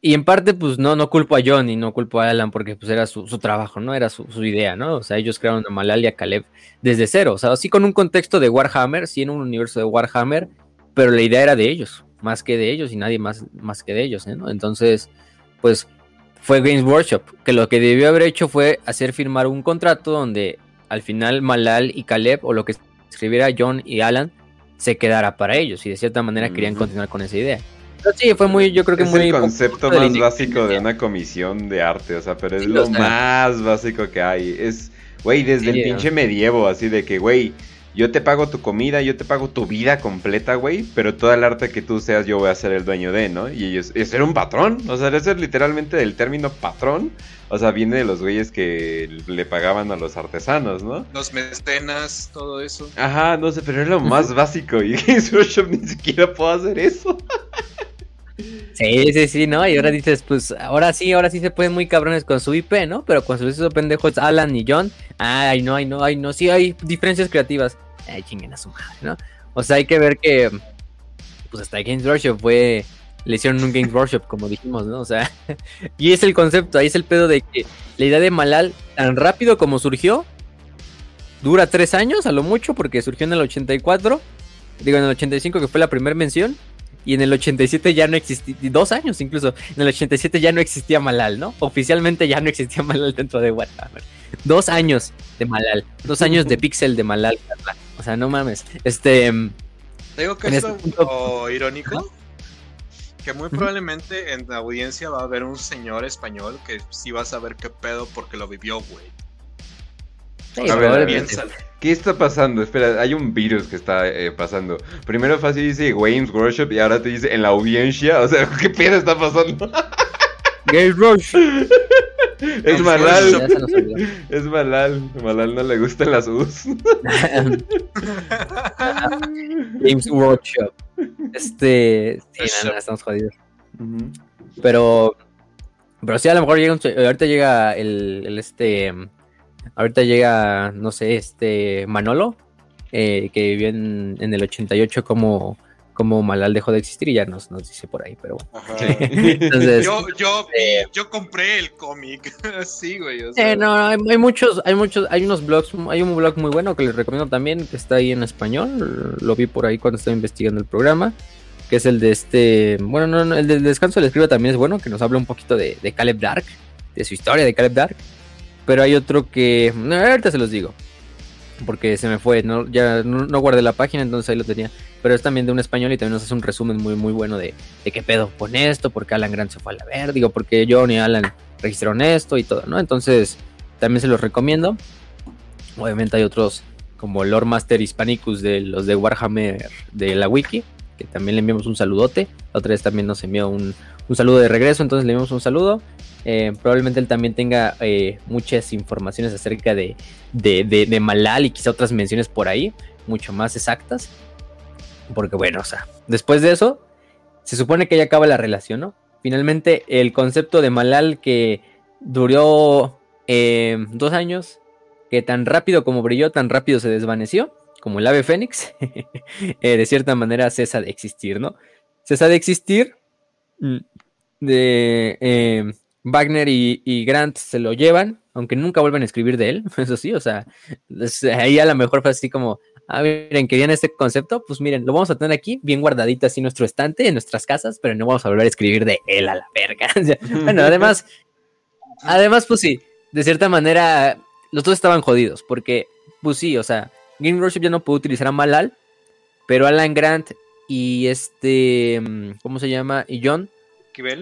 Y en parte, pues no, no culpo a John y no culpo a Alan porque pues era su, trabajo, ¿no? Era su, idea, ¿no? O sea, ellos crearon a Malal y a Caleb desde cero. O sea, así con un contexto de Warhammer, sí en un universo de Warhammer, pero la idea era de ellos, más que de ellos y nadie más, más que de ellos, ¿no? Entonces, pues fue Games Workshop, que lo que debió haber hecho fue hacer firmar un contrato donde al final Malal y Caleb, o lo que escribiera John y Alan, se quedara para ellos y de cierta manera querían continuar con esa idea. Sí, fue muy, yo creo que es muy... el concepto más básico de una comisión de arte, o sea, pero es lo más básico que hay. Es, güey, desde el pinche medievo, así de que, güey, yo te pago tu comida, yo te pago tu vida completa, güey, pero todo el arte que tú seas yo voy a ser el dueño de, ¿no? Y ellos, es ser un patrón, o sea, eso es literalmente del término patrón, o sea, viene de los güeyes que le pagaban a los artesanos, ¿no? Los mecenas, todo eso. Ajá, no sé, pero es lo más básico y Workshop ni siquiera puedo hacer eso. Sí, sí, sí, ¿no? Y ahora dices, pues ahora sí, ahora sí se pueden muy cabrones con su IP, ¿no? Pero con sus pendejos Alan y John, ay, no, ay, no, ay, no, sí hay diferencias creativas. Ay, chinguen a su madre, ¿no? O sea, hay que ver que, pues hasta Games Workshop fue, le hicieron un Games Workshop, como dijimos, ¿no? O sea, y es el concepto, ahí es el pedo de que la idea de Malal, tan rápido como surgió, dura tres años a lo mucho, porque surgió en el 84, digo en el 85 que fue la primera mención, y en el 87 ya no existía, dos años incluso, en el 87 ya no existía Malal, ¿no? Oficialmente ya no existía Malal dentro de Warhammer. Dos años de Malal, dos años de Pixel de Malal, o sea, no mames. Este. Digo que es este irónico. Que muy probablemente en la audiencia va a haber un señor español que sí va a saber qué pedo porque lo vivió, güey. a ver, ¿Qué está pasando? Espera, hay un virus que está eh, pasando. Primero fácil dice Games Workshop y ahora te dice en la audiencia. O sea, ¿qué pedo está pasando? Games Workshop. Es Malal. Es Malal. Malal no le gustan las U's. Games Workshop. Este. Sí, nada, estamos jodidos. Pero. Pero sí, a lo mejor llega un... ahorita llega el, el este Ahorita llega, no sé, este Manolo, eh, que vivió en, el 88 como, como Malal dejó de existir y ya nos, nos dice por ahí, pero Entonces, yo, yo, eh, yo, compré el cómic, sí, güey. eh, no, hay, muchos, hay muchos, hay unos blogs, hay un blog muy bueno que les recomiendo también, que está ahí en español, lo vi por ahí cuando estaba investigando el programa, que es el de este, bueno, no, no el del descanso del escriba también es bueno, que nos habla un poquito de, de Caleb Dark, de su historia de Caleb Dark. Pero hay otro que. No, ahorita se los digo. Porque se me fue, no, ya no, guardé la página, entonces ahí lo tenía. Pero es también de un español y también nos hace un resumen muy, muy bueno de, de qué pedo con esto, porque Alan Grant se fue a la ver, digo, porque John y Alan registraron esto y todo, ¿no? Entonces, también se los recomiendo. Obviamente hay otros como Lord Master Hispanicus de los de Warhammer de la Wiki, que también le enviamos un saludote. La otra vez también nos envió un, un saludo de regreso, entonces le enviamos un saludo. Eh, probablemente él también tenga eh, muchas informaciones acerca de, de, Malal y quizá otras menciones por ahí, mucho más exactas. Porque bueno, o sea, después de eso, se supone que ya acaba la relación, ¿no? Finalmente, el concepto de Malal que duró eh, dos años, que tan rápido como brilló, tan rápido se desvaneció, como el ave fénix, de cierta manera cesa de existir, ¿no? Cesa de existir mm, de Wagner y, Grant se lo llevan, aunque nunca vuelven a escribir de él, eso sí, o sea, ahí a lo mejor fue así como, ah, miren, querían este concepto, pues miren, lo vamos a tener aquí bien guardadito así en nuestro estante, en nuestras casas, pero no vamos a volver a escribir de él a la verga. bueno, además, además, pues sí, de cierta manera, los dos estaban jodidos, porque, pues sí, o sea, Game Workshop ya no pudo utilizar a Malal, pero Alan Grant y este, mm, ¿cómo se llama? Y John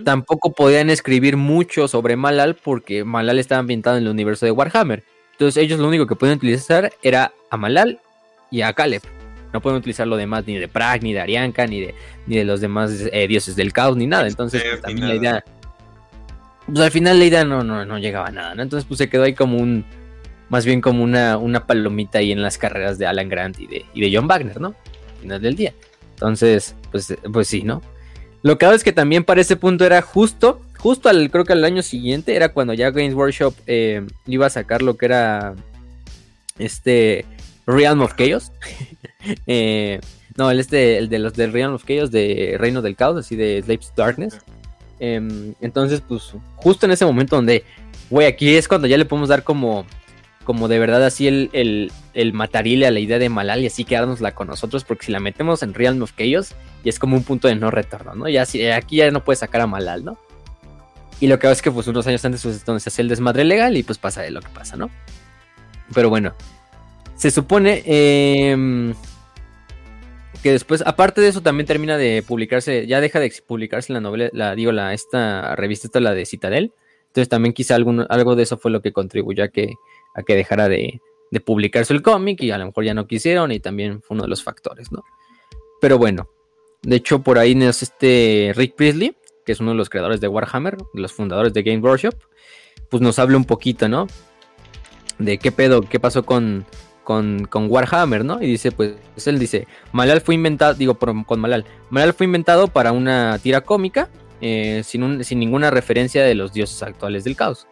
tampoco podían escribir mucho sobre Malal porque Malal estaba ambientado en el universo de Warhammer. Entonces ellos lo único que podían utilizar era a Malal y a Caleb. No pueden utilizar lo demás ni de Prag, ni de Arianka, ni de, ni de los demás eh, dioses del caos, ni nada. Entonces pues, también la idea... Pues al final la idea no, no, no llegaba a nada, ¿no? Entonces pues se quedó ahí como un... Más bien como una, una palomita ahí en las carreras de Alan Grant y de, y de John Wagner, ¿no? Al final del día. Entonces, pues, pues sí, ¿no? Lo que hago es que también para ese punto era justo, justo al, creo que al año siguiente, era cuando ya Games Workshop eh, iba a sacar lo que era este Realm of Chaos. Eh, no, el este, el de los del Realm of Chaos de Reino del Caos, así de Slaves Darkness. Em, entonces, pues, justo en ese momento donde, güey, aquí es cuando ya le podemos dar como, como de verdad así el, el, el matarile a la idea de Malal y así quedárnosla con nosotros, porque si la metemos en Realm of Chaos, y es como un punto de no retorno, ¿no? Ya si, aquí ya no puedes sacar a Malal, ¿no? Y lo que hago es que pues unos años antes pues, es donde se hace el desmadre legal y pues pasa de lo que pasa, ¿no? Pero bueno, se supone em, que después, aparte de eso, también termina de publicarse, ya deja de publicarse la novela, la, digo, la, esta revista, esta la de Citadel. Entonces también quizá algo de eso fue lo que contribuyó a que, a que dejara de, de publicarse el cómic y a lo mejor ya no quisieron y también fue uno de los factores, ¿no? Pero bueno, de hecho, por ahí es este Rick Priestley, que es uno de los creadores de Warhammer, los fundadores de Game Workshop, pues nos habla un poquito, ¿no? De qué pedo, qué pasó con, con, Warhammer, ¿no? Y dice, pues, él dice, Malal fue inventado, digo, con Malal, Malal fue inventado para una tira cómica, eh, sin, sin, ninguna referencia de los dioses actuales del caos.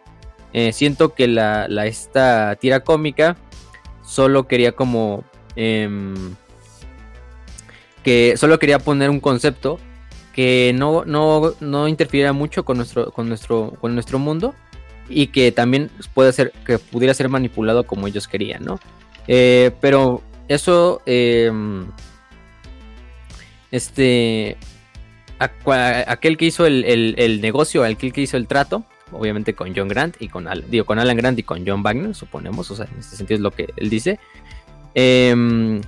Eh, siento que la, esta tira cómica solo quería como... Em, que solo quería poner un concepto que no, no, no mucho con nuestro, con, nuestro, con nuestro mundo y que también puede que pudiera ser manipulado como ellos querían, ¿no? Eh, pero eso, em, este, aquel que hizo el, negocio, aquel que hizo el trato, obviamente con John Grant y con, digo, con Alan Grant y con John Wagner, suponemos, o sea, en este sentido es lo que él dice. Eh,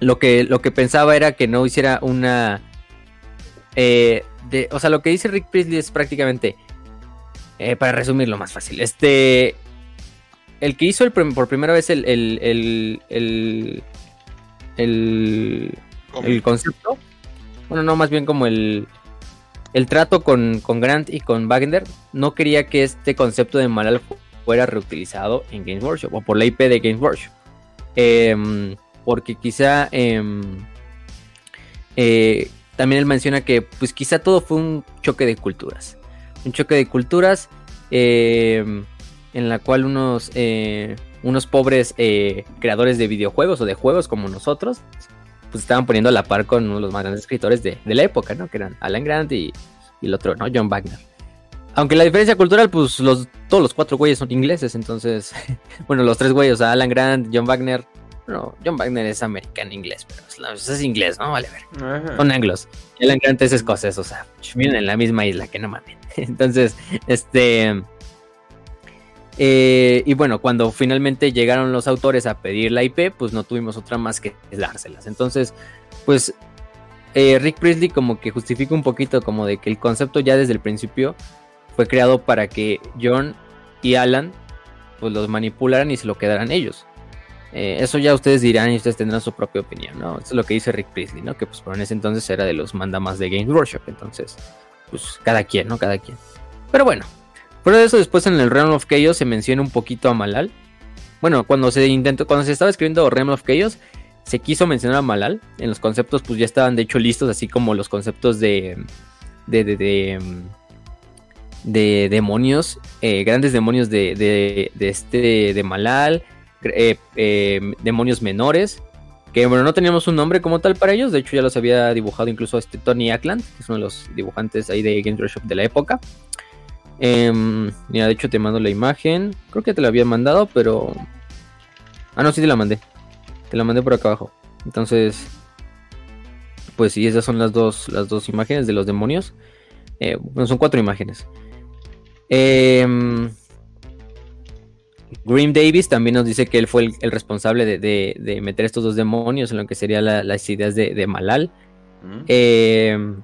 lo que, lo que pensaba era que no hiciera una... Eh, o sea, lo que dice Rick Priestley es prácticamente, eh, para resumirlo más fácil, este... El que hizo el, por primera vez el, el, el, el, el, concepto, bueno, no, más bien como el, el trato con, con, Grant y con Wagner, no quería que este concepto de Malal fuera reutilizado en Games Workshop o por la IP de Games Workshop. Eh, porque quizá em, eh, también él menciona que pues quizá todo fue un choque de culturas, un choque de culturas em, en la cual unos, eh, unos pobres eh, creadores de videojuegos o de juegos como nosotros, pues estaban poniendo a la par con uno de los más grandes escritores de, la época, ¿no? Que eran Alan Grant y, y el otro, ¿no? John Wagner. Aunque la diferencia cultural, pues los, todos los cuatro güeyes son ingleses, entonces, bueno, los tres güeyes, Alan Grant, John Wagner, no, John Wagner es americano inglés, pero es, inglés, ¿no? Vale, ver. Son anglos. El Grant es escocés, o sea, viven en la misma isla, que no mames. Entonces, este. Eh, y bueno, cuando finalmente llegaron los autores a pedir la IP, pues no tuvimos otra más que dárselas. Entonces, pues eh, Rick Priestley como que justifica un poquito como de que el concepto ya desde el principio fue creado para que John y Alan pues los manipularan y se lo quedaran ellos. Eh, eso ya ustedes dirán y ustedes tendrán su propia opinión, ¿no? Eso es lo que dice Rick Priestley, ¿no? Que pues por en ese entonces era de los mandamas de Games Workshop, entonces, pues cada quien, ¿no? Cada quien. Pero bueno, fuera de eso, después en el Realm of Chaos se menciona un poquito a Malal. Bueno, cuando se intentó, cuando se estaba escribiendo Realm of Chaos, se quiso mencionar a Malal. En los conceptos, pues ya estaban de hecho listos, así como los conceptos de. de. de. de, de demonios, eh, grandes demonios de, de, de este. de Malal eh, eh, demonios menores. Que bueno, no teníamos un nombre como tal para ellos. De hecho, ya los había dibujado incluso este Tony Ackland, que es uno de los dibujantes ahí de Games Workshop de la época. Mira, de hecho te mando la imagen. Creo que te la había mandado, pero. Ah, no, sí te la mandé. Te la mandé por acá abajo. Entonces. Pues sí, esas son las dos, las dos imágenes de los demonios. Eh, bueno, son cuatro imágenes. Eh, Grim Davis también nos dice que él fue el, responsable de, meter estos dos demonios en lo que serían las ideas de, Malal. Mm. Eh,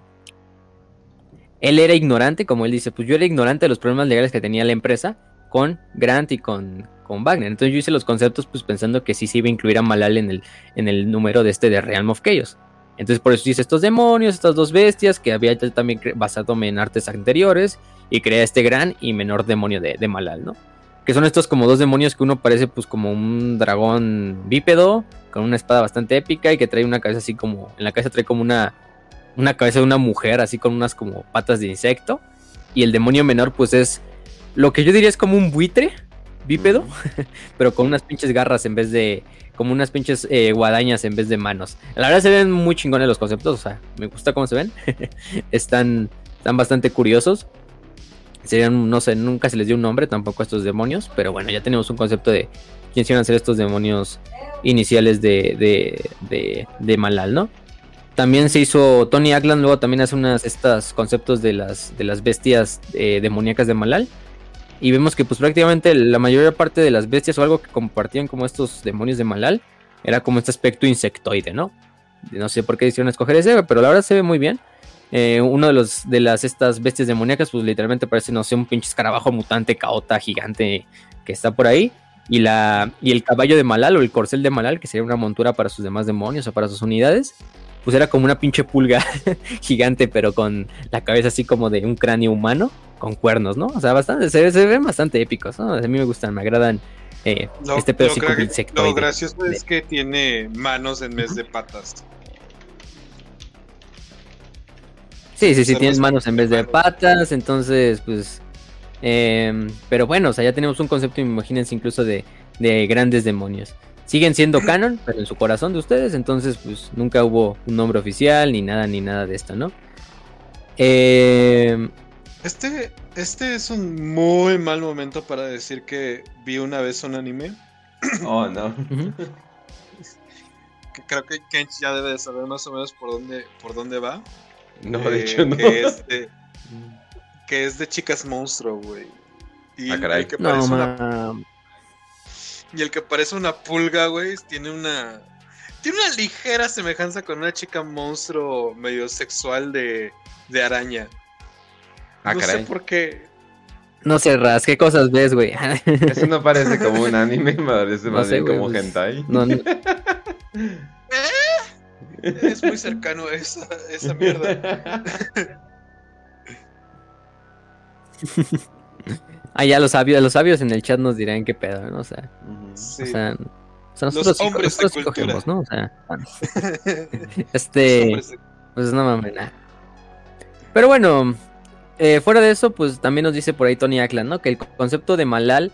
él era ignorante, como él dice, pues yo era ignorante de los problemas legales que tenía la empresa con Grant y con, con Wagner. Entonces yo hice los conceptos pues pensando que sí se iba a incluir a Malal en el, en el número de este de Realm of Chaos. Entonces por eso hice estos demonios, estas dos bestias que había también basado en artes anteriores y creé este gran y menor demonio de, de, Malal, ¿no? Que son estos como dos demonios que uno parece pues como un dragón bípedo con una espada bastante épica y que trae una cabeza así como, en la cabeza trae como una, una cabeza de una mujer así con unas como patas de insecto. Y el demonio menor pues es lo que yo diría es como un buitre bípedo, pero con unas pinches garras en vez de, como unas pinches eh, guadañas en vez de manos. La verdad se ven muy chingones los conceptos, o sea, me gusta cómo se ven. están, están bastante curiosos. Serían, no sé, nunca se les dio un nombre tampoco a estos demonios, pero bueno, ya tenemos un concepto de quiénes iban a ser estos demonios iniciales de, de, de, de Malal, ¿no? También se hizo Tony Ackland, luego también hace unas estos conceptos de las, de las bestias eh, demoníacas de Malal. Y vemos que pues prácticamente la mayor parte de las bestias o algo que compartían como estos demonios de Malal era como este aspecto insectoide, ¿no? No sé por qué hicieron escoger ese, pero la verdad se ve muy bien. Eh, uno de los de las estas bestias demoníacas, pues literalmente parece, no sé, un pinche escarabajo mutante, caota, gigante que está por ahí. Y, la, y el caballo de Malal o el corcel de Malal, que sería una montura para sus demás demonios o para sus unidades, pues era como una pinche pulga gigante, pero con la cabeza así como de un cráneo humano, con cuernos, ¿no? O sea, bastante, se, ven bastante épicos, ¿no? A mí me gustan, me agradan eh, este pedo insecto. Lo gracioso es que tiene manos en vez de patas. Sí, sí, sí, tienes manos en vez de patas, entonces, pues... Em, pero bueno, o sea, ya tenemos un concepto, imagínense, incluso de, de grandes demonios siguen siendo canon, pero en su corazón de ustedes, entonces pues nunca hubo un nombre oficial ni nada ni nada de esto, ¿no? Eh... Este, este es un muy mal momento para decir que vi una vez un anime. Oh, no. Creo que Kench ya debe de saber más o menos por dónde, por dónde va. No, de eh, hecho no. Que es de, que es de chicas monstruo, güey. Y ah, caray. Que parece una y el que parece una pulga, güey, tiene una. Tiene una ligera semejanza con una chica monstruo medio sexual de, de araña. Ah, no sé por qué. No sé, Ras, ¿qué cosas ves, güey? Eso no parece como un anime, me parece más bien como pues, hentai. No, no. ¿Eh? Es muy cercano a esa, esa mierda. Ah, ya los sabios, los sabios en el chat nos dirán qué pedo, ¿no? O sea, o sea, nosotros, los hombres nosotros cogemos, ¿no? O sea, este, pues no mames, nada. Pero bueno, eh, fuera de eso, pues también nos dice por ahí Tony Ackland, ¿no? Que el concepto de Malal,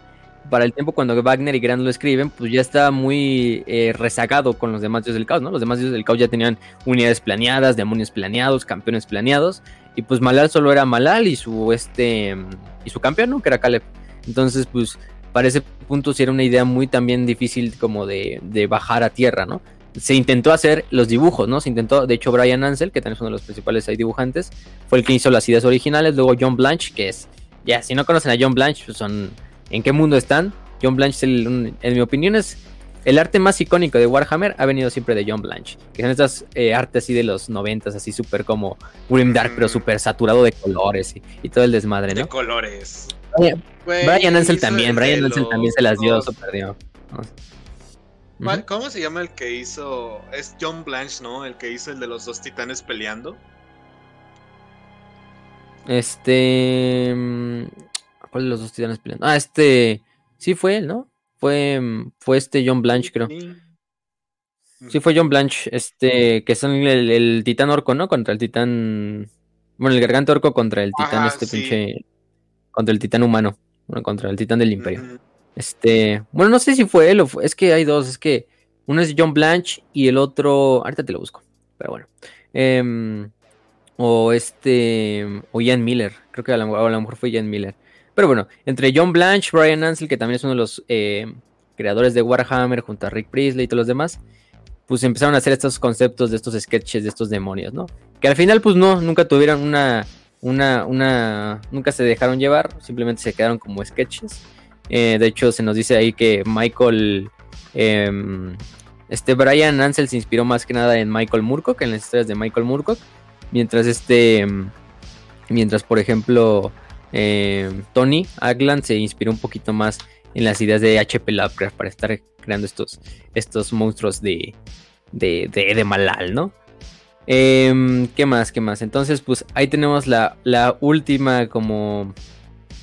para el tiempo cuando Wagner y Grant lo escriben, pues ya está muy eh, rezagado con los demás dioses del caos, ¿no? Los demás dioses del caos ya tenían unidades planeadas, demonios planeados, campeones planeados, y pues Malal solo era Malal y su este y su campeón, ¿no? Que era Caleb. Entonces, pues, para ese punto sí era una idea muy también difícil como de, bajar a tierra, ¿no? Se intentó hacer los dibujos, ¿no? Se intentó, de hecho, Brian Ansel, que también es uno de los principales ahí dibujantes, fue el que hizo las ideas originales. Luego John Blanche, que es, ya, si no conocen a John Blanche, pues son, ¿en qué mundo están? John Blanche, en mi opinión, es el arte más icónico de Warhammer ha venido siempre de John Blanche, que son estas eh, artes así de los noventas, así súper como Dark, pero mm. súper saturado de colores y, todo el desmadre, ¿no? De colores. Brian Ansel también, Brian Ansel también se las dio, super dio. ¿Cómo se llama el que hizo? Es John Blanche, ¿no? El que hizo el de los dos titanes peleando. Este. ¿Cuál de los dos titanes peleando? Ah, este. Sí fue él, ¿no? Fue, fue este John Blanche, creo. Sí, fue John Blanche, este, que son el, titán orco, ¿no? Contra el titán. Bueno, el garganta orco contra el titán, este pinche. Contra el titán humano. Bueno, contra el titán del imperio. Este. Bueno, no sé si fue él o fue, Es que hay dos. Es que uno es John Blanche y el otro. Ahorita te lo busco. Pero bueno. Em, o este. O Ian Miller. Creo que a lo, a lo mejor fue Ian Miller. Pero bueno, entre John Blanche, Brian Ansel, que también es uno de los eh, creadores de Warhammer, junto a Rick Priestley y todos los demás, pues empezaron a hacer estos conceptos de estos sketches, de estos demonios, ¿no? Que al final, pues no, nunca tuvieron una, una, una, nunca se dejaron llevar, simplemente se quedaron como sketches. Eh, de hecho, se nos dice ahí que Michael, em, este Brian Ansel se inspiró más que nada en Michael Moorcock, en las historias de Michael Moorcock, mientras este... Mientras, por ejemplo, eh, Tony Agland se inspiró un poquito más en las ideas de HP Lovecraft para estar creando estos, estos monstruos de, de, de, Malal, ¿no? Em, ¿Qué más? ¿Qué más? Entonces, pues ahí tenemos la, la última como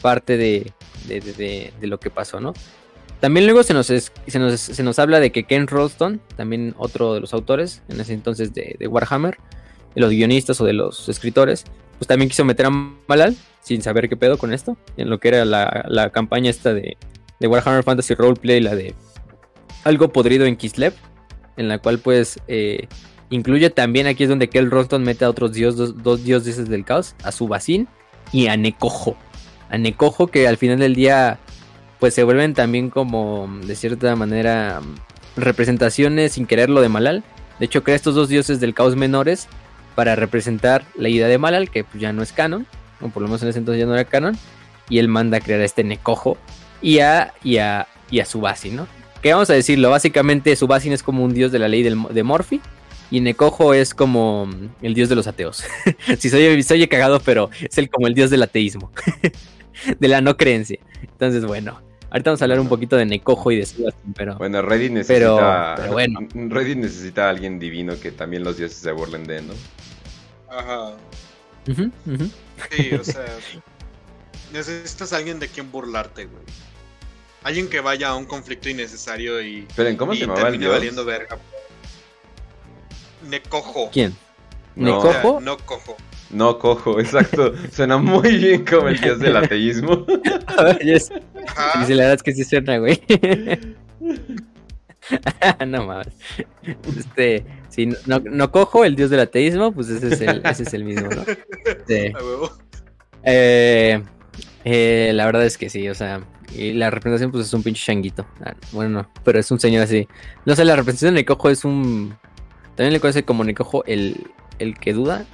parte de, de, lo que pasó, ¿no? También luego se nos, se nos, se nos habla de que Ken Rolston, también otro de los autores en ese entonces de, Warhammer, de los guionistas o de los escritores, pues también quiso meter a Malal sin saber qué pedo con esto, en lo que era la, la campaña esta de, de Warhammer Fantasy Roleplay, la de algo podrido en Kislev, en la cual pues eh, incluye también aquí es donde Kel Roston mete a otros dios, dos, dioses del caos, a Subacin y a Necojo. A Necojo que al final del día pues se vuelven también como de cierta manera representaciones sin quererlo de Malal. De hecho crea estos dos dioses del caos menores para representar la idea de Malal, que pues, ya no es canon, o por lo menos en ese entonces ya no era canon, y él manda a crear a este Necojo y a, y a, y a Subacin, ¿no? Que vamos a decirlo, básicamente Subacin es como un dios de la ley de Morphy. Y Necojo es como el dios de los ateos. si soy, soy cagado, pero es el, como el dios del ateísmo. de la no creencia. Entonces, bueno. Ahorita vamos a hablar un poquito de Necojo y de Subacin, pero... Bueno, Reddy necesita... Pero, bueno. Necesita a alguien divino que también los dioses se burlen de, ¿no? Ajá. Sí, o sea... necesitas a alguien de quien burlarte, güey. Alguien que vaya a un conflicto innecesario y. Esperen, ¿cómo se llamaba el dios? valiendo verga. Necojo. ¿Quién? No, ¿Necojo? no cojo. No cojo, exacto. Suena muy bien como el dios del ateísmo. yes. Y la verdad es que sí suena, güey. no mames. Este, si no, no, cojo el dios del ateísmo, pues ese es el, ese es el mismo, ¿no? Sí. Eh, eh, la verdad es que sí, o sea, y la representación pues es un pinche changuito. Ah, bueno, no, pero es un señor así. No sé, la representación de Necojo es un... También le conoce como Necojo el, el que duda.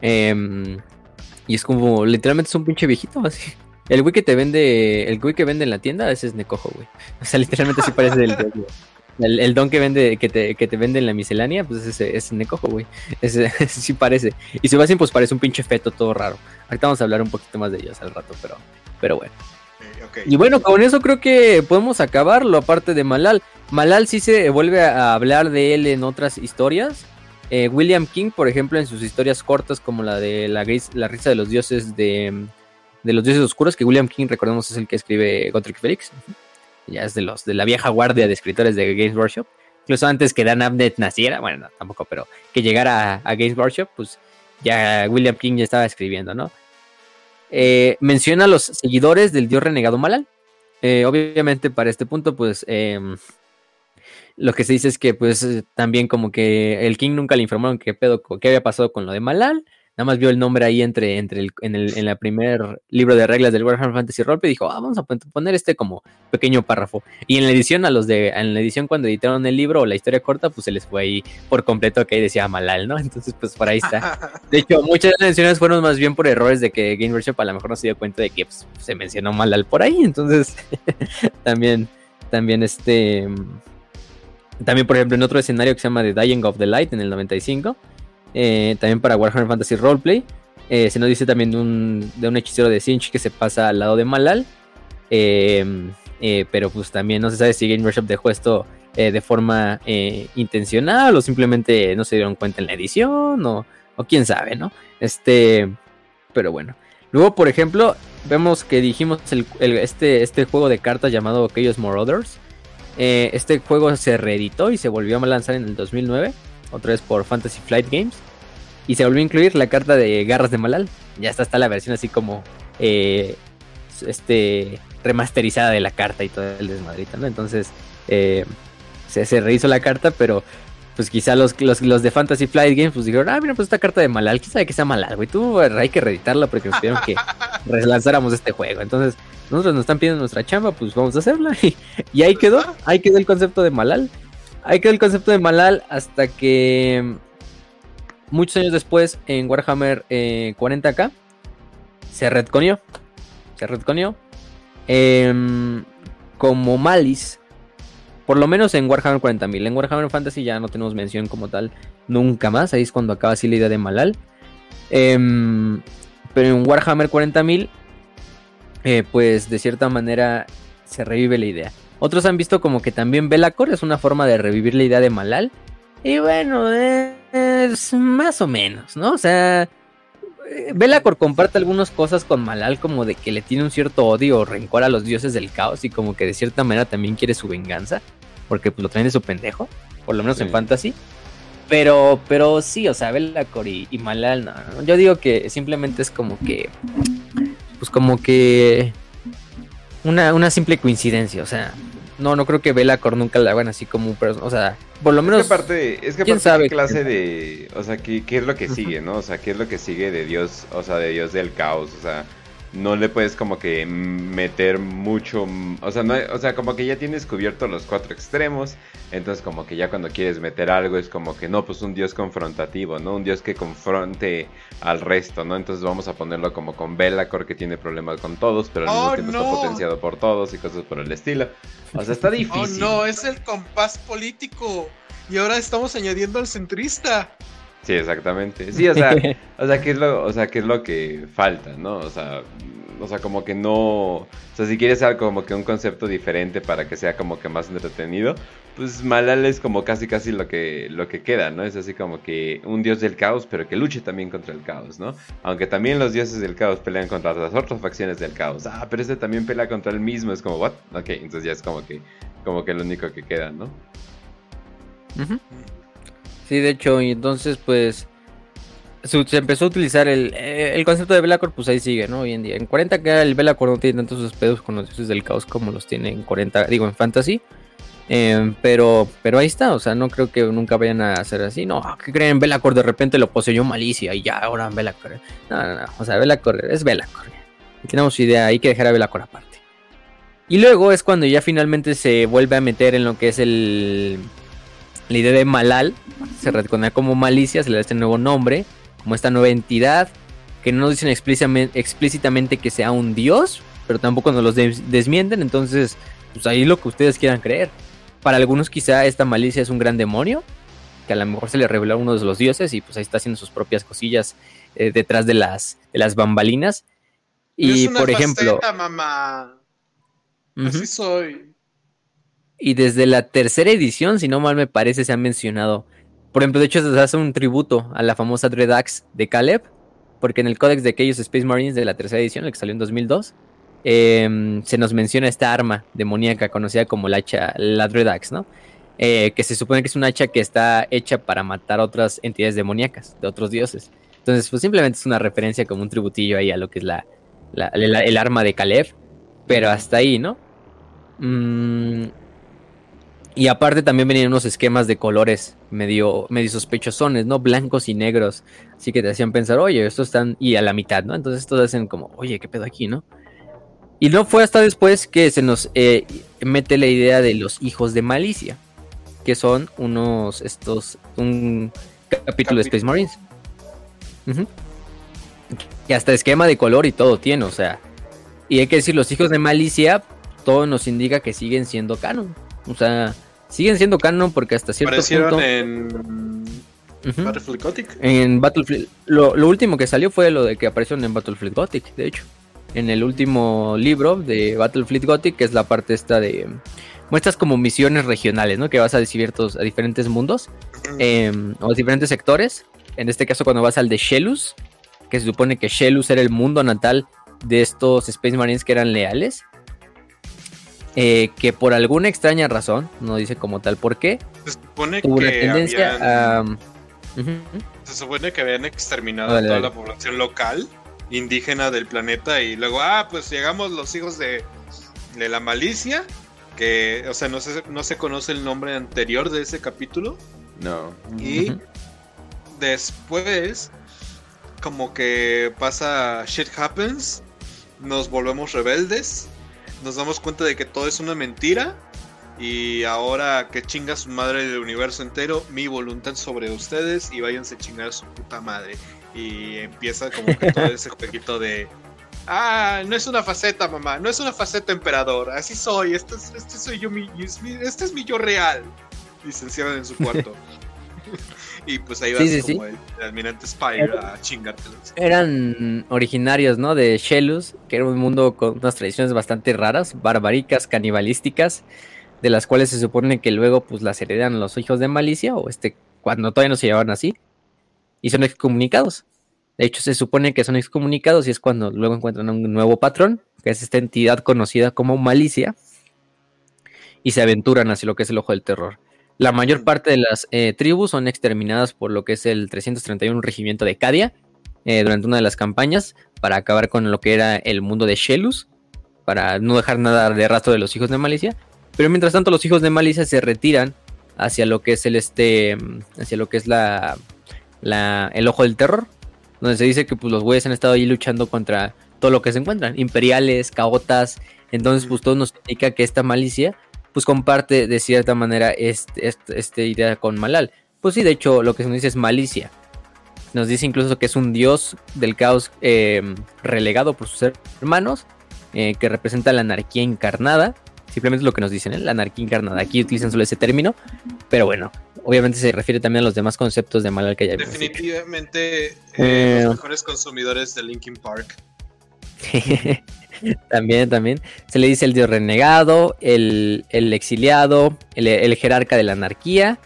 Em, y es como, literalmente es un pinche viejito así. El güey que te vende, el güey que vende en la tienda, ese es Necojo, güey. O sea, literalmente sí parece del... El, el, don que vende, que te, que te vende en la miscelánea, pues ese es Necojo, güey. Ese, sí parece. Y Sebastián, pues parece un pinche feto todo raro. Ahorita vamos a hablar un poquito más de ellos al rato, pero, pero bueno. Y bueno, con eso creo que podemos acabarlo, aparte de Malal. Malal sí se vuelve a hablar de él en otras historias. Eh, William King, por ejemplo, en sus historias cortas, como la de la, la risa de los dioses de, de, los dioses oscuros, que William King, recordemos, es el que escribe Gotrek Felix. Ya es de los de la vieja guardia de escritores de Games Workshop. Incluso antes que Dan Abnett naciera, bueno, tampoco, pero que llegara a, Games Workshop, pues ya William King ya estaba escribiendo, ¿no? Eh, menciona a los seguidores del dios renegado Malal. Eh, obviamente para este punto, pues em, lo que se dice es que pues también como que el King nunca le informaron qué pedo, qué había pasado con lo de Malal. Nada más vio el nombre ahí entre, entre el, en, el, en primer libro de reglas del Warhammer Fantasy Roleplay y dijo, ah, vamos a poner este como pequeño párrafo. Y en la edición, a los de, en la edición cuando editaron el libro o la historia corta, pues se les fue ahí por completo que ahí decía Malal, ¿no? Entonces, pues por ahí está. De hecho, muchas de las ediciones fueron más bien por errores de que Game Workshop a lo mejor no se dio cuenta de que pues, se mencionó Malal por ahí. Entonces, también, también este. También, por ejemplo, en otro escenario que se llama The Dying of the Light en el 95 eh, también para Warhammer Fantasy Roleplay. Eh, se nos dice también de un, hechicero de Sinch que se pasa al lado de Malal. Em, eh, pero pues también no se sabe si Game Workshop dejó esto de forma intencional o simplemente no se dieron cuenta en la edición o, quién sabe, ¿no? Este, pero bueno. Luego, por ejemplo, vemos que dijimos este, este juego de cartas llamado Chaos Marauders. este juego se reeditó y se volvió a lanzar en el 2009 otra vez por Fantasy Flight Games. Y se volvió a incluir la carta de Garras de Malal. Ya está, está la versión así como eh, este remasterizada de la carta y todo el desmadrito, ¿no? Entonces eh, se, se, rehizo la carta, pero pues quizá los, los, de Fantasy Flight Games pues dijeron, ah, mira, pues esta carta de Malal, quién sabe que sea Malal, güey, tú hay que reeditarla porque nos pidieron que relanzáramos este juego. Entonces, nosotros nos están pidiendo nuestra chamba, pues vamos a hacerla. y ahí quedó, ahí quedó el concepto de Malal. Ahí quedó el concepto de Malal hasta que muchos años después en Warhammer 40k eh, se retconió. Se retconió. Em, como Malis. Por lo menos en Warhammer 40.000. En Warhammer Fantasy ya no tenemos mención como tal nunca más. Ahí es cuando acaba así la idea de Malal. Em, pero en Warhammer 40.000, eh, pues de cierta manera se revive la idea. Otros han visto como que también Belacor es una forma de revivir la idea de Malal. Y bueno, es más o menos, ¿no? O sea, Belacor comparte algunas cosas con Malal, como de que le tiene un cierto odio o rencor a los dioses del caos y como que de cierta manera también quiere su venganza, porque pues, lo traen de su pendejo, por lo menos en fantasy. Pero, pero sí, o sea, Belacor y, Malal, no, yo digo que simplemente es como que, pues como que una, una simple coincidencia, o sea, no, no creo que Belacor nunca la hagan así como un o sea, por lo menos. Es que aparte, es que ¿quién sabe? qué clase de, o sea, ¿qué, qué es lo que sigue, ¿no? O sea, qué es lo que sigue de Dios, o sea, de Dios del caos, o sea, no le puedes como que meter mucho, o sea, no, o sea, como que ya tienes cubierto los cuatro extremos, entonces como que ya cuando quieres meter algo es como que no, pues un dios confrontativo, ¿no? Un dios que confronte al resto, ¿no? Entonces vamos a ponerlo como con Belacor que tiene problemas con todos, pero al mismo oh, tiempo está potenciado por todos y cosas por el estilo. O sea, está difícil. Oh no, es el compás político. Y ahora estamos añadiendo al centrista. Sí, exactamente. Sí, o sea, o sea, ¿qué es lo, o sea, qué es lo que falta, ¿no? O sea, o sea, como que no, o sea, si quieres algo como que un concepto diferente para que sea como que más entretenido, pues Malal es como casi casi lo que lo que queda, ¿no? Es así como que un dios del caos, pero que luche también contra el caos, ¿no? Aunque también los dioses del caos pelean contra las otras facciones del caos. Ah, pero este también pelea contra el mismo, es como, ¿what? Ok, entonces ya es como que como que lo único que queda, ¿no? Sí, de hecho, y entonces pues se, empezó a utilizar el, eh, el, concepto de Belacor, pues ahí sigue, ¿no? Hoy en día. En 40 que el Belacor no tiene tantos pedos con los dioses del caos como los tiene en 40, digo, en Fantasy. Em, pero, pero ahí está, o sea, no creo que nunca vayan a hacer así. No, ¿qué creen? Belacor de repente lo poseyó Malicia y ya, ahora Belacor. No, no, no, o sea, Belacor es Belacor. Tenemos idea, hay que dejar a Belacor aparte. Y luego es cuando ya finalmente se vuelve a meter en lo que es el la idea de Malal se reconoce como Malicia, se le da este nuevo nombre, como esta nueva entidad, que no nos dicen explícitamente, que sea un dios, pero tampoco nos los desmienten, entonces, pues ahí lo que ustedes quieran creer. Para algunos quizá esta Malicia es un gran demonio, que a lo mejor se le reveló a uno de los dioses y pues ahí está haciendo sus propias cosillas eh, detrás de las, de las bambalinas. Y por ejemplo... Mamá. Así soy. Y desde la tercera edición, si no mal me parece, se ha mencionado. Por ejemplo, de hecho, se hace un tributo a la famosa Dreadax de Caleb, porque en el códex de aquellos Space Marines de la tercera edición, el que salió en 2002, em, se nos menciona esta arma demoníaca conocida como la hacha, la Dreadax, ¿no? Eh, que se supone que es una hacha que está hecha para matar otras entidades demoníacas, de otros dioses. Entonces, pues simplemente es una referencia como un tributillo ahí a lo que es la, el arma de Caleb, pero hasta ahí, ¿no? Mmm y aparte también venían unos esquemas de colores medio, medio sospechosones, ¿no? Blancos y negros. Así que te hacían pensar, oye, estos están... Y a la mitad, ¿no? Entonces estos hacen como, oye, ¿qué pedo aquí, no? Y no fue hasta después que se nos eh, mete la idea de los hijos de Malicia. Que son unos, estos, un capítulo de Space Marines. Y hasta esquema de color y todo tiene, o sea. Y hay que decir, los hijos de Malicia, todo nos indica que siguen siendo canon. O sea, siguen siendo canon porque hasta cierto punto... en Battlefield Gothic. En Battlefield... Lo, último que salió fue lo de que aparecieron en Battlefield Gothic, de hecho. En el último libro de Battlefield Gothic, que es la parte esta de... Muestras como misiones regionales, ¿no? Que vas a, a diferentes mundos em, o a diferentes sectores. En este caso, cuando vas al de Shelus, que se supone que Shelus era el mundo natal de estos Space Marines que eran leales. Eh, que por alguna extraña razón, no dice como tal por qué, se supone tuvo que tendencia a... Se supone que habían exterminado a toda la población local, indígena del planeta, y luego, ah, pues llegamos los hijos de, de la malicia, que, o sea, no se, no se conoce el nombre anterior de ese capítulo. No. Y después, como que pasa shit happens, nos volvemos rebeldes nos damos cuenta de que todo es una mentira y ahora que chinga su madre del universo entero, mi voluntad sobre ustedes y váyanse a chingar a su puta madre. Y empieza como que todo ese jueguito de... Ah, no es una faceta, mamá, no es una faceta emperador, así soy, este, este soy yo, mi, este es mi yo real. Y se encierran en su cuarto. y pues ahí vas como El, almirante Spire a chingártelos. Eran originarios, ¿no? De Shelus, que era un mundo con unas tradiciones bastante raras, barbaricas, canibalísticas, de las cuales se supone que luego pues las heredan los hijos de Malicia, o este, cuando todavía no se llamaban así, y son excomunicados. De hecho, se supone que son excomunicados y es cuando luego encuentran un nuevo patrón, que es esta entidad conocida como Malicia, y se aventuran hacia lo que es el ojo del terror. La mayor parte de las eh, tribus son exterminadas por lo que es el 331 regimiento de Cadia eh, durante una de las campañas para acabar con lo que era el mundo de Shelus, para no dejar nada de rastro de los hijos de Malicia. Pero mientras tanto los hijos de Malicia se retiran hacia lo que es el este, hacia lo que es la, el ojo del terror, donde se dice que pues, los güeyes han estado ahí luchando contra todo lo que se encuentran, imperiales, caotas. Entonces, pues todo nos indica que esta malicia pues comparte de cierta manera este, este, este, idea con Malal. Pues sí, de hecho, lo que se nos dice es malicia. Nos dice incluso que es un dios del caos em, relegado por sus hermanos, eh, que representa la anarquía encarnada. Simplemente es lo que nos dicen, ¿eh? la anarquía encarnada. Aquí utilizan solo ese término, pero bueno, obviamente se refiere también a los demás conceptos de Malal que ya Definitivamente eh, eh, los mejores consumidores de Linkin Park. también, también. Se le dice el dios renegado, el, exiliado, el, jerarca de la anarquía,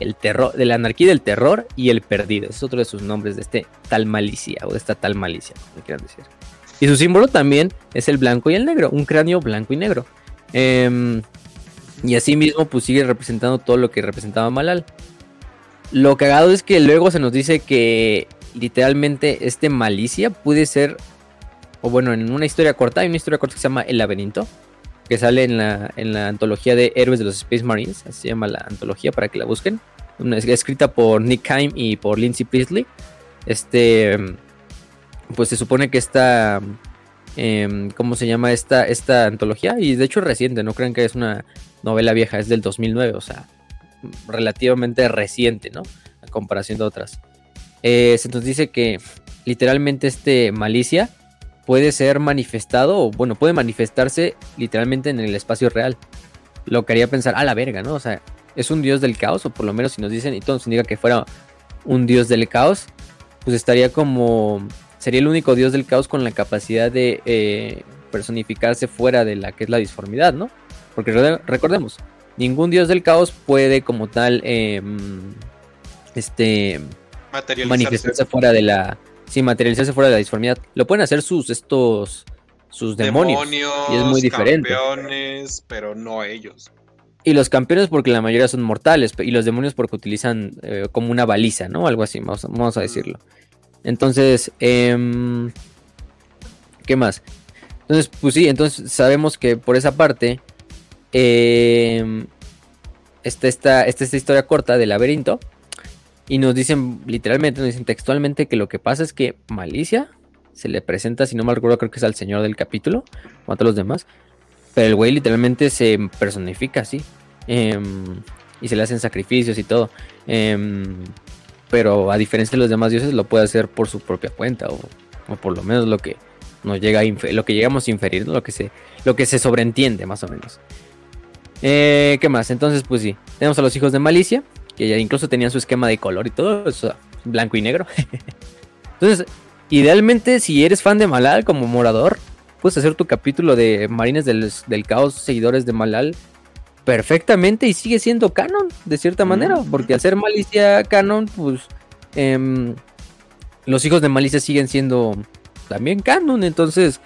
el terror, de la anarquía del terror y el perdido. es otro de sus nombres de este tal malicia o de esta tal malicia, como quieran decir. Y su símbolo también es el blanco y el negro, un cráneo blanco y negro. Eh, y así mismo, pues sigue representando todo lo que representaba Malal. Lo cagado es que luego se nos dice que literalmente este malicia puede ser o bueno, en una historia corta, hay una historia corta que se llama El laberinto, que sale en la, en la antología de Héroes de los Space Marines, así se llama la antología para que la busquen, escrita por Nick Haim y por Lindsay Priestley. Este, pues se supone que esta, em, ¿cómo se llama esta, esta antología? Y de hecho es reciente, no crean que es una novela vieja, es del 2009, o sea, relativamente reciente, ¿no? A comparación de otras. Eh, se dice que literalmente este Malicia puede ser manifestado, o bueno, puede manifestarse literalmente en el espacio real. Lo que haría pensar, a la verga, ¿no? O sea, es un dios del caos, o por lo menos si nos dicen, y todo nos indica que fuera un dios del caos, pues estaría como, sería el único dios del caos con la capacidad de eh, personificarse fuera de la que es la disformidad, ¿no? Porque recordemos, ningún dios del caos puede como tal, em, este, manifestarse fuera de la sin materializarse fuera de la disformidad. Lo pueden hacer sus estos sus demonios, y es muy diferente. Campeones, pero no ellos. Y los campeones porque la mayoría son mortales y los demonios porque utilizan eh, como una baliza, ¿no? Algo así, vamos, a decirlo. Entonces, em, ¿qué más? Entonces, pues sí, entonces sabemos que por esa parte eh, está, esta, esta historia corta del laberinto y nos dicen, literalmente, nos dicen textualmente que lo que pasa es que Malicia se le presenta, si no mal recuerdo, creo que es al señor del capítulo, o a todos los demás. Pero el güey literalmente se personifica así. Em, y se le hacen sacrificios y todo. Em, pero a diferencia de los demás dioses, lo puede hacer por su propia cuenta. O, por lo menos lo que nos llega a lo que llegamos a inferir, lo, que se, lo que se sobreentiende, más o menos. Eh, ¿Qué más? Entonces, pues sí. Tenemos a los hijos de Malicia que ya incluso tenían su esquema de color y todo, eso, blanco y negro. Entonces, idealmente, si eres fan de Malal como morador, puedes hacer tu capítulo de Marines del, Caos, seguidores de Malal, perfectamente y sigue siendo canon, de cierta manera, porque al ser Malicia canon, pues em, los hijos de Malicia siguen siendo también canon, entonces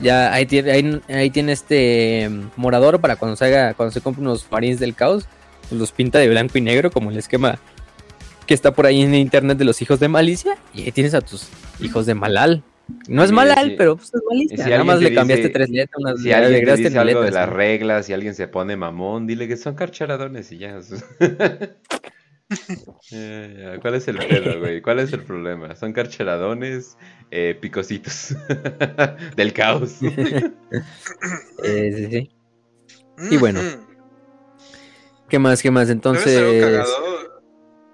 ya ahí tiene, ahí, tiene este em, morador para cuando se haga, cuando se compre unos Marines del Caos, pues, los pinta de blanco y negro como el esquema que está por ahí en internet de los hijos de Malicia y ahí tienes a tus hijos de Malal. No es Malal, pero pues es Malicia. Nada más le cambiaste tres letras. Unas, si alguien te dice algo de las reglas, si alguien se pone mamón, dile que son carcharadones y ya. ¿Cuál es el pedo, güey? ¿Cuál es el problema? Son carcharadones, eh, picositos del caos. eh, sí, sí. Y bueno, ¿Qué más? ¿Qué más? Entonces.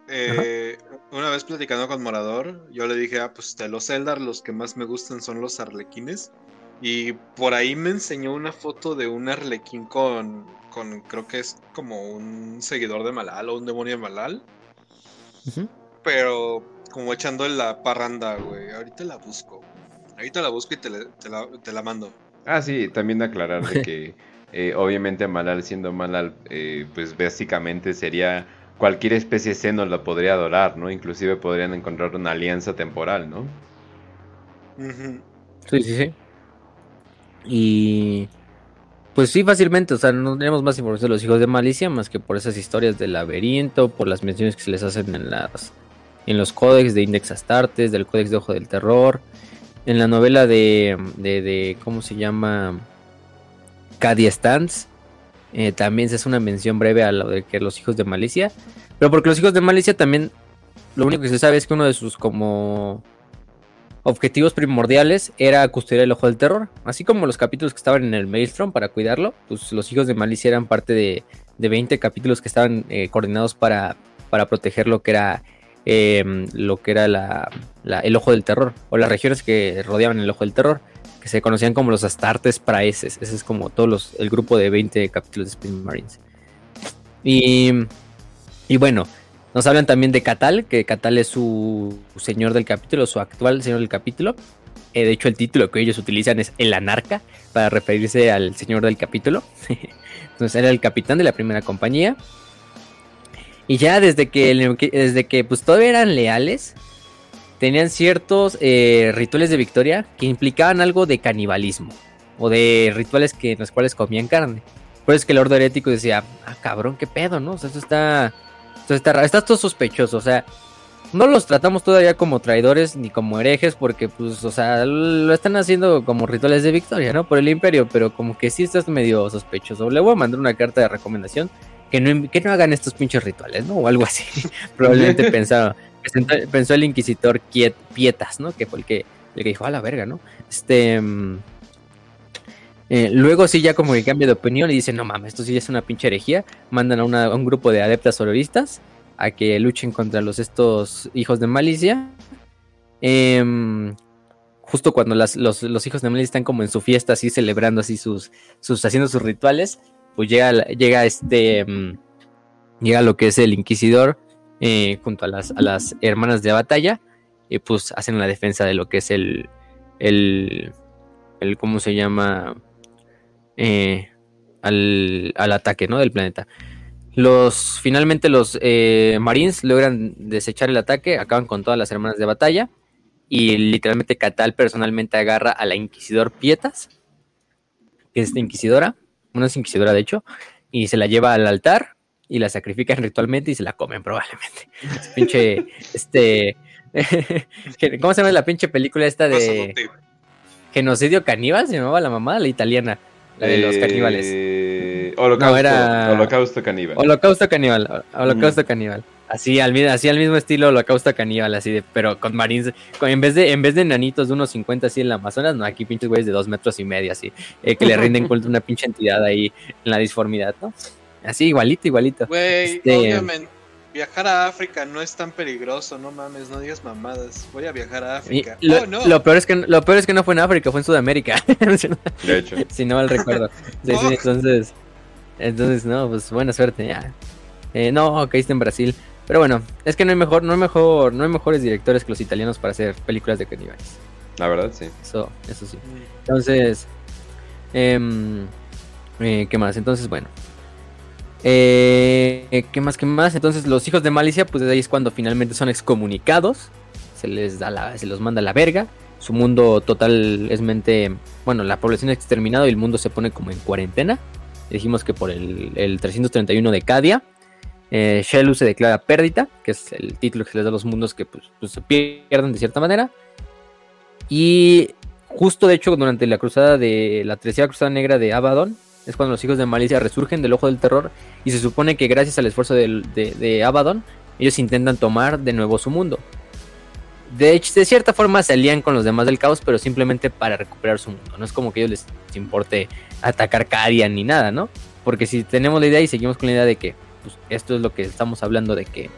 Eh, una vez platicando con Morador, yo le dije, ah, pues de los Eldar, los que más me gustan son los arlequines. Y por ahí me enseñó una foto de un arlequín con, con creo que es como un seguidor de Malal o un demonio de Malal. pero como echando la parranda, güey. Ahorita la busco. Ahorita la busco y te la, mando. Ah, sí, también aclarar de que eh, obviamente Malal siendo Malal, eh, pues básicamente sería cualquier especie de seno la podría adorar, ¿no? Inclusive podrían encontrar una alianza temporal, ¿no? Sí, sí, sí. Y pues sí, fácilmente, o sea, no tenemos más información de los hijos de Malicia más que por esas historias del laberinto, por las menciones que se les hacen en las en los códex de Index Astartes, del códex de Ojo del Terror, en la novela de, de, ¿cómo se llama? Cadia Stans, eh, también se hace una mención breve a lo de que los hijos de Malicia, pero porque los hijos de Malicia también, lo único que se sabe es que uno de sus como objetivos primordiales era custodiar el ojo del terror. Así como los capítulos que estaban en el Maelstrom para cuidarlo, pues los hijos de Malicia eran parte de, de 20 capítulos que estaban eh, coordinados para, para proteger lo que era em, lo que era la, el ojo del terror, o las regiones que rodeaban el ojo del terror, que se conocían como los Astartes Praeses. Ese es como todos los, el grupo de 20 capítulos de Space Marines. Y, y bueno, nos hablan también de Catal, que Catal es su señor del capítulo, su actual señor del capítulo. Eh, de hecho, el título que ellos utilizan es el anarca para referirse al señor del capítulo. Entonces era el capitán de la primera compañía. Y ya desde que, desde que pues todavía eran leales, tenían ciertos eh, rituales de victoria que implicaban algo de canibalismo. O de rituales que, en los cuales comían carne. Por eso es que el orden herético decía, ah cabrón, qué pedo, ¿no? O sea, eso está entonces está, todo sospechoso, o sea, no los tratamos todavía como traidores ni como herejes porque, pues, o sea, lo están haciendo como rituales de victoria, ¿no? Por el imperio, pero como que sí estás medio sospechoso. Le voy a mandar una carta de recomendación que no, que no hagan estos pinches rituales, ¿no? O algo así. Probablemente pensaba, pensó el inquisitor Pietas, ¿no? Que fue el que, el que dijo, a la verga, ¿no? Este... Mm, eh, luego sí ya como que cambia de opinión y dice, no mames, esto sí es una pinche herejía. Mandan a, un grupo de adeptas terroristas a que luchen contra los estos hijos de Malicia. Em, justo cuando los, hijos de Malicia están como en su fiesta, así celebrando así sus, sus haciendo sus rituales, pues llega, llega este, em, llega lo que es el inquisidor eh, junto a las, a las hermanas de batalla y pues hacen la defensa de lo que es el, el, el ¿cómo se llama? Eh, al, ataque ¿no? del planeta. Los, finalmente los eh, Marines logran desechar el ataque, acaban con todas las hermanas de batalla y literalmente Catal personalmente agarra a la Inquisidor Pietas, que es Inquisidora, una Inquisidora de hecho, y se la lleva al altar y la sacrifican ritualmente y se la comen probablemente. pinche, este, ¿cómo se llama la pinche película esta de genocidio caníbal? Se llamaba la mamá, la italiana. La de los caníbales. Eh, holocausto, era... Holocausto caníbal. Holocausto caníbal. Holocausto caníbal. Así al, así al mismo estilo Holocausto caníbal, así de, pero con marines, en vez de, en vez de nanitos de unos 50 así en la Amazonas, no, aquí pinches güeyes de dos metros y medio, así, eh, que le rinden culto a una pinche entidad ahí en la disformidad, ¿no? Así, igualito, igualito. Güey, este, obviamente viajar a África no es tan peligroso, no mames, no digas mamadas. Voy a viajar a África. Lo, oh, no. lo, peor es que, lo peor es que no fue en África, fue en Sudamérica. De hecho. si no mal recuerdo. Sí, sí, entonces, entonces, no, pues buena suerte, ya. Eh, no, caíste en Brasil. Pero bueno, es que no hay mejor, no hay mejor, no hay mejores directores que los italianos para hacer películas de caníbales. La verdad, sí. Eso, eso sí. Entonces, eh, eh, ¿qué más? Entonces, bueno, eh, ¿Qué más? ¿Qué más? Entonces los hijos de Malicia, pues de ahí es cuando finalmente son excomunicados. Se les da se los manda a la verga. Su mundo totalmente, bueno, la población es exterminado y el mundo se pone como en cuarentena. Dijimos que por el, 331 de Cadia, eh, Shelu se declara pérdida, que es el título que se les da a los mundos que pues, pues, se pierden de cierta manera. Y justo de hecho durante la cruzada de la tercera cruzada negra de Abaddon, es cuando los hijos de Malicia resurgen del ojo del terror y se supone que gracias al esfuerzo de, Abaddon, ellos intentan tomar de nuevo su mundo. De hecho, de cierta forma se alían con los demás del caos, pero simplemente para recuperar su mundo. No es como que a ellos les importe atacar Cadia ni nada, ¿no? Porque si tenemos la idea y seguimos con la idea de que pues, esto es lo que estamos hablando de que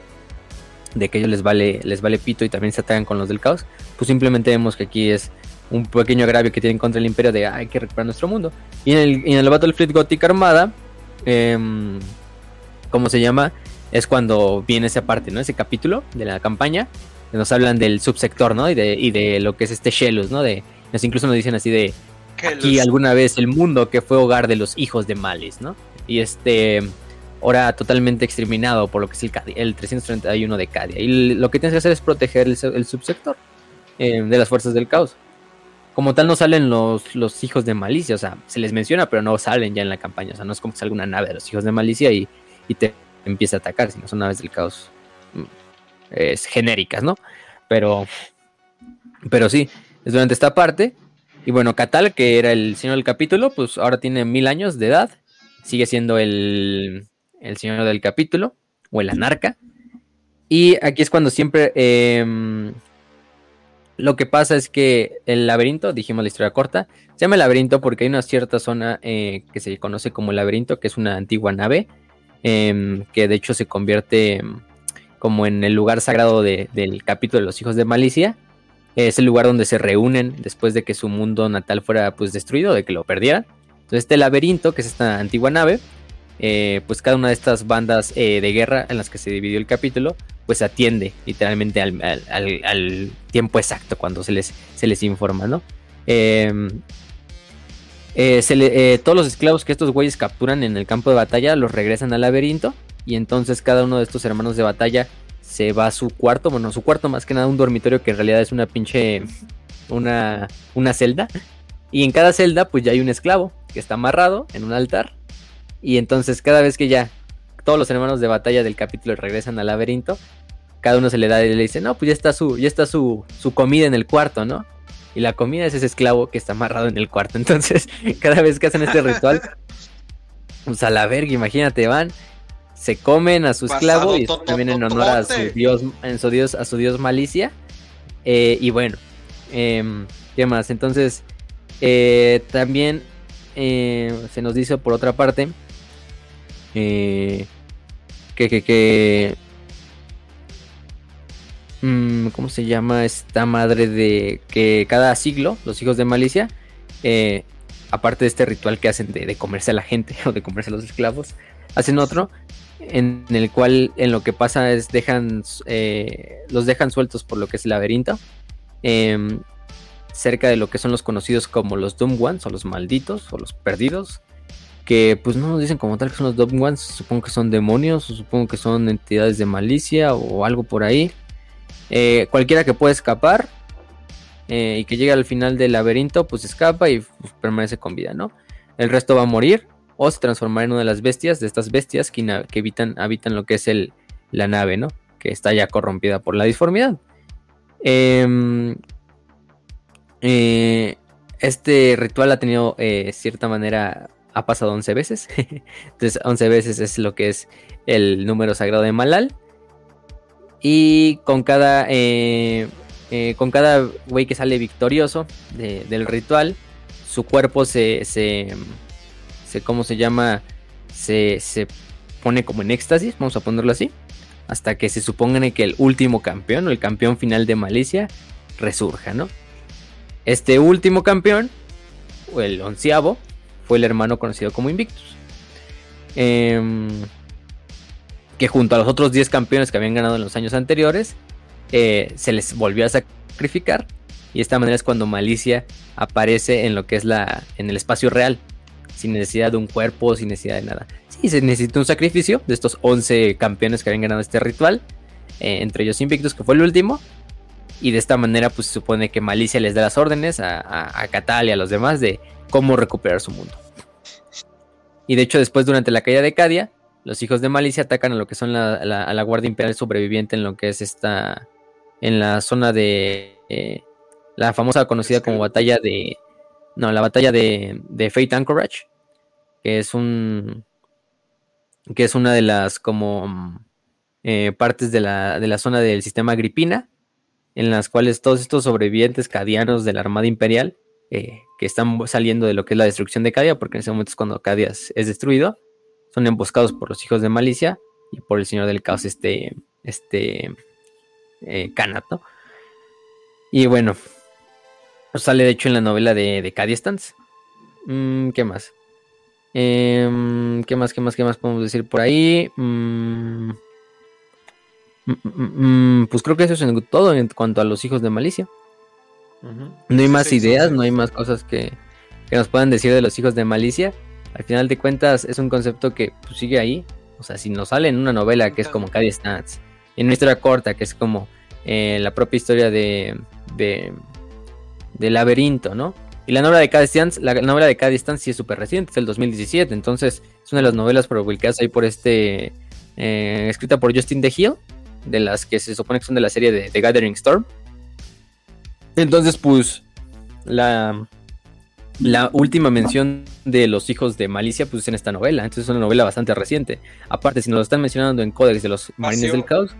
de que ellos les vale les vale pito y también se atacan con los del caos, pues simplemente vemos que aquí es un pequeño agravio que tienen contra el imperio de hay que recuperar nuestro mundo. Y en el, en el Battlefield Gothic Armada, eh, ¿cómo se llama? es cuando viene esa parte, ¿no? Ese capítulo de la campaña, que nos hablan del subsector, ¿no? Y de, y de lo que es este Shelus, ¿no? De, nos incluso nos dicen así de aquí alguna vez el mundo que fue hogar de los hijos de Males, ¿no? Y este ahora totalmente exterminado por lo que es el, el 331 de Cadia. Y lo que tienes que hacer es proteger el, subsector eh, de las fuerzas del caos. Como tal no salen los, los hijos de Malicia, o sea, se les menciona, pero no salen ya en la campaña. O sea, no es como que salga una nave de los hijos de Malicia y, y te empieza a atacar, sino son naves del caos mm, es, genéricas, ¿no? Pero, pero sí, es durante esta parte. Y bueno, Catal, que era el señor del capítulo, pues ahora tiene mil años de edad. Sigue siendo el, el señor del capítulo, o el anarca. Y aquí es cuando siempre em, lo que pasa es que el laberinto, dijimos la historia corta, se llama laberinto porque hay una cierta zona eh, que se conoce como el laberinto, que es una antigua nave, em, que de hecho se convierte em, como en el lugar sagrado del capítulo de los hijos de Malicia. Es el lugar donde se reúnen después de que su mundo natal fuera pues destruido, de que lo perdieran. Entonces este laberinto, que es esta antigua nave, eh, pues cada una de estas bandas eh, de guerra en las que se dividió el capítulo, pues atiende literalmente al, tiempo exacto cuando se les, se les informa, ¿no? Em, eh, todos los esclavos que estos güeyes capturan en el campo de batalla los regresan al laberinto y entonces cada uno de estos hermanos de batalla se va a su cuarto, bueno, su cuarto más que nada un dormitorio que en realidad es una pinche, una, una celda. Y en cada celda pues ya hay un esclavo que está amarrado en un altar y entonces cada vez que ya todos los hermanos de batalla del capítulo regresan al laberinto, cada uno se le da y le dice, no, pues ya está su, ya está su, su comida en el cuarto, ¿no? Y la comida es ese esclavo que está amarrado en el cuarto. Entonces, cada vez que hacen este ritual, pues a la verga, imagínate, van, se comen a su esclavo y también en honor a su dios, en su dios, a su dios Malicia. Eh, y bueno, em, ¿qué más? Entonces, eh, también eh, se nos dice por otra parte eh, que, que, mm, ¿Cómo se llama esta madre de que cada siglo los hijos de Malicia, eh, aparte de este ritual que hacen de, comerse a la gente o de comerse a los esclavos, hacen otro en, el cual en lo que pasa es dejan eh, los dejan sueltos por lo que es el laberinto em, cerca de lo que son los conocidos como los Doom Ones o los malditos o los perdidos que pues no nos dicen como tal que son los Dumb Ones, supongo que son demonios, o supongo que son entidades de malicia o algo por ahí. Eh, cualquiera que pueda escapar eh, y que llegue al final del laberinto, pues escapa y pues, permanece con vida, ¿no? El resto va a morir o se transformará en una de las bestias, de estas bestias que, habitan, lo que es el, la nave, ¿no? Que está ya corrompida por la disformidad. Em, eh, este ritual ha tenido cierta manera ha pasado 11 veces. Entonces 11 veces es lo que es el número sagrado de Malal. Y con cada, eh, eh, con cada güey que sale victorioso del ritual, su cuerpo se, se, ¿cómo se llama? Se, se pone como en éxtasis, vamos a ponerlo así. Hasta que se supone que el último campeón o el campeón final de Malicia resurja, ¿no? Este último campeón, o el onceavo, fue el hermano conocido como Invictus. Em, que junto a los otros 10 campeones que habían ganado en los años anteriores, eh, se les volvió a sacrificar. Y de esta manera es cuando Malicia aparece en lo que es la. en el espacio real. Sin necesidad de un cuerpo, sin necesidad de nada. Sí, se necesita un sacrificio de estos 11 campeones que habían ganado este ritual. Eh, entre ellos Invictus, que fue el último. Y de esta manera, pues se supone que Malicia les da las órdenes a, a, a Catal y a los demás de cómo recuperar su mundo. Y de hecho, después, durante la caída de Cadia, los hijos de Malicia atacan a lo que son la, a la Guardia Imperial sobreviviente en lo que es esta. en la zona de. Eh, la famosa conocida como batalla de. No, la batalla de, de Fate Anchorage. Que es un. que es una de las como. Eh, partes de la, de la zona del sistema Agripina. En las cuales todos estos sobrevivientes cadianos de la Armada Imperial eh, que están saliendo de lo que es la destrucción de Cadia, porque en ese momento es cuando Cadia es destruido, son emboscados por los hijos de Malicia y por el Señor del Caos, este, este eh, Y bueno, sale de hecho en la novela de, de Cadia Stance. Mm, ¿Qué más? Em, ¿Qué más, qué más, qué más podemos decir por ahí? Mm, Mm, mm, mm, pues creo que eso es en todo en cuanto a los hijos de Malicia. No hay más ideas, no hay más cosas que, nos puedan decir de los hijos de Malicia. Al final de cuentas es un concepto que pues, sigue ahí. O sea, si nos sale en una novela que es como Caddy Stats, en una historia corta que es como eh, la propia historia de, de, de Laberinto, ¿no? Y la novela de Cada la novela de Cada sí es súper reciente, es del 2017, entonces es una de las novelas publicadas ahí por este, eh, escrita por Justin De Hill, de las que se supone que son de la serie de The Gathering Storm. Entonces, pues, la, la última mención de los hijos de Malicia, pues es en esta novela. Entonces es una novela bastante reciente. Aparte, si nos lo están mencionando en Códex de los Marines del Caos,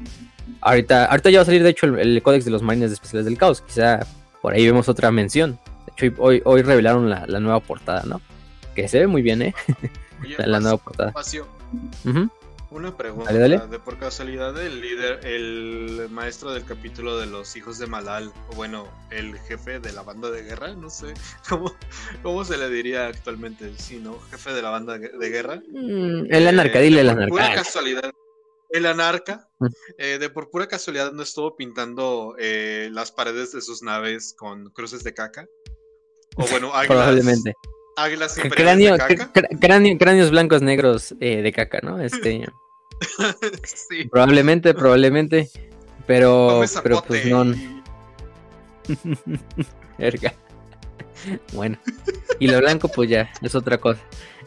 ahorita, ahorita ya va a salir, de hecho, el, el Códex de los Marines Especiales del Caos. Quizá por ahí vemos otra mención hoy, hoy revelaron la, nueva portada, ¿no? Que se ve muy bien, ¿eh? la, nueva portada. Una pregunta, de por casualidad el líder, el maestro del capítulo de los hijos de Malal, o bueno, el jefe de la banda de guerra, no sé, ¿cómo, cómo se le diría actualmente? Sí, ¿no? Jefe de la banda de guerra. Mm, el anarca, eh, dile el anarca. Pura casualidad, el anarca, mm. eh, de por pura casualidad no estuvo pintando eh, las paredes de sus naves con cruces de caca. O bueno, águilas. Probablemente. Águilas cráneo, de caca. cráneos blancos negros eh, de caca, ¿no? Este. sí. Probablemente, probablemente. Pero, pero pues no. Verga. Bueno. Y lo blanco, pues ya, es otra cosa.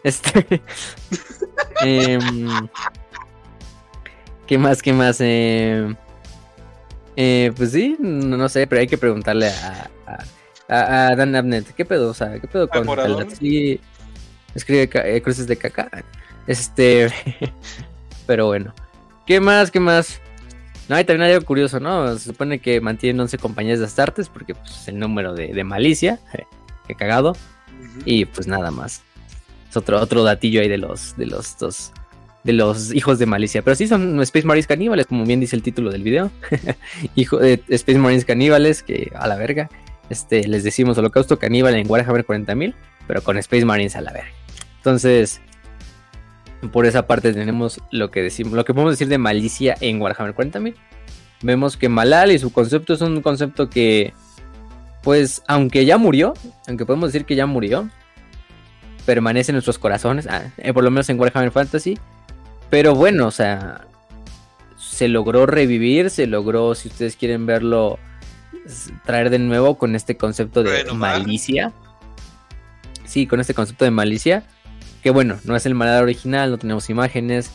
Este. Em, ¿Qué más? ¿Qué más? Eh, eh, pues sí, no, sé, pero hay que preguntarle a, a, Dan Abnett, ¿qué pedo? O sea, ¿qué pedo con el sí, escribe eh, cruces de caca? Este, pero bueno. ¿Qué más? ¿Qué más? No, hay también algo curioso, ¿no? Se supone que mantienen 11 compañías de Astartes porque pues, es el número de, malicia. Qué cagado. Y pues nada más. Es otro, otro datillo ahí de los, de los dos de los hijos de malicia. Pero sí son Space Marines caníbales, como bien dice el título del video. Hijo de Space Marines caníbales, que a la verga. Este, les decimos Holocausto Caníbal en Warhammer 40.000, pero con Space Marines a la verga. Entonces, por esa parte tenemos lo que decimos, lo que podemos decir de malicia en Warhammer 40.000. Vemos que Malal y su concepto es un concepto que, pues, aunque ya murió, aunque podemos decir que ya murió, permanece en nuestros corazones, ah, eh, por lo menos en Warhammer Fantasy. Pero bueno, o sea, se logró revivir, se logró, si ustedes quieren verlo, traer de nuevo con este concepto de malicia. Sí, con este concepto de malicia. Que bueno, no es el malal original, no tenemos imágenes,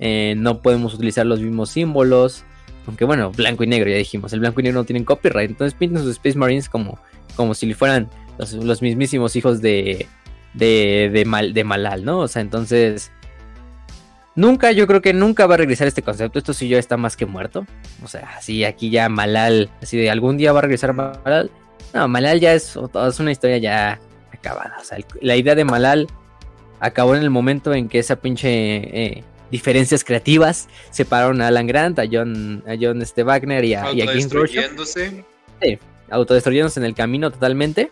eh, no podemos utilizar los mismos símbolos. Aunque bueno, blanco y negro, ya dijimos, el blanco y negro no tienen copyright. Entonces pintan sus Space Marines como, como si fueran los, mismísimos hijos de, de, de, Mal, de Malal, ¿no? O sea, entonces Nunca, yo creo que nunca va a regresar este concepto. Esto sí ya está más que muerto. O sea, sí, aquí ya Malal, así de algún día va a regresar Malal. No, Malal ya es, es una historia ya acabada. O sea, la idea de Malal acabó en el momento en que esa pinche eh, diferencias creativas separaron a Alan Grant, a John, a John este Wagner y a, y a Autodestruyéndose. Sí, autodestruyéndose en el camino totalmente.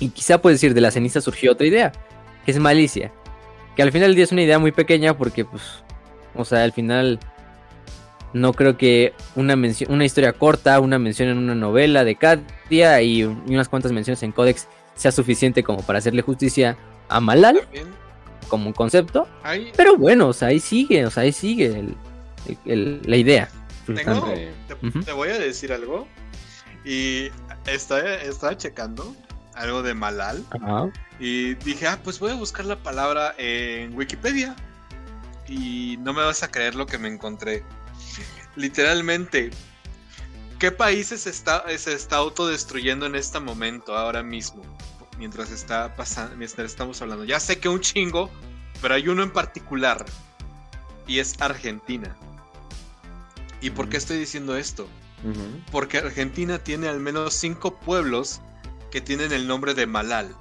Y quizá puede decir, de la ceniza surgió otra idea, que es malicia. Que al final del día es una idea muy pequeña porque, pues, o sea, al final no creo que una mención, una historia corta, una mención en una novela de Katia y, unas cuantas menciones en Codex sea suficiente como para hacerle justicia a Malal como un concepto. Pero bueno, o sea, ahí sigue, o sea, ahí sigue la idea. te, voy a decir algo y estaba, estaba checando algo de Malal. Y dije, ah, pues voy a buscar la palabra en Wikipedia. Y no me vas a creer lo que me encontré. Literalmente, ¿qué países está, se está autodestruyendo en este momento, ahora mismo? Mientras está pasando, mientras estamos hablando. Ya sé que un chingo, pero hay uno en particular. Y es Argentina. ¿Y por qué estoy diciendo esto? Porque Argentina tiene al menos cinco pueblos que tienen el nombre de Malal.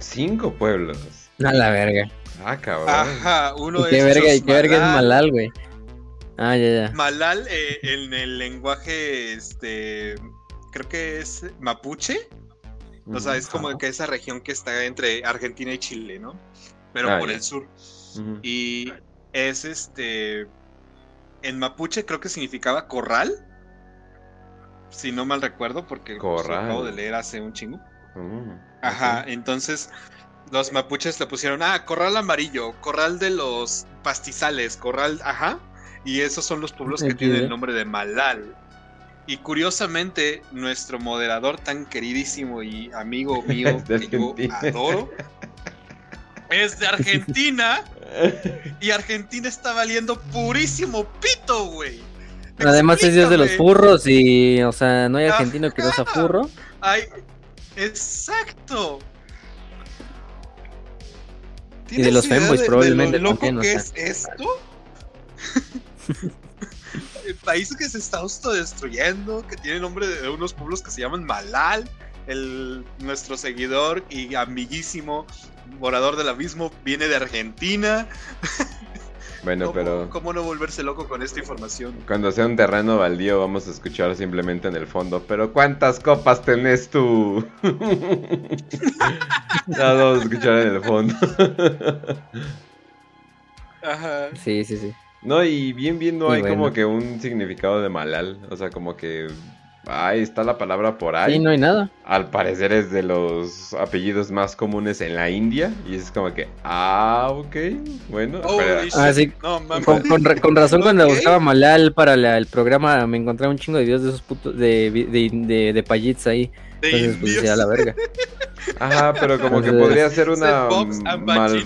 Cinco pueblos. A la verga. Ah, cabrón. Ajá, uno ¿Y qué verga, ¿y qué verga es Malal, güey? Ah, ya, ya. Malal eh, en el lenguaje, este, creo que es mapuche. O sea, es como que esa región que está entre Argentina y Chile, ¿no? Pero ah, por el sur. Y es este, en mapuche creo que significaba corral. Si no mal recuerdo, porque pues, lo acabo de leer hace un chingo. Mm, Ajá, entonces los mapuches le pusieron, ah, corral amarillo, corral de los pastizales, corral, ajá. Y esos son los pueblos que tienen el nombre de Malal. Y curiosamente, nuestro moderador tan queridísimo y amigo mío que yo adoro, es de Argentina. y Argentina está valiendo purísimo pito, güey. Además es dios de los furros y, o sea, no hay argentino que no sea furro. Ay, exacto. Y de los femboys probablemente. Lo loco que es esto? el país que se está autodestruyendo, que tiene nombre de unos pueblos que se llaman Malal. El, nuestro seguidor y amiguísimo morador del abismo viene de Argentina. Bueno, pero. ¿Cómo no volverse loco con esta información? Cuando sea un terreno baldío, vamos a escuchar simplemente en el fondo. Pero ¿cuántas copas tenés tú? vamos a escuchar en el fondo. Ajá. Sí, sí, sí. No, y bien, bien, no hay como que un significado de malal. O sea, como que Ahí está la palabra por ahí. Sí, no hay nada. Al parecer es de los apellidos más comunes en la India. Y es como que, ah, ok, bueno. Oh, ah, sí. con, razón cuando buscaba Malal para el programa me encontraba un chingo de videos de esos putos, de, de, de, de payits ahí. Entonces, pues, la verga. Ajá, pero como que podría ser una mal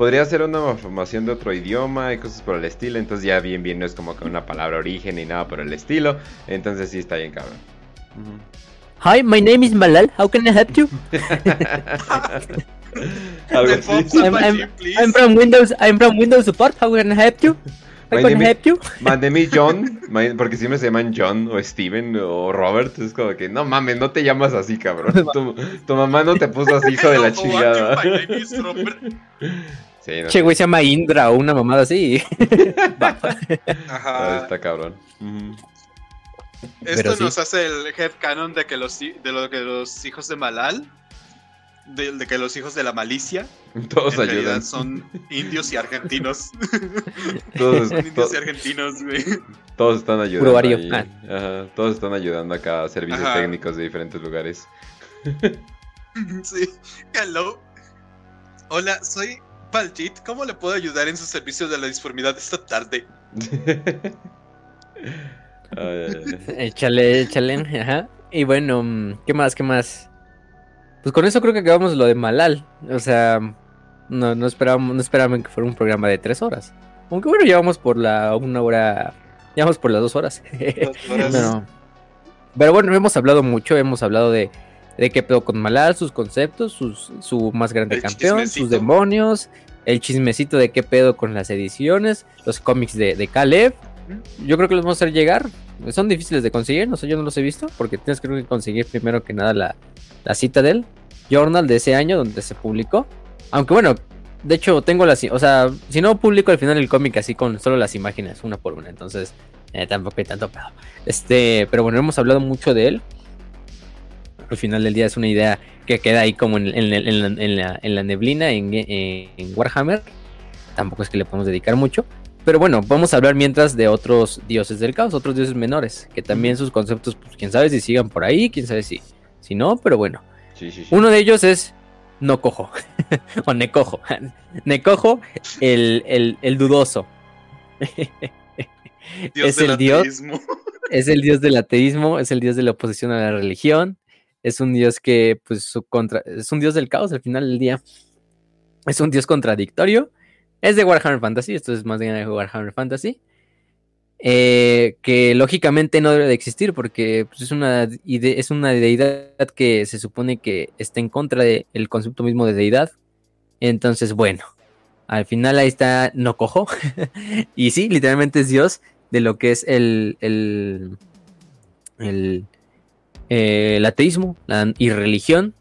podría ser una malformación de otro idioma y cosas por el estilo. Entonces ya bien, bien, no es como que una palabra origen ni nada por el estilo. Entonces sí está bien cabrón. Hi, my name is Malal. How can I help you? I'm, from Windows. I'm from Windows Support. How can I help you? How can I help you? My John, porque si me se llaman John o Steven o Robert, es como que no mames, no te llamas así, cabrón. Tu, tu mamá no te puso así, hijo de la chingada. Che, güey, se llama Indra o una mamada así. Ajá. Está cabrón. Esto nos hace el head canon de que los, de lo que los hijos de Malal, de, que los hijos de la malicia, todos en ayudan. son indios y argentinos. Todos son indios y argentinos, güey. Todos están ayudando. Ahí. Ajá, todos están ayudando acá a servicios técnicos de diferentes lugares. sí. Hello. Hola, soy Paljit, ¿cómo le puedo ayudar en su servicio de la disformidad esta tarde? échale, échale. Ajá. Y bueno, mm, ¿qué más? ¿Qué más? Pues con eso creo que acabamos lo de Malal. O sea, no, no esperábamos, no esperábamos que fuera un programa de tres horas. Aunque bueno, llevamos por la una hora. Llevamos por las dos horas. pero bueno, hemos hablado mucho, hemos hablado de de qué pedo con Malal, sus conceptos, sus, su más grande campeón, sus demonios, el chismecito de qué pedo con las ediciones, los cómics de, de Caleb. Yo creo que los vamos a hacer llegar. Son difíciles de conseguir, no sé, yo no los he visto, porque tienes que conseguir primero que nada la, la cita del journal de ese año donde se publicó. Aunque bueno, de hecho tengo las, o sea, si no publico al final el cómic así con solo las imágenes, una por una, entonces eh, tampoco hay tanto pedo. Este, pero bueno, hemos hablado mucho de él al final del día es una idea que queda ahí como en, la, neblina en, Warhammer. Tampoco es que le podemos dedicar mucho. Pero bueno, vamos a hablar mientras de otros dioses del caos, otros dioses menores, que también sus conceptos, pues quién sabe si sigan por ahí, quién sabe si, si no, pero bueno. Uno de ellos es no cojo, o necojo. necojo, el, el, dudoso. es el dios. Es el dios del ateísmo, es el dios de la oposición a la religión, es un dios que, pues, su contra es un dios del caos al final del día. Es un dios contradictorio. Es de Warhammer Fantasy, esto es más de Warhammer Fantasy. Eh, que lógicamente no debe de existir porque pues, es, una es una deidad que se supone que está en contra del concepto mismo de deidad. Entonces, bueno, al final ahí está no cojo. y sí, literalmente es Dios de lo que es el, el, el eh, el ateísmo y religión.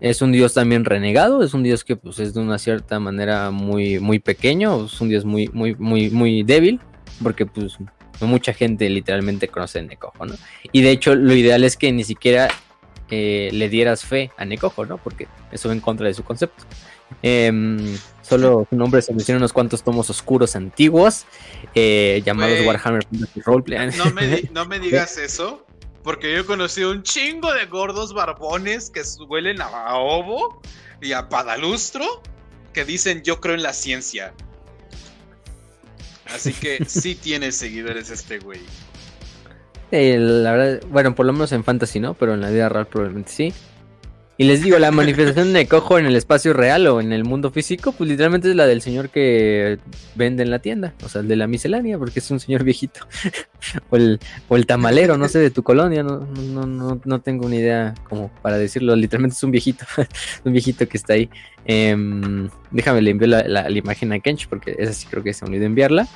Es un dios también renegado, es un dios que pues, es de una cierta manera muy, muy pequeño, es un dios muy, muy, muy, muy débil, porque pues mucha gente literalmente conoce a Necojo, ¿no? Y de hecho lo ideal es que ni siquiera eh, le dieras fe a Nekojo, ¿no? Porque eso va en contra de su concepto. Em, solo su nombre se menciona unos cuantos tomos oscuros antiguos eh, llamados Warhammer Fantasy Roleplay. No me, no me digas eso, porque yo he conocido un chingo de gordos barbones que huelen a ovo y a padalustro que dicen yo creo en la ciencia. Así que sí tiene seguidores este güey. la verdad, bueno, por lo menos en fantasy, ¿no? Pero en la vida real probablemente sí. Y les digo, la manifestación de cojo en el espacio real o en el mundo físico, pues literalmente es la del señor que vende en la tienda, o sea, el de la miscelánea, porque es un señor viejito. o, el, o el tamalero, no sé, de tu colonia, no, no, no, no tengo una idea como para decirlo, literalmente es un viejito, un viejito que está ahí. Em, déjame le envío la, la, imagen a Kench, porque esa sí creo que se unido a enviarla.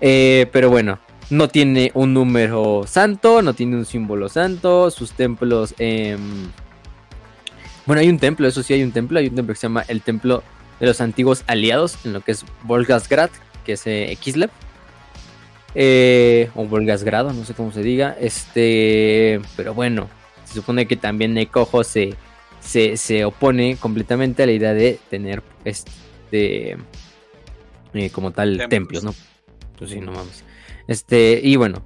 Eh, pero bueno, no tiene un número santo, no tiene un símbolo santo, sus templos... Eh, bueno, hay un templo, eso sí, hay un templo. Hay un templo que se llama el Templo de los Antiguos Aliados, en lo que es Volgasgrad, que es eh, Kislev. Eh, o Volgasgrado, no sé cómo se diga. Este, pero bueno, se supone que también Nekojo se, se, opone completamente a la idea de tener este, eh, como tal templos, ¿no? Pues sí, no mames. Este, y bueno,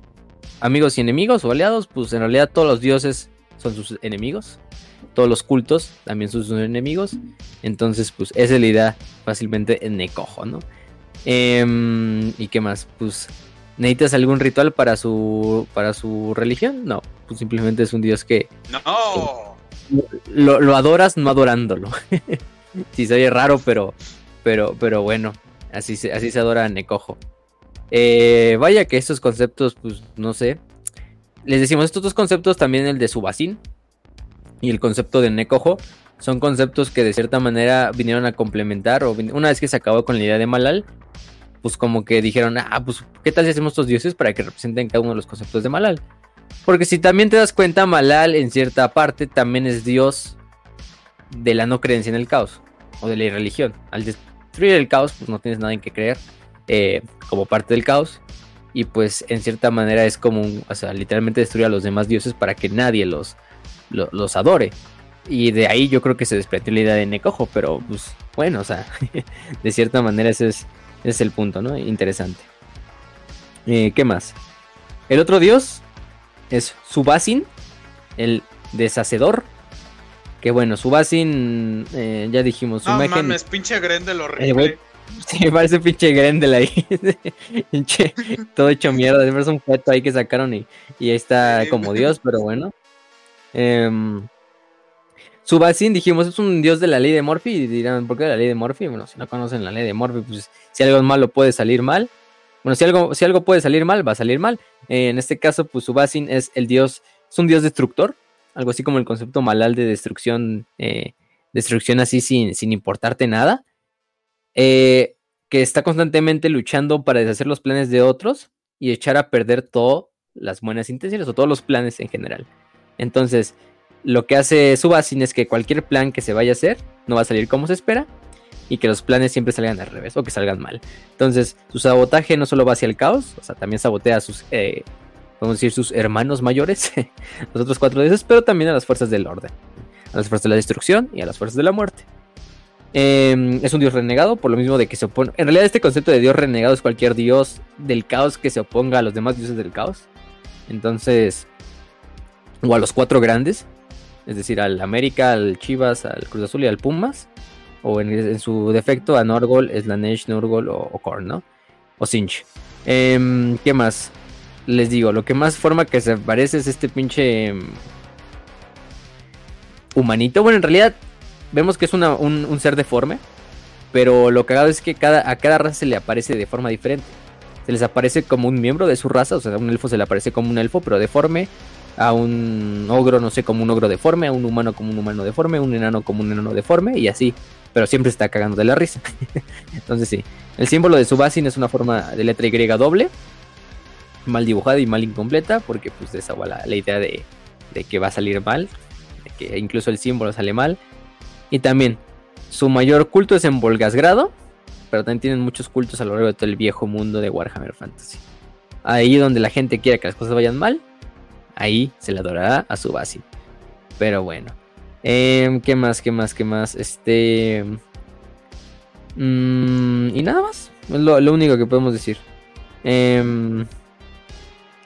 amigos y enemigos o aliados, pues en realidad todos los dioses son sus enemigos todos los cultos también son sus enemigos. Entonces, pues esa es la idea fácilmente en Necojo, ¿no? Em, ¿Y qué más? Pues, ¿necesitas algún ritual para su, para su religión? No, pues simplemente es un dios que... ¡No! lo, adoras no adorándolo. sí, se oye raro, pero, pero, pero bueno, así se, así se adora a Necojo. Eh, vaya que estos conceptos, pues no sé. Les decimos, estos dos conceptos también el de Subacín, y el concepto de Nekojo son conceptos que de cierta manera vinieron a complementar o una vez que se acabó con la idea de Malal, pues como que dijeron, ah, pues ¿qué tal si hacemos estos dioses para que representen cada uno de los conceptos de Malal? Porque si también te das cuenta, Malal en cierta parte también es dios de la no creencia en el caos o de la irreligión. Al destruir el caos, pues no tienes nada en que creer eh, como parte del caos. Y pues en cierta manera es como, o sea, literalmente destruir a los demás dioses para que nadie los, los adore. Y de ahí yo creo que se desprendió la idea de Necojo, pero pues bueno, o sea, de cierta manera ese es, es el punto, ¿no? Interesante. Eh, ¿Qué más? El otro dios es Subasin, el deshacedor. Que bueno, Subasin, eh, ya dijimos, su no, mames, pinche Grendel horrible. sí, parece pinche Grendel ahí. todo hecho mierda. Es un feto ahí que sacaron y, y ahí está como dios, pero bueno. Eh, dijimos, es un dios de la ley de Morphy. Y dirán, ¿por qué la ley de Morphy? Bueno, si no conocen la ley de Morphy, pues si algo malo puede salir mal. Bueno, si algo, si algo puede salir mal, va a salir mal. Eh, en este caso, pues Subacin es el dios, es un dios destructor. Algo así como el concepto malal de destrucción, eh, destrucción así sin, sin importarte nada. Eh, que está constantemente luchando para deshacer los planes de otros y echar a perder todas las buenas intenciones o todos los planes en general. Entonces, lo que hace Subasin es que cualquier plan que se vaya a hacer no va a salir como se espera y que los planes siempre salgan al revés o que salgan mal. Entonces, su sabotaje no solo va hacia el caos, o sea, también sabotea a sus, eh, podemos decir, sus hermanos mayores, los otros cuatro dioses, pero también a las fuerzas del orden, a las fuerzas de la destrucción y a las fuerzas de la muerte. Em, es un dios renegado, por lo mismo de que se opone. En realidad, este concepto de dios renegado es cualquier dios del caos que se oponga a los demás dioses del caos. Entonces, o a los cuatro grandes, es decir, al América, al Chivas, al Cruz Azul y al Pumas, o en, su defecto a Norgol, Slanesh, Norgol o, o Korn, ¿no? O Sinch. Em, ¿Qué más? Les digo, lo que más forma que se parece es este pinche em, humanito. Bueno, en realidad vemos que es un, un, ser deforme, pero lo cagado es que cada, a cada raza se le aparece de forma diferente. Se les aparece como un miembro de su raza, o sea, un elfo se le aparece como un elfo, pero deforme a un ogro, no sé, como un ogro deforme, a un humano como un humano deforme, un enano como un enano deforme y así. Pero siempre está cagando de la risa. Entonces sí. El símbolo de Subasin es una forma de letra Y doble. Mal dibujada y mal incompleta. Porque pues esa va la, idea de, que va a salir mal. De que incluso el símbolo sale mal. Y también su mayor culto es en Volgasgrado. Pero también tienen muchos cultos a lo largo de todo el viejo mundo de Warhammer Fantasy. Ahí donde la gente quiere que las cosas vayan mal, ahí se le adorará a su base. Pero bueno. Em, ¿Qué más? ¿Qué más? ¿Qué más? Este. Mm, y nada más. Es lo, único que podemos decir. Em,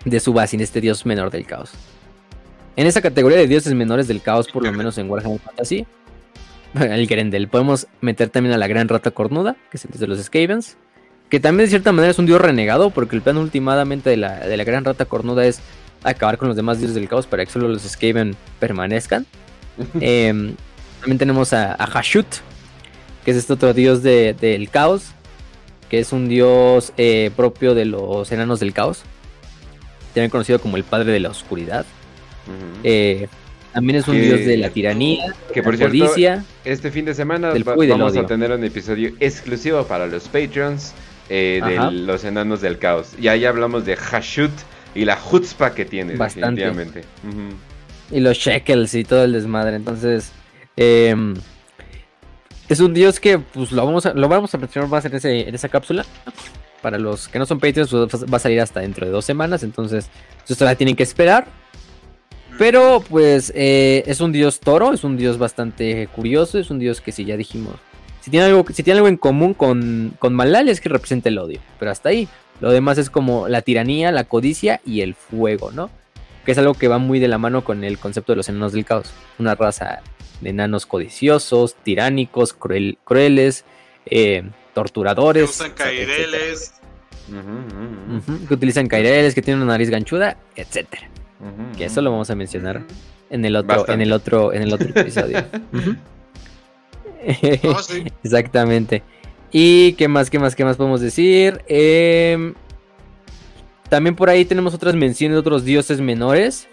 de Subasin, este dios menor del caos. En esa categoría de dioses menores del caos, por lo menos en Warhammer Fantasy, el Grendel, podemos meter también a la gran rata cornuda, que es el de los Skavens. Que también de cierta manera es un dios renegado, porque el plan últimamente de la, de la gran rata cornuda es acabar con los demás dioses del caos para que solo los Skaven permanezcan. Em, también tenemos a, a, Hashut, que es este otro dios del caos, que es un dios eh, propio de los enanos del caos, también conocido como el padre de la oscuridad. Eh, también es un dios de la tiranía, que por cierto, este fin de semana vamos a tener un episodio exclusivo para los Patreons eh, de los enanos del caos. Y ahí hablamos de Hashut y la chutzpah que tiene, definitivamente. Y los shekels y todo el desmadre. Entonces, em, es un dios que pues lo vamos a, lo vamos a mencionar más en, ese, en esa cápsula. Para los que no son Patreons, pues, va a salir hasta dentro de dos semanas. Entonces, ustedes la tienen que esperar. Pero pues eh, es un dios toro, es un dios bastante curioso, es un dios que si ya dijimos, si tiene algo, si tiene algo en común con, con Malal es que representa el odio, pero hasta ahí. Lo demás es como la tiranía, la codicia y el fuego, ¿no? Que es algo que va muy de la mano con el concepto de los enanos del caos. Una raza de enanos codiciosos, tiránicos, crueles, eh, torturadores. Que usan caireles. que utilizan caireles, que tienen una nariz ganchuda, etcétera. Que eso lo vamos a mencionar en el otro, en el otro, en el otro episodio. Oh, Exactamente. Y qué más, qué más, qué más podemos decir. Em, también por ahí tenemos otras menciones de otros dioses menores.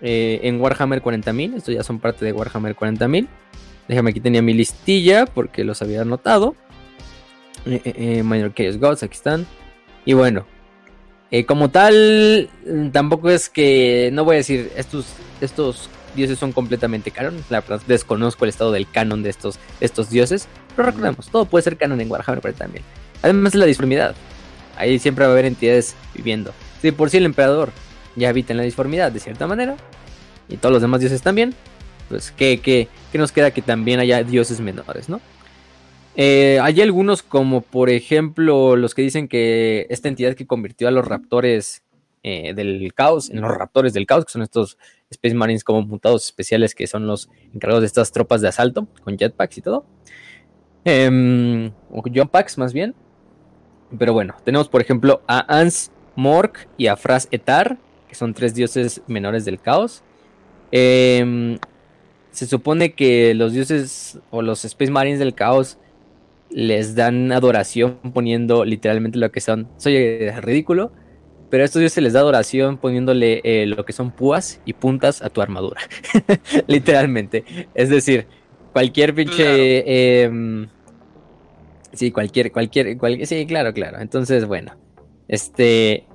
Eh, en Warhammer 40.000. Estos ya son parte de Warhammer 40.000. Déjame aquí tenía mi listilla porque los había anotado. Eh, eh, Minor Chaos Gods, aquí están. Y bueno, como tal, tampoco es que, no voy a decir, estos, estos dioses son completamente canon. La verdad, desconozco el estado del canon de estos, estos dioses. Pero recordemos, todo puede ser canon en Warhammer pero también. Además de la disformidad. Ahí siempre va a haber entidades viviendo. Si por sí el emperador ya habita en la disformidad de cierta manera, y todos los demás dioses también, pues ¿qué, qué, nos queda que también haya dioses menores, ¿no? Eh, hay algunos como por ejemplo los que dicen que esta entidad que convirtió a los raptores eh, del caos, en los raptores del caos, que son estos Space Marines como mutados especiales que son los encargados de estas tropas de asalto con jetpacks y todo. Eh, o Packs más bien. Pero bueno, tenemos por ejemplo a Ans Mork y a Fras Etar, que son tres dioses menores del caos. Em, se supone que los dioses o los Space Marines del caos les dan adoración poniendo literalmente lo que son. Soy ridículo, pero a estos dioses les da adoración poniéndole eh, lo que son púas y puntas a tu armadura. literalmente. Es decir, cualquier pinche. Em, sí, cualquier, cualquier, cualquier. Sí, claro, claro. Entonces, bueno. Este.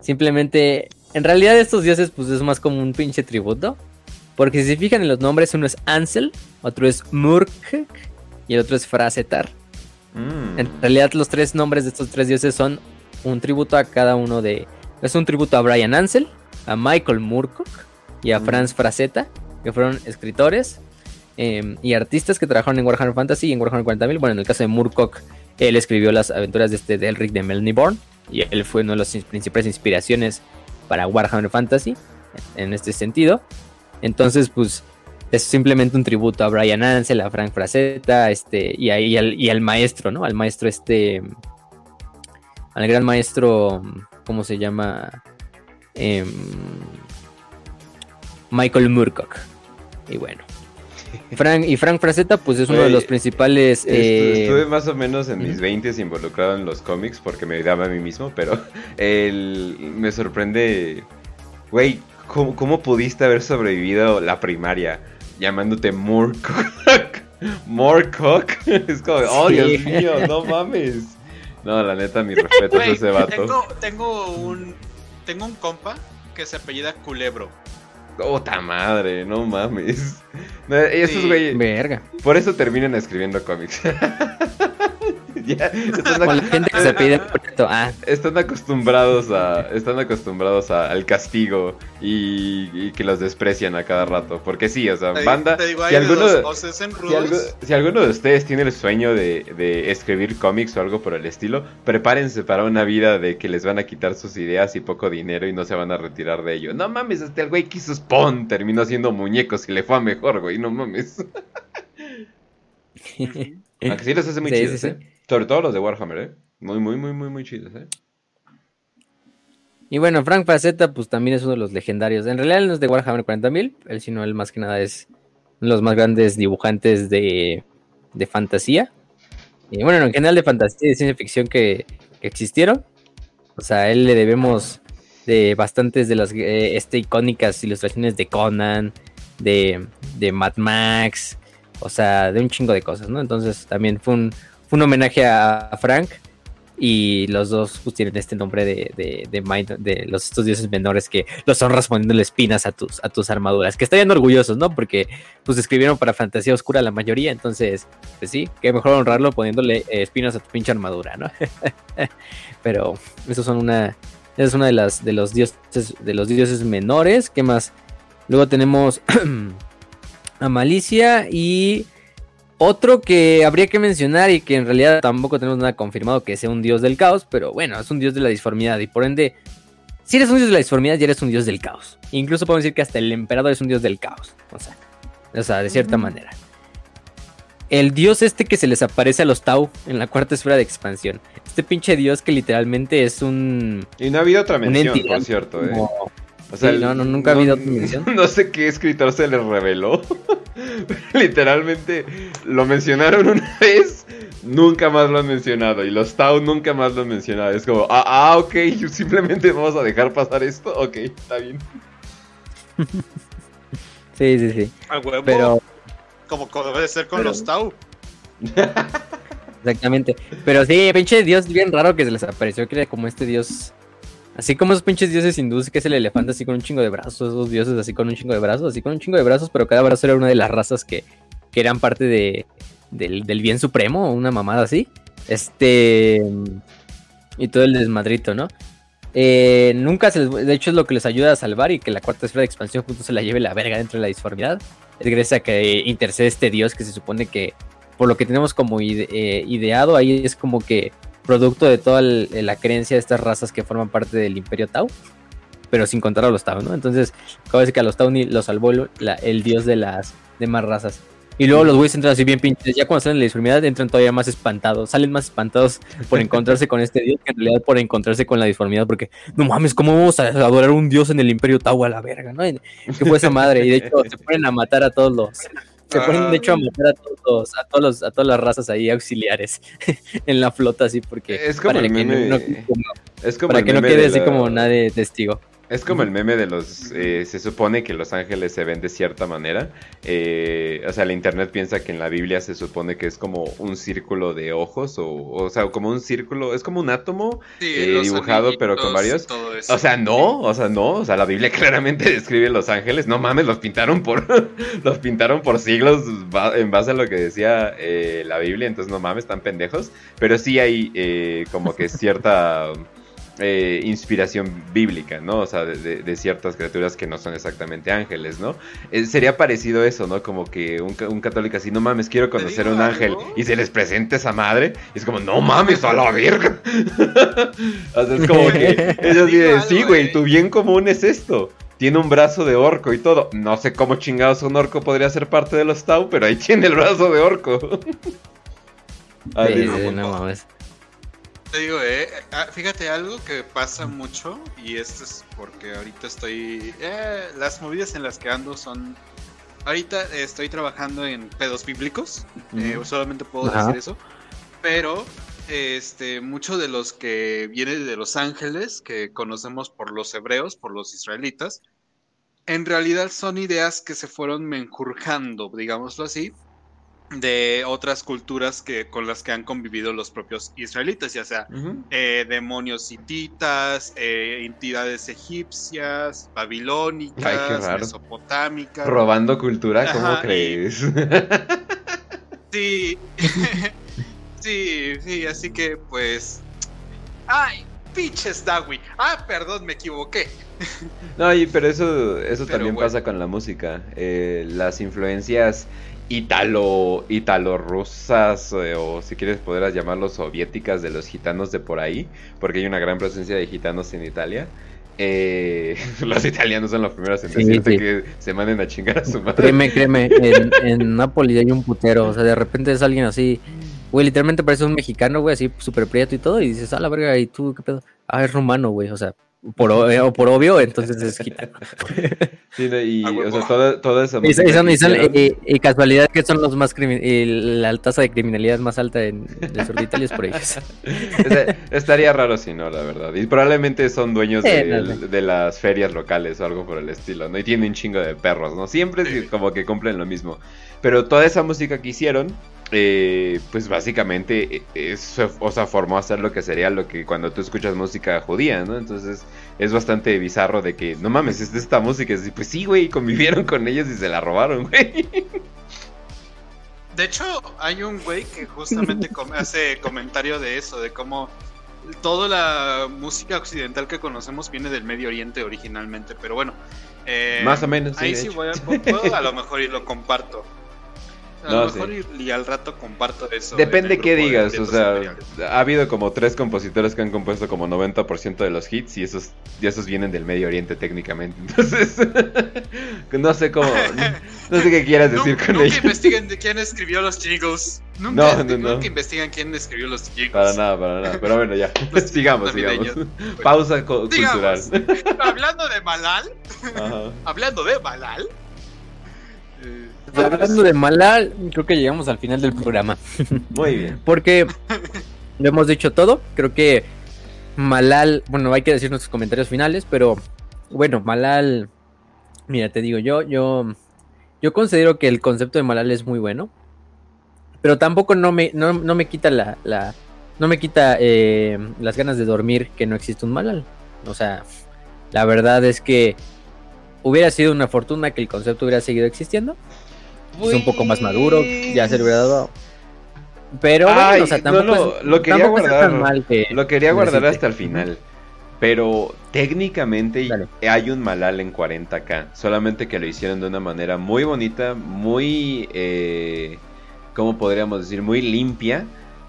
Simplemente. En realidad, estos dioses, pues es más como un pinche tributo. Porque si se fijan en los nombres, uno es Ansel, otro es Murk y el otro es Frasetar. Mm. En realidad, los tres nombres de estos tres dioses son un tributo a cada uno de. Es un tributo a Brian Ansel, a Michael Moorcock y a mm. Franz Frazetta, que fueron escritores Em, y artistas que trabajaron en Warhammer Fantasy y en Warhammer 40.000. Bueno, en el caso de Murkoch, él escribió las aventuras de este Delric de Melniborn y él fue una de las principales inspiraciones para Warhammer Fantasy en este sentido. Entonces, pues es simplemente un tributo a Brian Ansel, a Frank Frazetta, este, y, y al maestro, ¿no? Al maestro este, al gran maestro, ¿cómo se llama? Em, Michael Moorcock. Y bueno, Frank, y Frank Frazetta, pues es uno de los principales. Eh, estuve más o menos en mis 20 involucrado en los cómics porque me ayudaba a mí mismo, pero el, me sorprende. Güey, ¿cómo, pudiste haber sobrevivido la primaria llamándote Moorcock? Moorcock. Es como, oh Dios mío, no mames. No, la neta, mi respeto a ese vato. Tengo, tengo, un, tengo un compa que se apellida Culebro. Ota madre, no mames. Esos güey. Verga. Por eso terminan escribiendo cómics. la gente que se pide ah. Están acostumbrados a. Están acostumbrados al castigo y, que los desprecian a cada rato. Porque sí, o sea, banda. si, alguno, si, alguno de ustedes tiene el sueño de, de escribir cómics o algo por el estilo, prepárense para una vida de que les van a quitar sus ideas y poco dinero y no se van a retirar de ello. No mames, hasta el güey que hizo Spawn terminó haciendo muñecos y le fue a mejor, güey. No mames. Aunque sí los hace muy chidos, ¿eh? Sobre todo los de Warhammer, ¿eh? Muy, muy, muy, muy, muy chidos, ¿eh? Y bueno, Frank Faceta, pues también es uno de los legendarios. En realidad no es de Warhammer 40.000, él sino él más que nada es uno de los más grandes dibujantes de, de fantasía. Y bueno, en general de fantasía y de ciencia ficción que, existieron. O sea, a él le debemos de bastantes de las eh, este, icónicas ilustraciones de Conan, de, de Mad Max, o sea, de un chingo de cosas, ¿no? Entonces también fue un, fue un homenaje a, Frank y los dos pues, tienen este nombre de, de, de, de los estos dioses menores que los honras poniéndole espinas a tus, a tus armaduras, que estarían orgullosos, ¿no? Porque pues escribieron para fantasía oscura la mayoría, entonces, pues sí, que mejor honrarlo poniéndole eh, espinas a tu pinche armadura, ¿no? Pero esos son una, es una de las de los dioses de los dioses menores, ¿qué más? Luego tenemos a Malicia y otro que habría que mencionar y que en realidad tampoco tenemos nada confirmado que sea un dios del caos, pero bueno, es un dios de la disformidad y por ende, si eres un dios de la disformidad ya eres un dios del caos. Incluso podemos decir que hasta el emperador es un dios del caos, o sea, o sea de cierta manera. El dios este que se les aparece a los Tau en la cuarta esfera de expansión. Este pinche dios que literalmente es un... Y no ha habido otra mención, por cierto, ¿eh? O sea, no, no, nunca ha habido otra mención. No sé qué escritor se les reveló. Literalmente lo mencionaron una vez, nunca más lo han mencionado. Y los Tau nunca más lo han mencionado. Es como, ah, ah ok, simplemente vamos a dejar pasar esto. Ok, está bien. sí, sí, sí. Pero... Como, debe ser con los Tau. Exactamente. Pero sí, pinche dios bien raro que se les apareció, que era como este dios Así como esos pinches dioses hindúes, que es el elefante así con un chingo de brazos, esos dioses así con un chingo de brazos, así con un chingo de brazos, pero cada brazo era una de las razas que, que eran parte de, del, bien supremo, una mamada así. Este. Y todo el desmadrito, ¿no? Eh, nunca se les, De hecho, es lo que les ayuda a salvar y que la cuarta esfera de expansión justo se la lleve la verga dentro de la disformidad. Es gracias a que intercede este dios que se supone que, por lo que tenemos como eh, ideado, ahí es como que producto de toda la creencia de estas razas que forman parte del Imperio Tau, pero sin contar a los Tau, ¿no? Entonces, acaba de decir que a los Tau ni los salvó el dios de las demás razas. Y luego los güeyes entran así bien pinches. Ya cuando salen en la disformidad entran todavía más espantados. Salen más espantados por encontrarse con este dios que en realidad por encontrarse con la disformidad. Porque, no mames, ¿cómo vamos a adorar un dios en el Imperio Tau a la verga, no? Que fue esa madre. Y de hecho se ponen a matar a todos los, se ponen de hecho a matar a todos, a todos a todas las razas ahí auxiliares en la flota así porque es como para que no, es como para que no quede así como nadie testigo. Es como el meme de los... Eh, se supone que los ángeles se ven de cierta manera. Eh, o sea, la internet piensa que en la Biblia se supone que es como un círculo de ojos. O, o sea, como un círculo... Es como un átomo eh, dibujado pero con varios... O sea, no. O sea, no. O sea, la Biblia claramente describe los ángeles. No mames, los pintaron por... los pintaron por siglos en base a lo que decía la Biblia. Entonces, no mames, están pendejos. Pero sí hay como que cierta... Eh, inspiración bíblica, ¿no? O sea, de, ciertas criaturas que no son exactamente ángeles, ¿no? Eh, sería parecido eso, ¿no? Como que un, católico así, no mames, quiero conocer un ángel y se les presenta esa madre, y es como, no mames, a la verga. o sea, es como que ellos dicen, sí, güey, tu bien común es esto. Tiene un brazo de orco y todo. No sé cómo chingados un orco podría ser parte de los Tau, pero ahí tiene el brazo de orco. sí, no mames. Te digo, eh, ah, fíjate algo que pasa mucho y esto es porque ahorita estoy... Eh, las movidas en las que ando son... Ahorita estoy trabajando en pedos bíblicos, eh, solamente puedo decir eso, pero este, muchos de los que vienen de los ángeles, que conocemos por los hebreos, por los israelitas, en realidad son ideas que se fueron menjurjando, digámoslo así, de otras culturas que con las que han convivido los propios israelitas, ya sea eh, demonios hititas, eh, entidades egipcias, babilónicas, mesopotámicas. Robando cultura, ¿cómo crees? sí. Sí, sí, así que pues. ¡Ay! Pinches Dawi. Ah, perdón, me equivoqué. No, pero eso, eso también pasa con la música. Eh, las influencias italo, italo rusas eh, o si quieres podrás llamarlos soviéticas de los gitanos de por ahí, porque hay una gran presencia de gitanos en Italia. Eh, los italianos son los primeros en decirte que se manden a chingar a su madre. Créeme, créeme, en, en Nápoles hay un putero, o sea, de repente es alguien así, güey, literalmente parece un mexicano, güey, así súper prieto y todo, y dices, ah, la verga, ¿y tú qué pedo? Ah, es romano, güey, o sea, por, obvio, por obvio, entonces es gitano. Sí, y, o sea, toda, toda esa y, son, y, y, casualidad que son los más la tasa de criminalidad más alta en, de sur de Italia es por ellos. estaría raro si no, la verdad. Y probablemente son dueños de, de, las ferias locales o algo por el estilo, ¿no? Y tienen un chingo de perros, ¿no? Siempre es como que cumplen lo mismo. Pero toda esa música que hicieron eh, pues básicamente eh, es, o sea, formó a ser lo que sería lo que cuando tú escuchas música judía, ¿no? Entonces es bastante bizarro de que, no mames, es de esta música. Y pues sí, güey, convivieron con ellos y se la robaron, güey. De hecho, hay un güey que justamente hace comentario de eso, de cómo toda la música occidental que conocemos viene del Medio Oriente originalmente, pero bueno. Eh, Más o menos. Ahí sí, voy a, puedo a lo mejor y lo comparto. A lo mejor y, al rato comparto eso. Depende qué digas, o sea, ha habido como tres compositores que han compuesto como 90% de los hits y esos, y esos vienen del Medio Oriente técnicamente. Entonces, no sé cómo, no, sé qué quieras decir con ello. Nunca investiguen de quién escribió los jingles. Nunca, no, no, nunca investigan quién escribió los jingles. Para nada, para nada. Pero bueno, ya. sigamos, sigamos. Pausa cultural. Hablando de Malal, hablando de Malal. Hablando de Malal, creo que llegamos al final del programa. Muy bien. Porque lo hemos dicho todo. Creo que Malal, bueno, hay que decir nuestros comentarios finales, pero bueno, Malal, mira, te digo, yo, yo, yo considero que el concepto de Malal es muy bueno, pero tampoco no me, no, me quita la, la, no me quita eh, las ganas de dormir que no existe un Malal. O sea, la verdad es que hubiera sido una fortuna que el concepto hubiera seguido existiendo es un poco más maduro, ya se hubiera dado. Pero bueno, o sea, tampoco lo quería guardar, lo quería guardar hasta el final. Pero técnicamente hay un Malal en 40k, solamente que lo hicieron de una manera muy bonita, muy, eh, ¿cómo podríamos decir? Muy limpia.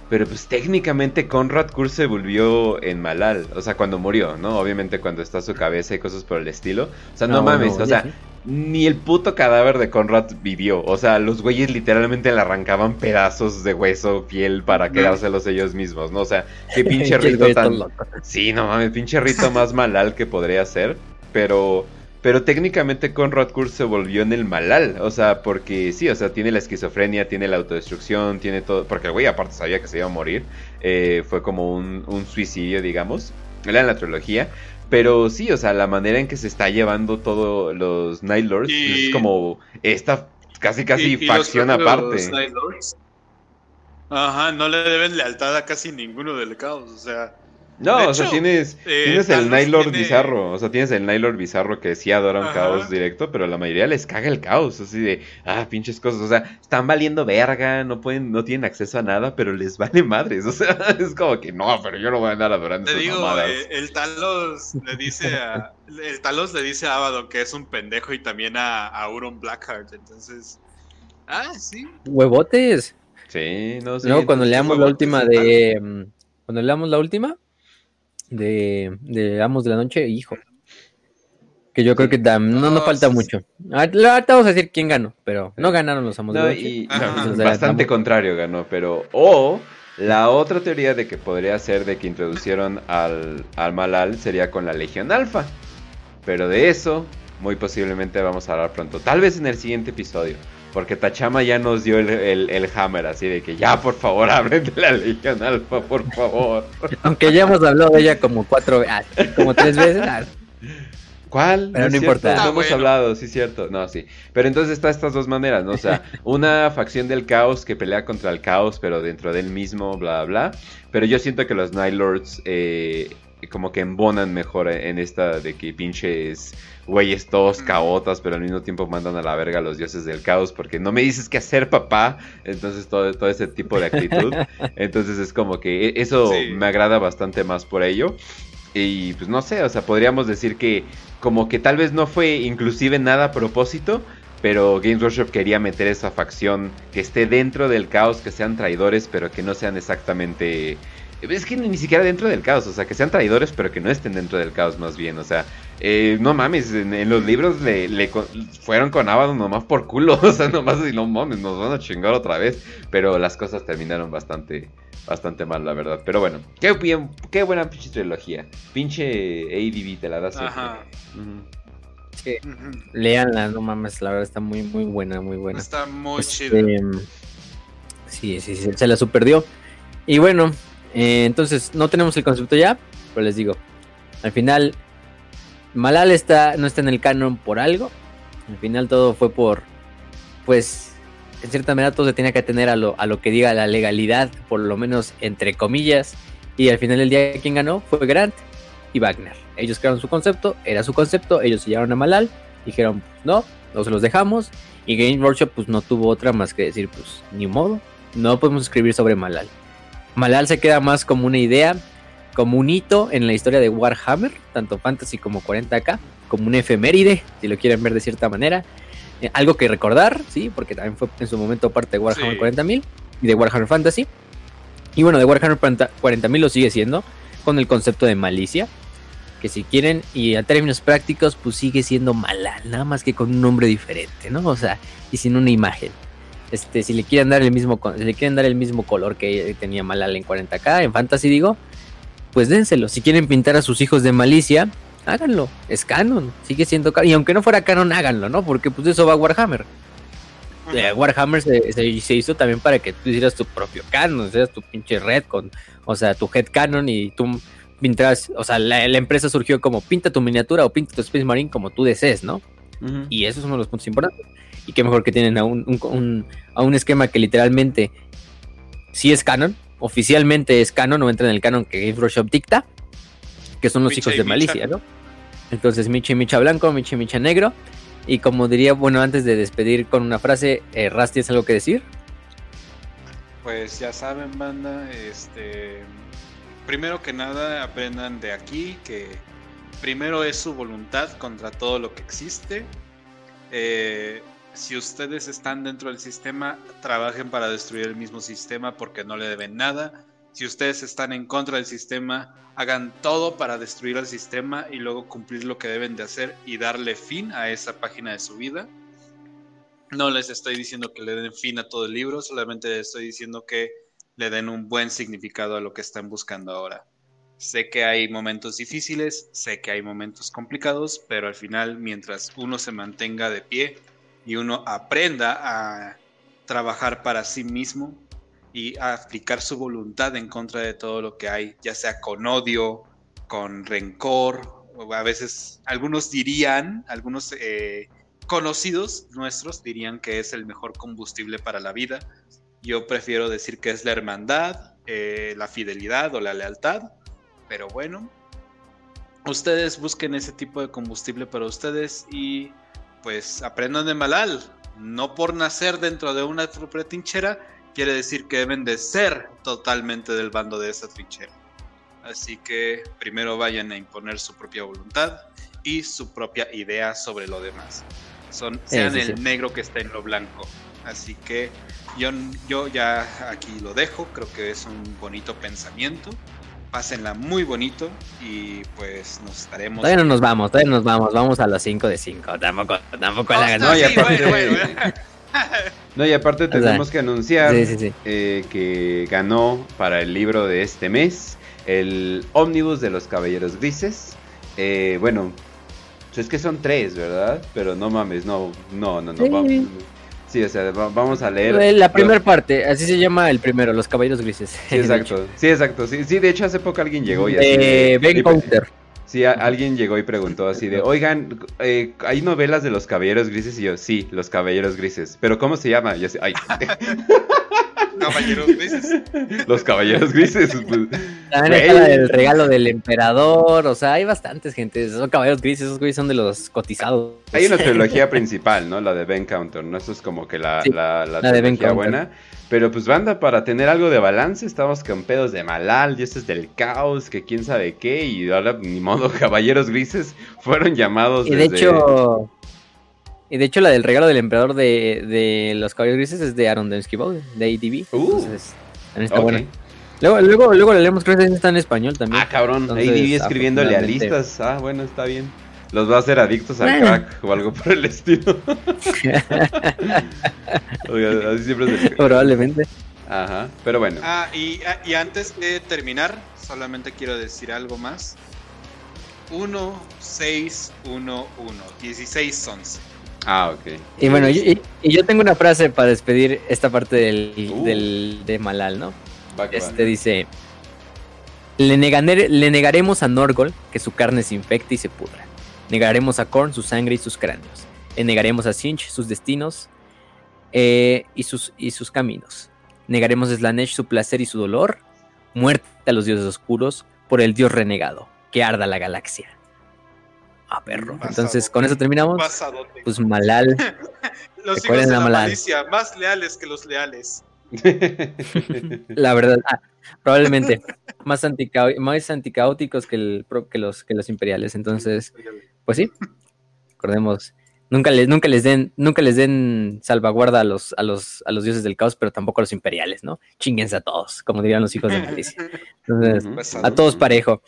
Pero pues técnicamente Conrad Kurz se volvió en Malal, o sea, cuando murió, ¿no? Obviamente cuando está su cabeza y cosas por el estilo. O sea, no, mames, o sea, ni el puto cadáver de Conrad vivió. O sea, los güeyes literalmente le arrancaban pedazos de hueso, piel para quedárselos ellos mismos, ¿no? O sea, qué pinche rito tan. Sí, no mames, pinche rito más malal que podría ser. Pero. Pero técnicamente Conrad Kurz se volvió en el malal. O sea, porque sí, o sea, tiene la esquizofrenia, tiene la autodestrucción, tiene todo. Porque el güey aparte sabía que se iba a morir. Eh, fue como un, un suicidio, digamos. Era en la trilogía. Pero sí, o sea, la manera en que se está llevando todos los Night Lords es como esta casi casi facción aparte. Ajá, no le deben lealtad a casi ninguno del caos, o sea, no, o sea, tienes, eh, tienes el Nylord bizarro. O sea, tienes el Nylord bizarro que sí adora un caos directo, pero la mayoría les caga el caos. Así de, ah, pinches cosas. O sea, están valiendo verga, no pueden, no tienen acceso a nada, pero les vale madres. O sea, es como que no, pero yo no voy a andar adorando Te digo, eh, el Talos le dice a. el Talos le dice a Abaddon que es un pendejo y también a, a Euron Blackheart. Entonces. Ah, sí. Huevotes. Sí, no sé. No, cuando leamos la última de. Mm, cuando leamos la última, de, de Amos de la Noche, hijo. Que yo creo que no nos falta mucho. Ahorita vamos a decir quién ganó, pero no ganaron los Amos de la Noche. bastante contrario ganó, pero. O la otra teoría de que podría ser de que introducieron al, al Malal sería con la Legión Alfa. Pero de eso, muy posiblemente vamos a hablar pronto. Tal vez en el siguiente episodio. Porque Tachama ya nos dio el, hammer, así de que ya, por favor, abren de la Legión Alfa, por favor. Aunque ya hemos hablado de ella como cuatro, ah, como tres veces. ¿Cuál? Pero no, es importa. cierto, Ah, no hemos bueno. hablado, sí, cierto. No, sí. Pero entonces está estas dos maneras, ¿no? O sea, una facción del caos que pelea contra el caos, pero dentro del mismo, bla, bla. Pero yo siento que los Night Lords eh, como que embonan mejor en esta de que pinches güeyes todos Mm. caotas, pero al mismo tiempo mandan a la verga a los dioses del caos, porque no me dices qué hacer, papá. Entonces todo, todo ese tipo de actitud. Entonces es como que e- eso Sí. me agrada bastante más por ello. Y pues no sé, o sea, podríamos decir que como que tal vez no fue inclusive nada a propósito, pero Games Workshop quería meter esa facción que esté dentro del caos, que sean traidores, pero que no sean exactamente... Es que ni siquiera dentro del caos, o sea, que sean traidores, pero que no estén dentro del caos más bien, o sea, eh, no mames, en, en los libros le, le con- fueron con Abaddon nomás por culo, o sea, nomás y no mames, nos van a chingar otra vez, pero las cosas terminaron bastante, bastante mal, la verdad. Pero bueno, qué bien, qué buena pinche trilogía, pinche ADV te la das. Ajá. Ujú. Sí. Leanla, no mames, la verdad está muy, muy buena, muy buena. Está muy Este, chido. Sí, sí, sí, se la superdió. Y bueno, eh, entonces no tenemos el concepto ya, pero les digo, al final Malal está, no está en el canon por algo. Al final todo fue por, pues, en cierta manera todo se tenía que atener a lo, a lo que diga la legalidad, por lo menos entre comillas. Y al final del día quien ganó fue Grant y Wagner. Ellos crearon su concepto, era su concepto, ellos se a Malal, dijeron, pues, no, no se los dejamos. Y Game Workshop pues no tuvo otra más que decir, pues, ni modo, no podemos escribir sobre Malal. Malal se queda más como una idea, como un hito en la historia de Warhammer, tanto Fantasy como 40k, como un efeméride, si lo quieren ver de cierta manera. Eh, algo que recordar, sí, porque también fue en su momento parte de Warhammer Sí. 40.000 y de Warhammer Fantasy. Y bueno, de Warhammer 40.000 lo sigue siendo, con el concepto de malicia, que si quieren, y a términos prácticos, pues sigue siendo Malal, nada más que con un nombre diferente, ¿no? O sea, y sin una imagen. Este, si le quieren dar el mismo, si le quieren dar el mismo color que tenía Malal en 40k, en Fantasy digo, pues dénselo. Si quieren pintar a sus hijos de malicia, háganlo. Es canon, sigue siendo canon. Y aunque no fuera canon, háganlo, ¿no? Porque pues de eso va Warhammer. Eh, Warhammer se, se- se hizo también para que tú hicieras tu propio canon, hicieras tu pinche red con, o sea, tu head canon y tú pintas, o sea, la, la empresa surgió como pinta tu miniatura o pinta tu Space Marine como tú desees, ¿no? Ujú. Y esos son uno de los puntos importantes. Y qué mejor que tienen a un, un- un- a un esquema que literalmente sí es canon, oficialmente es canon, no entra en el canon que Game Workshop dicta, que son los Micha hijos de Micha. malicia, ¿no? Entonces Micha y Micha blanco, Micha y Micha negro. Y como diría, bueno, antes de despedir con una frase, eh, Raz, ¿tienes algo que decir? Pues ya saben, banda, este primero que nada aprendan de aquí que primero es su voluntad contra todo lo que existe. Eh, si ustedes están dentro del sistema, trabajen para destruir el mismo sistema porque no le deben nada. Si ustedes están en contra del sistema, hagan todo para destruir el sistema y luego cumplir lo que deben de hacer y darle fin a esa página de su vida. No les estoy diciendo que le den fin a todo el libro, solamente les estoy diciendo que le den un buen significado a lo que están buscando ahora. Sé que hay momentos difíciles, sé que hay momentos complicados, pero al final, mientras uno se mantenga de pie y uno aprenda a trabajar para sí mismo y a aplicar su voluntad en contra de todo lo que hay, ya sea con odio, con rencor, o a veces algunos dirían, algunos eh, conocidos nuestros dirían que es el mejor combustible para la vida. Yo prefiero decir que es la hermandad, eh, la fidelidad o la lealtad, pero bueno, ustedes busquen ese tipo de combustible para ustedes y pues aprendan de Malal. No por nacer dentro de una propia trinchera quiere decir que deben de ser totalmente del bando de esa trinchera. Así que primero vayan a imponer su propia voluntad y su propia idea sobre lo demás. Son, sean sí, el sí. negro que está en lo blanco. Así que yo, yo ya aquí lo dejo, creo que es un bonito pensamiento. Pásenla muy bonito y pues nos estaremos. Todavía no nos vamos, todavía no nos vamos, vamos a los 5 de 5. Tampoco, tampoco la No, y sí, aparte- bueno, bueno. No, y aparte sea, tenemos que anunciar Sí, sí, sí. eh, que ganó para el libro de este mes el ómnibus de los Caballeros Grises. Eh, bueno, pues es que son tres, ¿verdad? Pero no mames, no, no, no, no. Sí. Vamos, sí, o sea, va- vamos a leer. Eh, La primera parte, así se llama el primero, Los Caballeros Grises. Sí, exacto. Sí, exacto. Sí, sí, de hecho hace poco alguien llegó y así. De- Ben Counter. Sí, alguien llegó y preguntó así de, oigan, eh, ¿hay novelas de los caballeros grises? Y yo, sí, los caballeros grises. ¿Pero cómo se llama? Y yo, ay. Caballeros grises. Los caballeros grises. Pues, También está la del regalo del emperador. O sea, hay bastantes gente. Son caballeros grises, esos güeyes son de los cotizados. Hay una trilogía principal, ¿no? La de Ben Counter, ¿no? Eso es como que la, la, la, trilogía buena. Pero pues banda, para tener algo de balance, estamos con pedos de Malal, dioses del caos, que quién sabe qué, y ahora ni modo, caballeros grises fueron llamados. Y de hecho, y de hecho la del regalo del emperador de, de los caballeros grises es de Aaron Dembski de ADB. Uh, Entonces, está okay. Luego, luego, luego la leemos, creo que está en español también. Ah, cabrón, Entonces, ADB escribiendo lealistas. Ah, bueno, está bien los va a hacer adictos al crack o algo por el estilo. Oiga, así siempre es el... Probablemente. Ajá, pero bueno. Ah, y, ah, y, antes de terminar, solamente quiero decir algo más. 1, 6, 1, 1, 16, 11. Ah, ok. Y bueno, y, y, yo tengo una frase para despedir esta parte del, uh. del de Malal, ¿no? Este dice: le, negaremos a Norgol que su carne se infecte y se pudra. Negaremos a Korn su sangre y sus cráneos. Le negaremos a Sinch sus destinos eh, y, sus, y sus caminos. Negaremos a Slanesh su placer y su dolor. Muerte a los dioses oscuros por el dios renegado. Que arda la galaxia. Ah, perro. Entonces, con eso terminamos. Pues Malal. los hijos de la Malal? malicia, más leales que los leales. la verdad, ah, probablemente más, más anticaóticos que, el, que, los, que los imperiales. Entonces, pues sí, recordemos, nunca les, nunca les den, nunca les den salvaguarda a los, a los, a los dioses del caos, pero tampoco a los imperiales, ¿no? Chinguense a todos, como dirían los hijos de Malicia. Entonces, a todos parejo.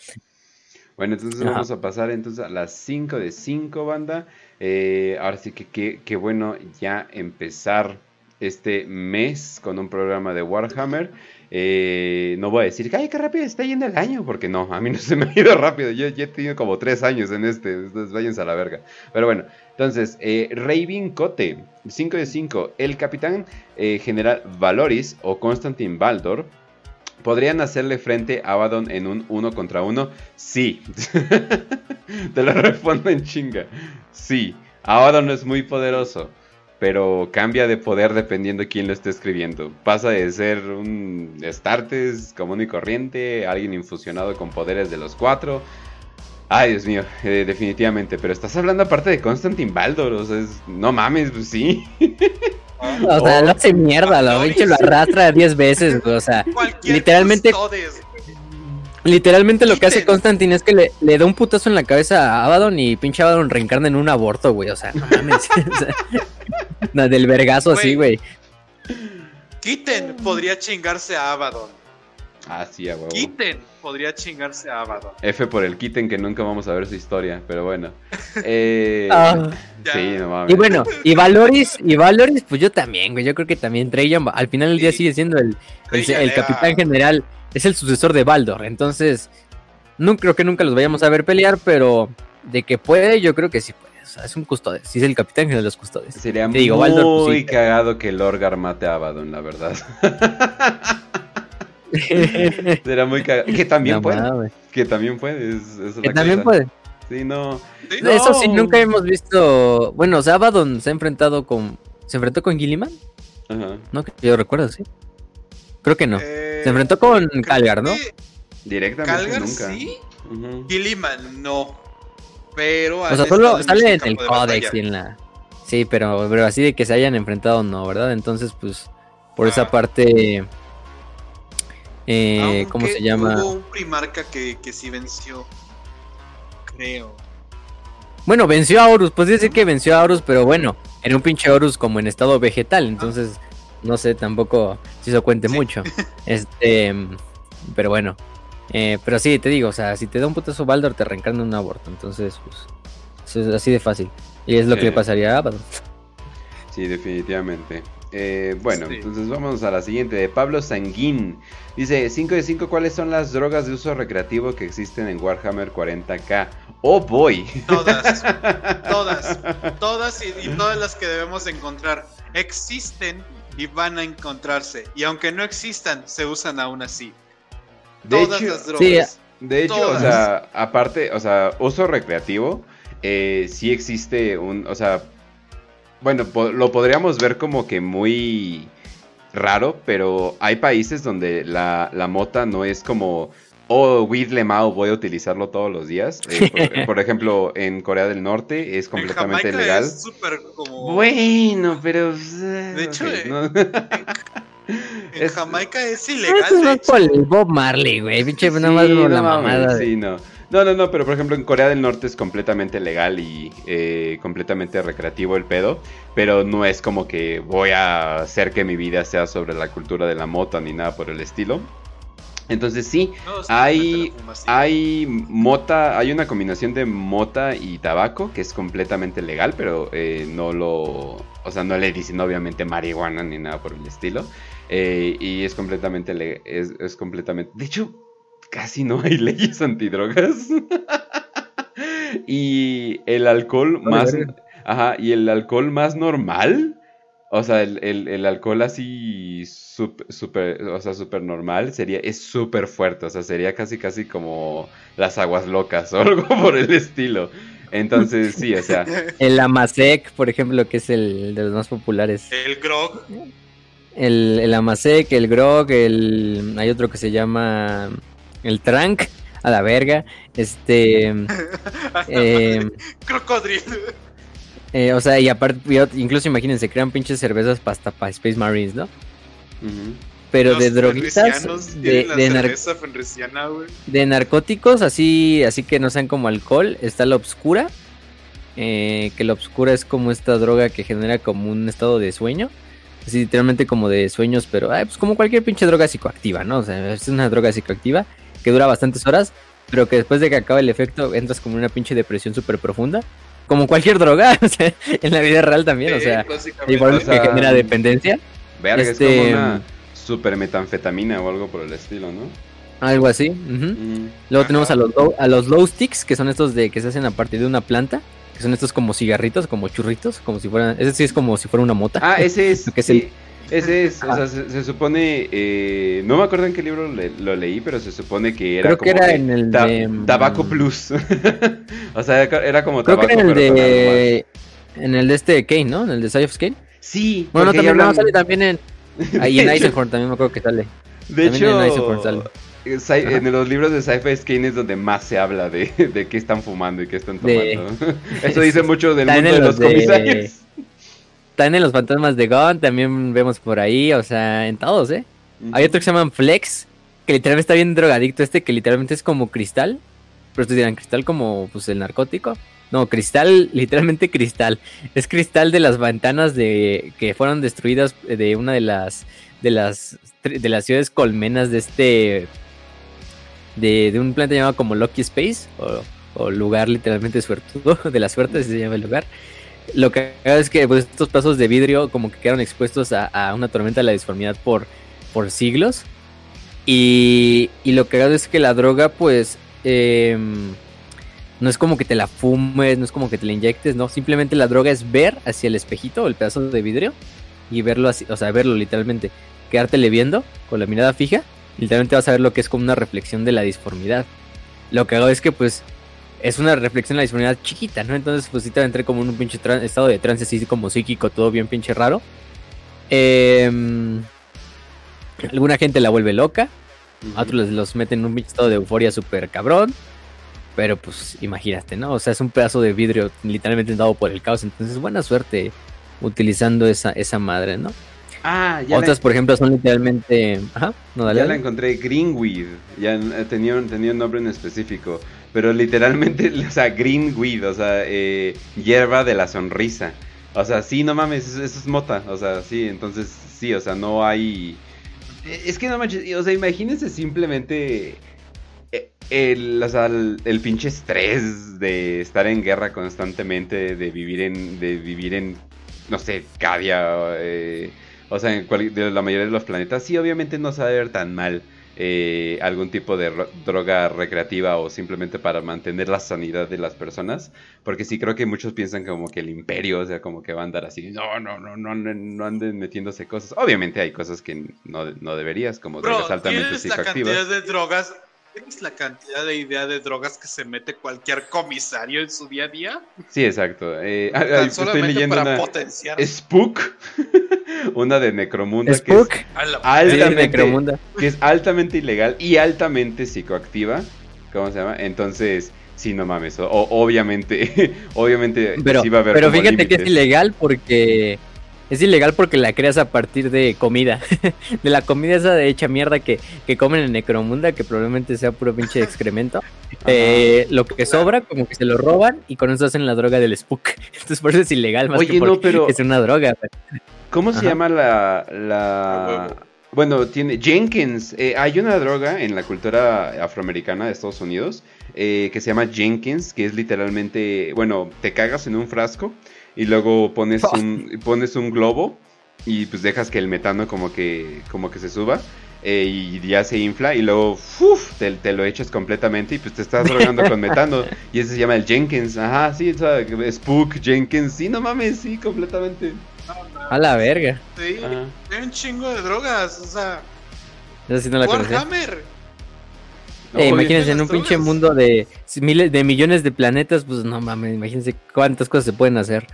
Bueno, entonces vamos a pasar entonces a las 5 de 5, banda. Eh, ahora sí que qué bueno ya empezar este mes con un programa de Warhammer. Eh, no voy a decir, ay, qué rápido está yendo el año, porque no, a mí no se me ha ido rápido. Yo, he tenido como tres años en este, entonces váyanse a la verga. Pero bueno, entonces, eh, Raven Cote, 5 de 5. El capitán eh, general Valoris o Constantin Baldor. ¿Podrían hacerle frente a Abaddon en un uno contra uno? Sí. Te lo respondo en chinga. Sí. Abaddon es muy poderoso pero cambia de poder dependiendo de quién lo esté escribiendo. Pasa de ser un Startes común y corriente, alguien infusionado con poderes de los cuatro. Ay, Dios mío, eh, definitivamente. Pero estás hablando aparte de Constantin Baldor, o sea, no mames, pues sí. O sea, lo hace mierda, lo, lo arrastra 10 veces, o sea, literalmente... Literalmente lo que hace Constantin es que le, le, da un putazo en la cabeza a Abaddon y pinche Abaddon reencarna en un aborto, güey. O sea, no mames. del vergazo así, güey. Kitten podría chingarse a Abaddon. Ah, sí, a huevo. Kitten podría chingarse a Abaddon. F por el Kitten que nunca vamos a ver su historia, pero bueno. Eh, ah. sí, no mames. Y bueno, y Valoris, y Valoris, pues yo también, güey. Yo creo que también Trajan al final del día sigue siendo el, el capitán general es el sucesor de Baldor. Entonces, no creo que nunca los vayamos a ver pelear, pero de que puede, yo creo que sí puede. O sea, es un custodes. Sí, es el capitán de los custodes. Sería muy pues cagado que Lorgar mate a Abaddon, la verdad. Sería muy cagado. Que también puede. Que también puede. que también puede. Sí, no. Eso sí, nunca hemos visto. Bueno, o sea, Abaddon se ha enfrentado con. ¿Se enfrentó con Gilliman? Ajá. No, que yo recuerdo, sí. Creo que no. Eh, se enfrentó con Calgar, ¿no? Directamente Calgar, nunca. sí. Gilliman, no. Pero. O sea, solo sale en el códex y en la. Sí, pero, pero así de que se hayan enfrentado, no, ¿verdad? Entonces, pues, por esa parte. Eh, ¿Cómo se llama? Hubo un primarca que, que sí venció. Creo. Bueno, venció a Horus, pues decir que venció a Horus, pero bueno, era un pinche Horus como en estado vegetal, entonces no sé tampoco si eso cuente mucho. Este, pero bueno. Eh, pero sí, te digo, o sea, si te da un putazo Baldor, te reencarna un aborto. Entonces, pues, es así de fácil. Y es lo que le pasaría a Abaddon. Sí, definitivamente. Eh, bueno, entonces vamos a la siguiente de Pablo Sanguín. Dice, 5 de 5, ¿cuáles son las drogas de uso recreativo que existen en Warhammer 40k? Oh boy. Todas, todas, todas y todas las que debemos encontrar. Existen y van a encontrarse. Y aunque no existan, se usan aún así. Todas las drogas. De hecho, o sea, aparte, o sea, uso recreativo, eh, sí existe un, o sea, bueno, lo podríamos ver como que muy raro, pero hay países donde la, la mota no es como o weed lemao voy a utilizarlo todos los días. Eh, por, ejemplo, en Corea del Norte es completamente en legal. Es como... Bueno, pero. De hecho, eh, en, Jamaica es ilegal. Eso no es por el Bob Marley, güey. Pinche, sí, más no, la mamada. Sí, no. No, no, no, pero por ejemplo en Corea del Norte es completamente legal y eh, completamente recreativo el pedo, pero no es como que voy a hacer que mi vida sea sobre la cultura de la mota ni nada por el estilo. Entonces sí, hay, hay mota, hay una combinación de mota y tabaco que es completamente legal, pero eh, no lo, o sea, no le dicen obviamente marihuana ni nada por el estilo. Eh, y es completamente, es, es completamente, de hecho, casi no hay leyes antidrogas. y el alcohol más, ajá, y el alcohol más normal o sea, el, alcohol así súper, o sea, súper normal sería, es súper fuerte, o sea, sería casi casi como las aguas locas o algo por el estilo. Entonces, sí, o sea. El Amasek, por ejemplo, que es el de los más populares. El Grog. El, el Amasek, el Grog, el. Hay otro que se llama. El Trank, a la verga. Este. eh, Crocodrilo. Eh, o sea, y aparte, incluso imagínense, crean pinches cervezas pasta para Space Marines, ¿no? Pero de droguitas, de, de, narcóticos, así, así que no sean como alcohol, está la obscura, eh, que la obscura es como esta droga que genera como un estado de sueño, así literalmente como de sueños, pero pues como cualquier pinche droga psicoactiva, ¿no? O sea, es una droga psicoactiva que dura bastantes horas, pero que después de que acaba el efecto entras como en una pinche depresión súper profunda como cualquier droga, o sea, en la vida real también, o sea, igual que genera dependencia. Verga, es como este, una super metanfetamina o algo por el estilo, ¿no? Algo así. Luego tenemos a los, a los low sticks, que son estos de que se hacen a partir de una planta, que son estos como cigarritos, como churritos, como si fueran, ese sí es como si fuera una mota. Ah, ese es, que es el, ese es, o sea, se, supone, eh, no me acuerdo en qué libro lo leí, pero se supone que era Creo como que era en el de... Tabaco mm, Plus. o sea, era como Creo tabaco, que en el de... En el de este Kane, ¿no? En el de Side of Kane. Sí. Bueno, también no, sale también en... Ahí en Eisenhorn también me acuerdo que sale. De hecho, en, sale. en los libros de Sci-Fi Kane es donde más se habla de, de qué están fumando y qué están tomando. Eso dice mucho del mundo de los comisarios. Están en los fantasmas de Gon, también vemos por ahí, o sea, en todos, ¿eh? Hay otro que se llama Flex, que literalmente está bien drogadicto este, que literalmente es como cristal. Pero ustedes dirán, ¿cristal como pues el narcótico? No, cristal, literalmente cristal. Es cristal de las ventanas de que fueron destruidas de una de las de las de las ciudades colmenas de este de, de un planeta llamado como Lucky Space o, o lugar literalmente suertudo de la suerte se llama el lugar lo que es que pues, estos pedazos de vidrio como que quedaron expuestos a, una tormenta de la disformidad por, por siglos. Y, y lo que es que la droga pues em, no es como que te la fumes, no es como que te la inyectes, no, simplemente la droga es ver hacia el espejito, el pedazo de vidrio, y verlo así, o sea, verlo literalmente, quedártele viendo con la mirada fija, literalmente vas a ver lo que es como una reflexión de la disformidad. Lo que hago es que pues es una reflexión de la disponibilidad chiquita, ¿no? Entonces, pues sí te entré como en un pinche estado de trance así como psíquico, todo bien pinche raro. Em, alguna gente la vuelve loca, a otros los meten en un pinche estado de euforia súper cabrón. Pero pues imagínate, ¿no? O sea, es un pedazo de vidrio literalmente dado por el caos. Entonces, buena suerte utilizando esa, esa madre, ¿no? Ah, ya Otras, por ejemplo, son literalmente. Ajá, no, dale. Ya la encontré, Greenweed. Ya tenía, tenía un nombre en específico. Pero literalmente, o sea, greenweed, o sea, eh, hierba de la sonrisa. O sea, sí, no mames, eso, es mota. O sea, sí, entonces sí, o sea, no hay... Eh, es que no manches, o sea, imagínense simplemente eh, el, o sea, el, pinche estrés de estar en guerra constantemente, de vivir en, de vivir en, no sé, Cadia, o sea, en de la mayoría de los planetas. Sí, obviamente no se va a ver tan mal. Eh, algún tipo de droga recreativa o simplemente para mantener la sanidad de las personas. Porque sí creo que muchos piensan como que el imperio, o sea, como que va a andar así, no, no, no, no, no anden metiéndose cosas. Obviamente hay cosas que no, no deberías, como drogas altamente psicoactivas. cantidad de drogas ¿Es la cantidad de idea de drogas que se mete cualquier comisario en su día a día? Sí, exacto. Eh, Tan ah, estoy leyendo para una potenciar. Spook, una de Necromunda que Spook. es la- Sí, altamente, Necromunda. que es altamente ilegal y altamente psicoactiva. ¿Cómo se llama? Entonces, sí, no mames. o- obviamente, obviamente Pero, sí va a haber pero fíjate que es ilegal porque es ilegal porque la creas a partir de comida. de la comida esa de hecha mierda que, que comen en Necromunda, que probablemente sea puro pinche excremento. Eh, lo que sobra, como que se lo roban y con eso hacen la droga del spook. Entonces por eso es ilegal más Oye, que no, pero- es una droga. ¿Cómo se Ajá. llama la... La... huevo. Bueno, tiene Jenkins. eh, hay una droga en la cultura afroamericana de Estados Unidos eh, que se llama Jenkins, que es literalmente, bueno, te cagas en un frasco y luego pones un, pones un globo y pues dejas que el metano como que, como que se suba. eh, y ya se infla y luego ¡fuf! te, te lo echas completamente y pues te estás drogando con metano y ese se llama el Jenkins, ajá, sí, o sea, Spook, Jenkins, sí, no mames, sí, completamente. A la verga. Sí, Ajá. hay un chingo de drogas, o sea, Esa sí no la conocía. Eh, imagínense en un pinche mundo de miles de millones de planetas, pues no mames, imagínense cuántas cosas se pueden hacer.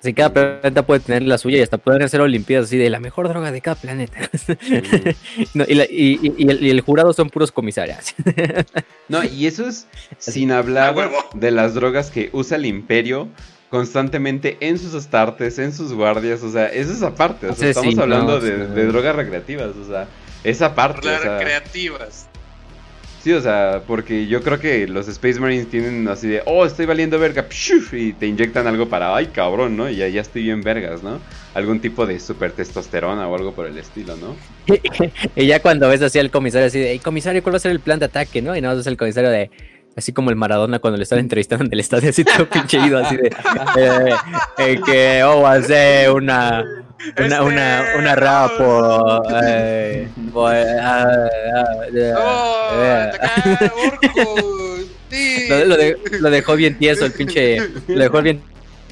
Si cada planeta puede tener la suya y hasta pueden hacer olimpiadas así de la mejor droga de cada planeta. No, y, la- y- y- y el, y el jurado son puros comisarios. No, y eso es sin hablar de las drogas que usa el imperio constantemente en sus astartes, en sus guardias, o sea, eso es aparte, o sea, Sí, estamos sí, hablando no, de, sí. de drogas recreativas, o sea, esa parte, o Las sea, creativas. Sí, o sea, porque yo creo que los Space Marines tienen así de, oh, estoy valiendo verga, y te inyectan algo para, ay, cabrón, ¿no? Y ya, ya estoy bien vergas, ¿no? Algún tipo de super testosterona o algo por el estilo, ¿no? y ya cuando ves así al comisario así de, "Ey, comisario, ¿cuál va a ser el plan de ataque? ¿no? Y más es el comisario de, así como el Maradona cuando le están entrevistando en el estadio, así todo pinche ido, así de, eh, eh, que, oh, ser una... Una, una, una rapo. Eh, ah, ah, eh, ¡Oh! eh. Lo, lo de- lo dejó bien tieso el pinche. Lo dejó bien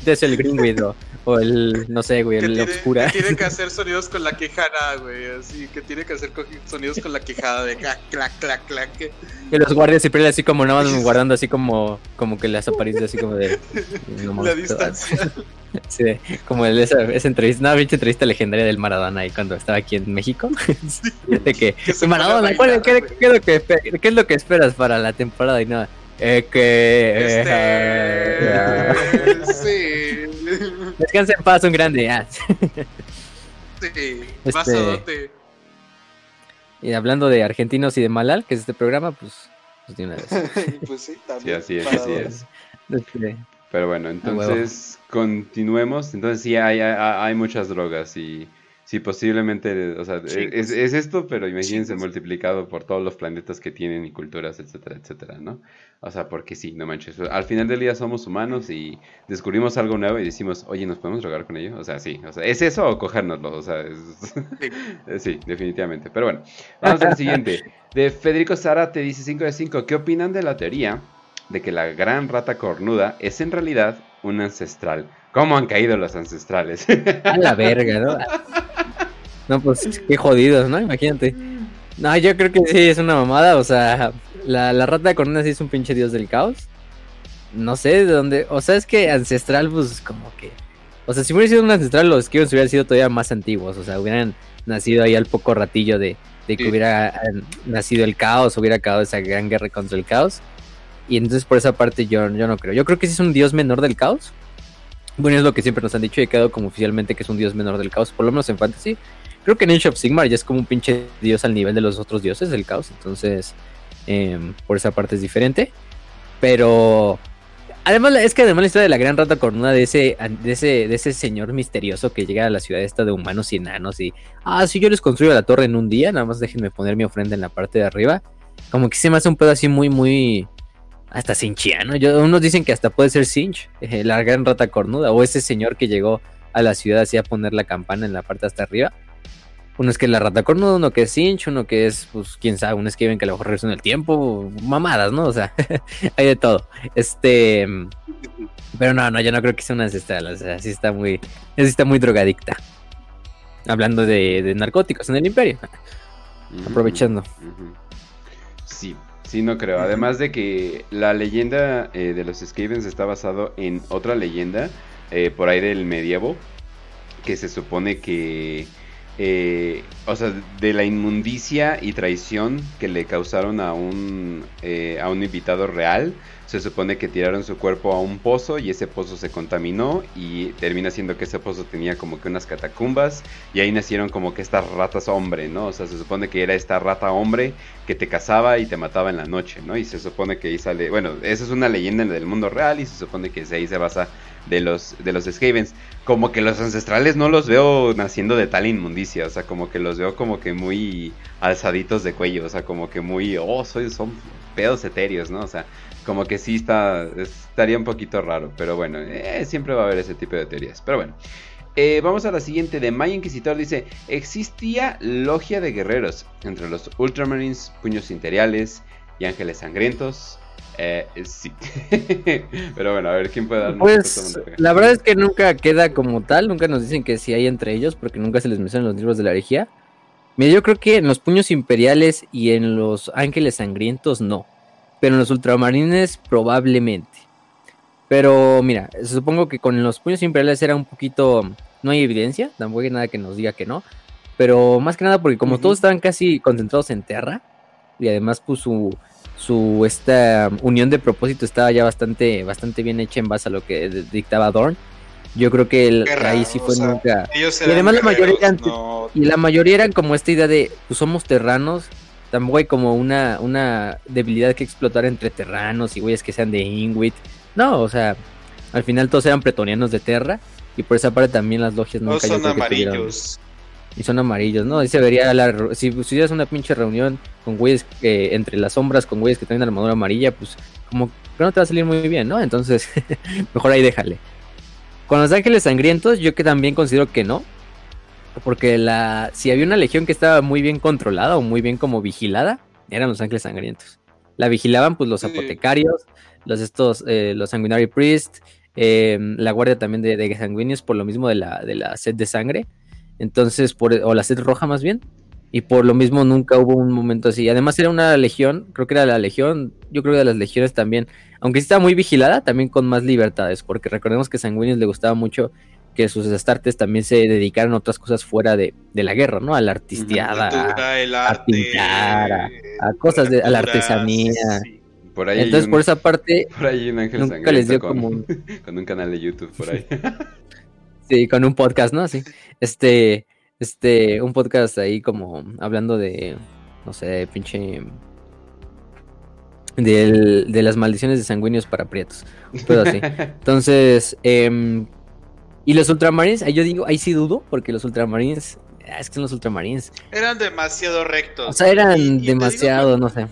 tieso el Greenwood o, el. No sé, güey, que el tiene, Obscura. que tiene que hacer sonidos con la quejada, güey. Así que tiene que hacer sonidos con la quejada de clac, clac, clac, clac. Y los guardias siempre así como nada más guardando así como. Como que las apariencias así como de. no La distancia. sí, como el- esa, esa entrevista, una pinche entrevista legendaria del Maradona ahí cuando estaba aquí en México. de que, Que Maradona, a ¿cuál- bailar, qué, qué es lo que, qué es lo que esperas para la temporada? Y nada. Eh, que. Este. sí. Descansa en paz, un grande. ah. Sí. Este-. Y hablando de argentinos y de Malal, que es este programa, pues, pues de una vez. Pues sí, Sí, también. así es, así es. Este, Pero bueno, entonces continuemos. Entonces sí, hay, hay, hay muchas drogas y sí, posiblemente, o sea, Chingos. es, es esto, pero imagínense Chingos. multiplicado por todos los planetas que tienen y culturas, etcétera, etcétera, ¿no? O sea, porque sí, no manches. Al final del día somos humanos y descubrimos algo nuevo y decimos, oye, ¿nos podemos drogar con ello? O sea, sí, o sea, ¿es eso o cogérnoslo? O sea, es- Sí. Eh, Sí, definitivamente. Pero bueno, vamos al siguiente. De Federico Sara te dice 5 de 5. ¿Qué opinan de la teoría de que la gran rata cornuda es en realidad un ancestral? ¿Cómo han caído los ancestrales? a la verga, ¿no? No, pues qué jodidos, ¿no? Imagínate. No, yo creo que sí es una mamada, o sea, la, la rata con una sí es un pinche dios del caos. No sé de dónde, o sea, es que ancestral, pues como que. O sea, si hubiera sido un ancestral, los que hubieran sido todavía más antiguos, o sea, hubieran nacido ahí al poco ratillo de, de que Sí. hubiera nacido el caos, hubiera acabado esa gran guerra contra el caos. Y entonces por esa parte yo, yo no creo. Yo creo que sí es un dios menor del caos. Bueno, es lo que siempre nos han dicho y he quedado como oficialmente que es un dios menor del caos, por lo menos en Fantasy. Creo que en Age of Sigmar ya es como un pinche dios al nivel de los otros dioses del caos, entonces em, por esa parte es diferente. Pero además es que además la historia de la gran rata cornuda de ese, de ese, de ese señor misterioso que llega a la ciudad esta de humanos y enanos y ah, si yo les construyo la torre en un día, nada más déjenme poner mi ofrenda en la parte de arriba. Como que se me hace un pedo así muy, muy hasta cinchiano. Yo, unos dicen que hasta puede ser Cinch, eh, la gran rata cornuda, o ese señor que llegó a la ciudad así a poner la campana en la parte hasta arriba. Uno es que es la rata cornuda, uno que es Cinch, uno que es, pues, quién sabe, uno es que a lo mejor regresó en el tiempo, mamadas, ¿no? O sea, hay de todo. Este, pero no, no, yo no creo que sea una ancestral, o sea, sí está muy, sí está muy drogadicta. Hablando de, de narcóticos en el imperio. Aprovechando. Sí, sí, no creo. Además de que la leyenda eh, de los Skavens está basado en otra leyenda eh, por ahí del medievo, que se supone que, eh, o sea, de la inmundicia y traición que le causaron a un, a un invitado real, se supone que tiraron su cuerpo a un pozo y ese pozo se contaminó y termina siendo que ese pozo tenía como que unas catacumbas y ahí nacieron como que estas ratas hombre, ¿no? O sea, se supone que era esta rata hombre que te cazaba y te mataba en la noche, ¿no? Y se supone que ahí sale, bueno, esa es una leyenda del mundo real y se supone que ahí se basa de los, de los Skavens. Como que los ancestrales no los veo naciendo de tal inmundicia, o sea, como que los veo como que muy alzaditos de cuello, o sea, como que muy, oh, soy, son pedos etéreos, ¿no? O sea, como que sí está, estaría un poquito raro, pero bueno, eh, siempre va a haber ese tipo de teorías. Pero bueno, eh, vamos a la siguiente de Maya Inquisitor. Dice, existía logia de guerreros entre los Ultramarines, puños imperiales y ángeles sangrientos. Eh, sí. Pero bueno, a ver quién puede dar. Pues la verdad es que nunca queda como tal, nunca nos dicen que si hay entre ellos, porque nunca se les mencionan los libros de la herejía. Mira, yo creo que en los puños imperiales y en los ángeles sangrientos no pero en los ultramarines probablemente. Pero mira, supongo que con los puños imperiales era un poquito... No hay evidencia, tampoco hay nada que nos diga que no. Pero más que nada porque como todos estaban casi concentrados en Terra, y además pues su, su esta unión de propósito estaba ya bastante, bastante bien hecha en base a lo que dictaba Dorn. Yo creo que el, ahí sí fue nunca. Y además la mayoría eran, y la mayoría eran como esta idea de pues somos terranos, tampoco hay como una, una debilidad que explotar entre terranos y güeyes que sean de Ingwit. No, o sea, al final todos eran pretonianos de Terra y por esa parte también las logias no son amarillos. y son amarillos, ¿no? Ahí se vería la, si hicieras una pinche reunión con güeyes que entre las sombras con güeyes que tienen armadura amarilla, pues como que no te va a salir muy bien, ¿no? Entonces, mejor ahí déjale. Con los ángeles sangrientos, yo que también considero que no. Porque la, si había una legión que estaba muy bien controlada o muy bien como vigilada, eran los ángeles sangrientos. La vigilaban pues los apotecarios, los estos, eh, los sanguinary priest, em, la guardia también de, de, sanguíneos por lo mismo de la, de la sed de sangre. Entonces, por, o la sed roja más bien. Y por lo mismo nunca hubo un momento así. Además era una legión, creo que era la legión, yo creo que de las legiones también, aunque estaba muy vigilada, también con más libertades, porque recordemos que Sanguíneos le gustaba mucho que sus astartes también se dedicaron a otras cosas fuera de, la guerra, ¿no? A la artisteada, a pintar, a, cosas de, a la artesanía. Por ahí Entonces, por esa parte, por ahí un ángel nunca les dio con, como un... con un canal de YouTube por ahí. sí, con un podcast, ¿no? Sí. Este, este, un podcast ahí como hablando de, no sé, pinche... de las maldiciones de sanguíneos para prietos. Pero así. Entonces, eh, y los Ultramarines, ahí yo digo, ahí sí dudo, porque los Ultramarines, ah, es que son los Ultramarines. Eran demasiado rectos. O sea, eran demasiado, no sé.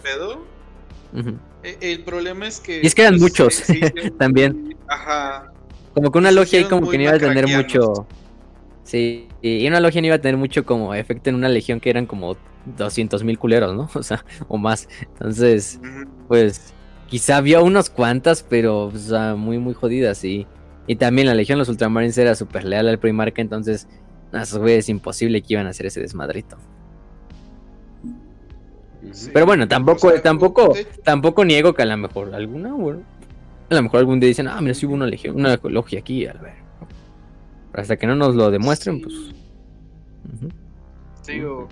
E, el problema es que. Y es que eran pues, muchos también. Ajá. Como que una logia ahí como que no iba a tener mucho. Sí, y una logia no iba a tener mucho como efecto en una legión que eran como 200 mil culeros, ¿no? O sea, o más. Entonces, pues, quizá había unas cuantas, pero o sea, muy, muy jodidas, y y también la Legión de los Ultramarines era súper leal al Primarca, entonces, a esos güeyes es imposible que iban a hacer ese desmadrito. Pero bueno, tampoco, tampoco, tampoco niego que a lo mejor alguna, bueno, a lo mejor algún día dicen, ah, mira, si hubo una legión, una logia aquí, a ver. hasta que no nos lo demuestren, pues. Digo,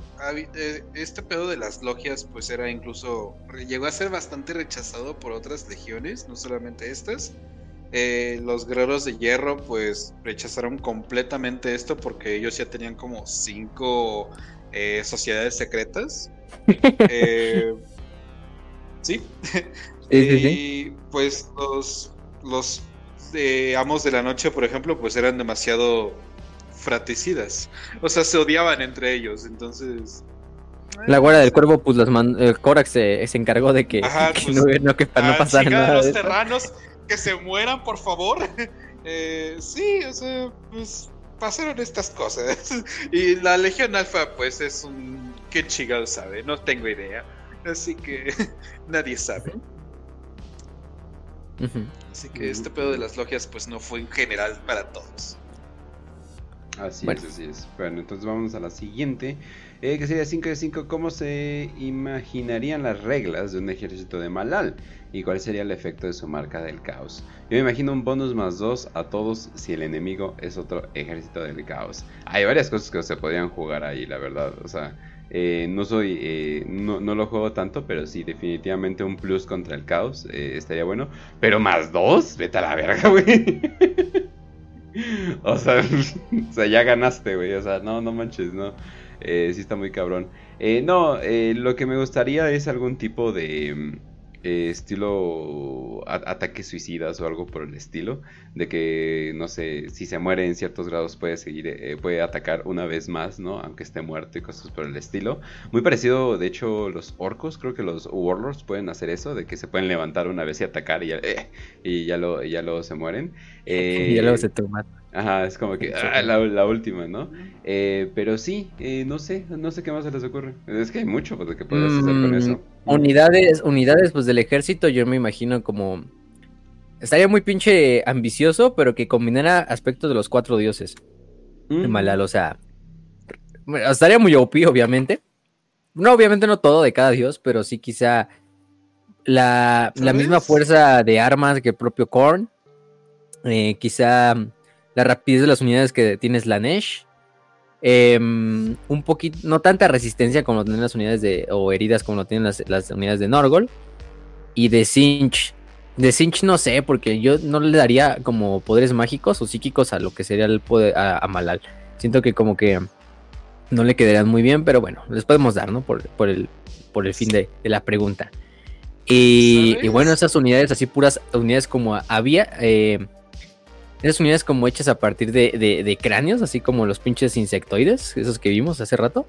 eh, este pedo de las logias, pues era incluso. llegó a ser bastante rechazado por otras legiones, no solamente estas. Eh, los guerreros de hierro pues rechazaron completamente esto porque ellos ya tenían como cinco eh, sociedades secretas. Eh, sí. y pues los, los amos de la noche, por ejemplo, pues eran demasiado fraticidas. O sea, se odiaban entre ellos. Entonces... La guardia del cuervo, pues los Corax se, encargó de que, pues, no, que para no pasar nada. los terranos que se mueran, por favor. Eh, sí, o sea, pues pasaron estas cosas. Y la Legión Alfa, pues es un. ¿Qué chingado sabe? No tengo idea. Así que nadie sabe. Así que este pedo de las logias, pues no fue en general para todos. Así es, así es. Bueno, entonces vamos a la siguiente. Eh, que sería 5 de 5. ¿Cómo se imaginarían las reglas de un ejército de Malal? ¿Y cuál sería el efecto de su marca del caos? Yo me imagino un bonus más 2 a todos si el enemigo es otro ejército del caos. Hay varias cosas que se podrían jugar ahí, la verdad. O sea, eh, no soy, eh, no, lo juego tanto, pero sí, definitivamente un plus contra el caos estaría bueno. Pero más 2, vete a la verga, güey. o, sea, o sea, ya ganaste, güey. O sea, no, no manches, no. Eh, sí está muy cabrón. Eh, no, eh, lo que me gustaría es algún tipo de mm, estilo ataques suicidas o algo por el estilo. De que, no sé, si se muere en ciertos grados puede seguir, puede atacar una vez más, ¿no? Aunque esté muerto y cosas por el estilo. Muy parecido, de hecho, los orcos, creo que los warlords pueden hacer eso, de que se pueden levantar una vez y atacar y ya, y ya, lo, ya luego se mueren. y ya luego se toman. Ajá, es como que ah, la, última, ¿no? Eh, pero sí, eh, no sé, no sé qué más se les ocurre. Es que hay mucho pues, que puedes hacer con eso. Unidades, unidades pues del ejército, yo me imagino como estaría muy pinche ambicioso, pero que combinara aspectos de los cuatro dioses. Mm. Malal, o sea, estaría muy OP, obviamente. No, obviamente no todo de cada dios, pero sí quizá la, la misma fuerza de armas que el propio Korn. Eh, quizá la rapidez de las unidades que tienes la Em, un poquito, no tanta resistencia como lo tienen las unidades de, o heridas como lo tienen las, unidades de Norgol. Y de Cinch. De Cinch no sé, porque yo no le daría como poderes mágicos o psíquicos a lo que sería el poder a, Malal. Siento que como que no le quedarían muy bien, pero bueno, les podemos dar, ¿no? Por, el, por el fin de, la pregunta. Y, y, bueno, esas unidades así puras, unidades como había, eh, esas unidades como hechas a partir de, cráneos, así como los pinches insectoides, esos que vimos hace rato.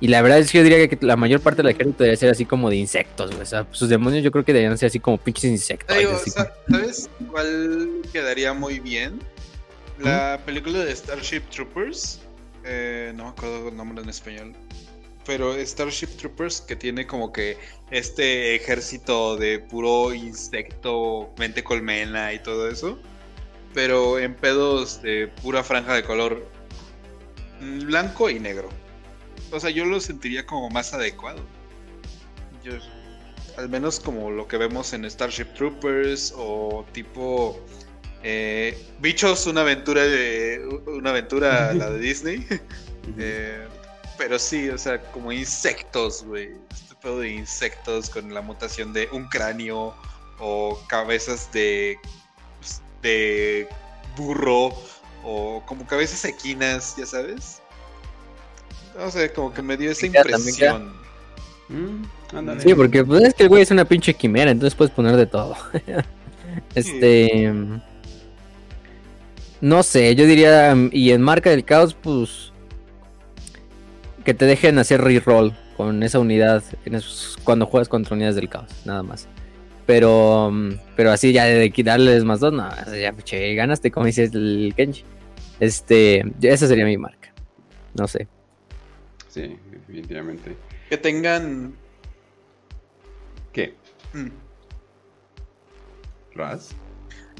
Y la verdad es que yo diría que la mayor parte del ejército debería ser así como de insectos, O sea, sus demonios yo creo que deberían ser así como pinches insectos. ¿Sabes cuál quedaría muy bien? La película de Starship Troopers. Eh, no me acuerdo el nombre en español. Pero Starship Troopers que tiene como que este ejército de puro insecto, mente colmena y todo eso pero en pedos de pura franja de color blanco y negro. O sea, yo lo sentiría como más adecuado. al menos como lo que vemos en Starship Troopers o tipo eh, Bichos, una aventura de una aventura la de Disney. Eh, pero sí, o sea, como insectos, güey. Este pedo de insectos con la mutación de un cráneo o cabezas de de burro o como cabezas equinas, ya sabes. No sé, como que me dio esa impresión. Mm, sí, porque pues, es que el güey es una pinche quimera, entonces puedes poner de todo. este. No sé, yo diría. Y en marca del caos, pues. Que te dejen hacer reroll con esa unidad en cuando juegas contra unidades del caos, nada más. Pero, pero así ya de darles más dos, no, ya che, ganaste como dices el Kenji. Este, esa sería mi marca. No sé. Sí, definitivamente. Que tengan. ¿Qué? Mm. ¿Ras?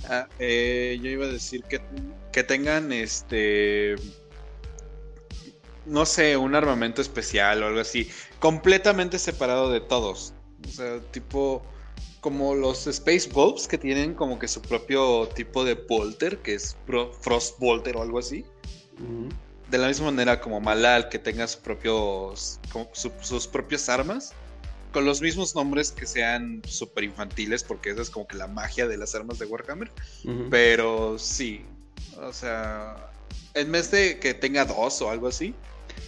Ah, eh, yo iba a decir que, que tengan este. No sé, un armamento especial o algo así. Completamente separado de todos. O sea, tipo como los Space Bulbs que tienen como que su propio tipo de Bolter, que es Frost Bolter o algo así. De la misma manera como Malal, que tenga sus propios, sus propias armas, con los mismos nombres que sean super infantiles, porque esa es como que la magia de las armas de Warhammer. Pero sí, o sea, en vez de que tenga dos o algo así,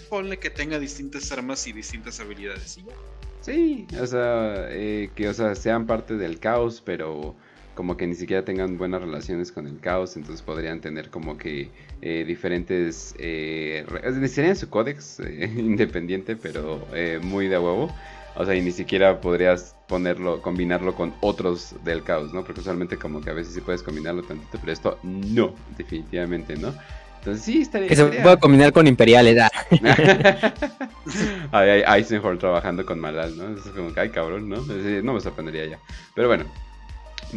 ponle que tenga distintas armas y distintas habilidades. Y Sí, o sea, eh, que o sea, sean parte del caos, pero como que ni siquiera tengan buenas relaciones con el caos, entonces podrían tener como que eh, diferentes... Eh, necesitarían su códex eh, independiente, pero muy de huevo. O sea, y ni siquiera podrías ponerlo, combinarlo con otros del caos, ¿no? Porque usualmente como que a veces sí puedes combinarlo tantito, pero esto no, definitivamente no. Entonces sí, estaría... Que se puede combinar con imperiales, ¿ah? hay, Eisenhower trabajando con Malal, ¿no? Es como que, ay, cabrón, ¿no? No me sorprendería ya. Pero bueno.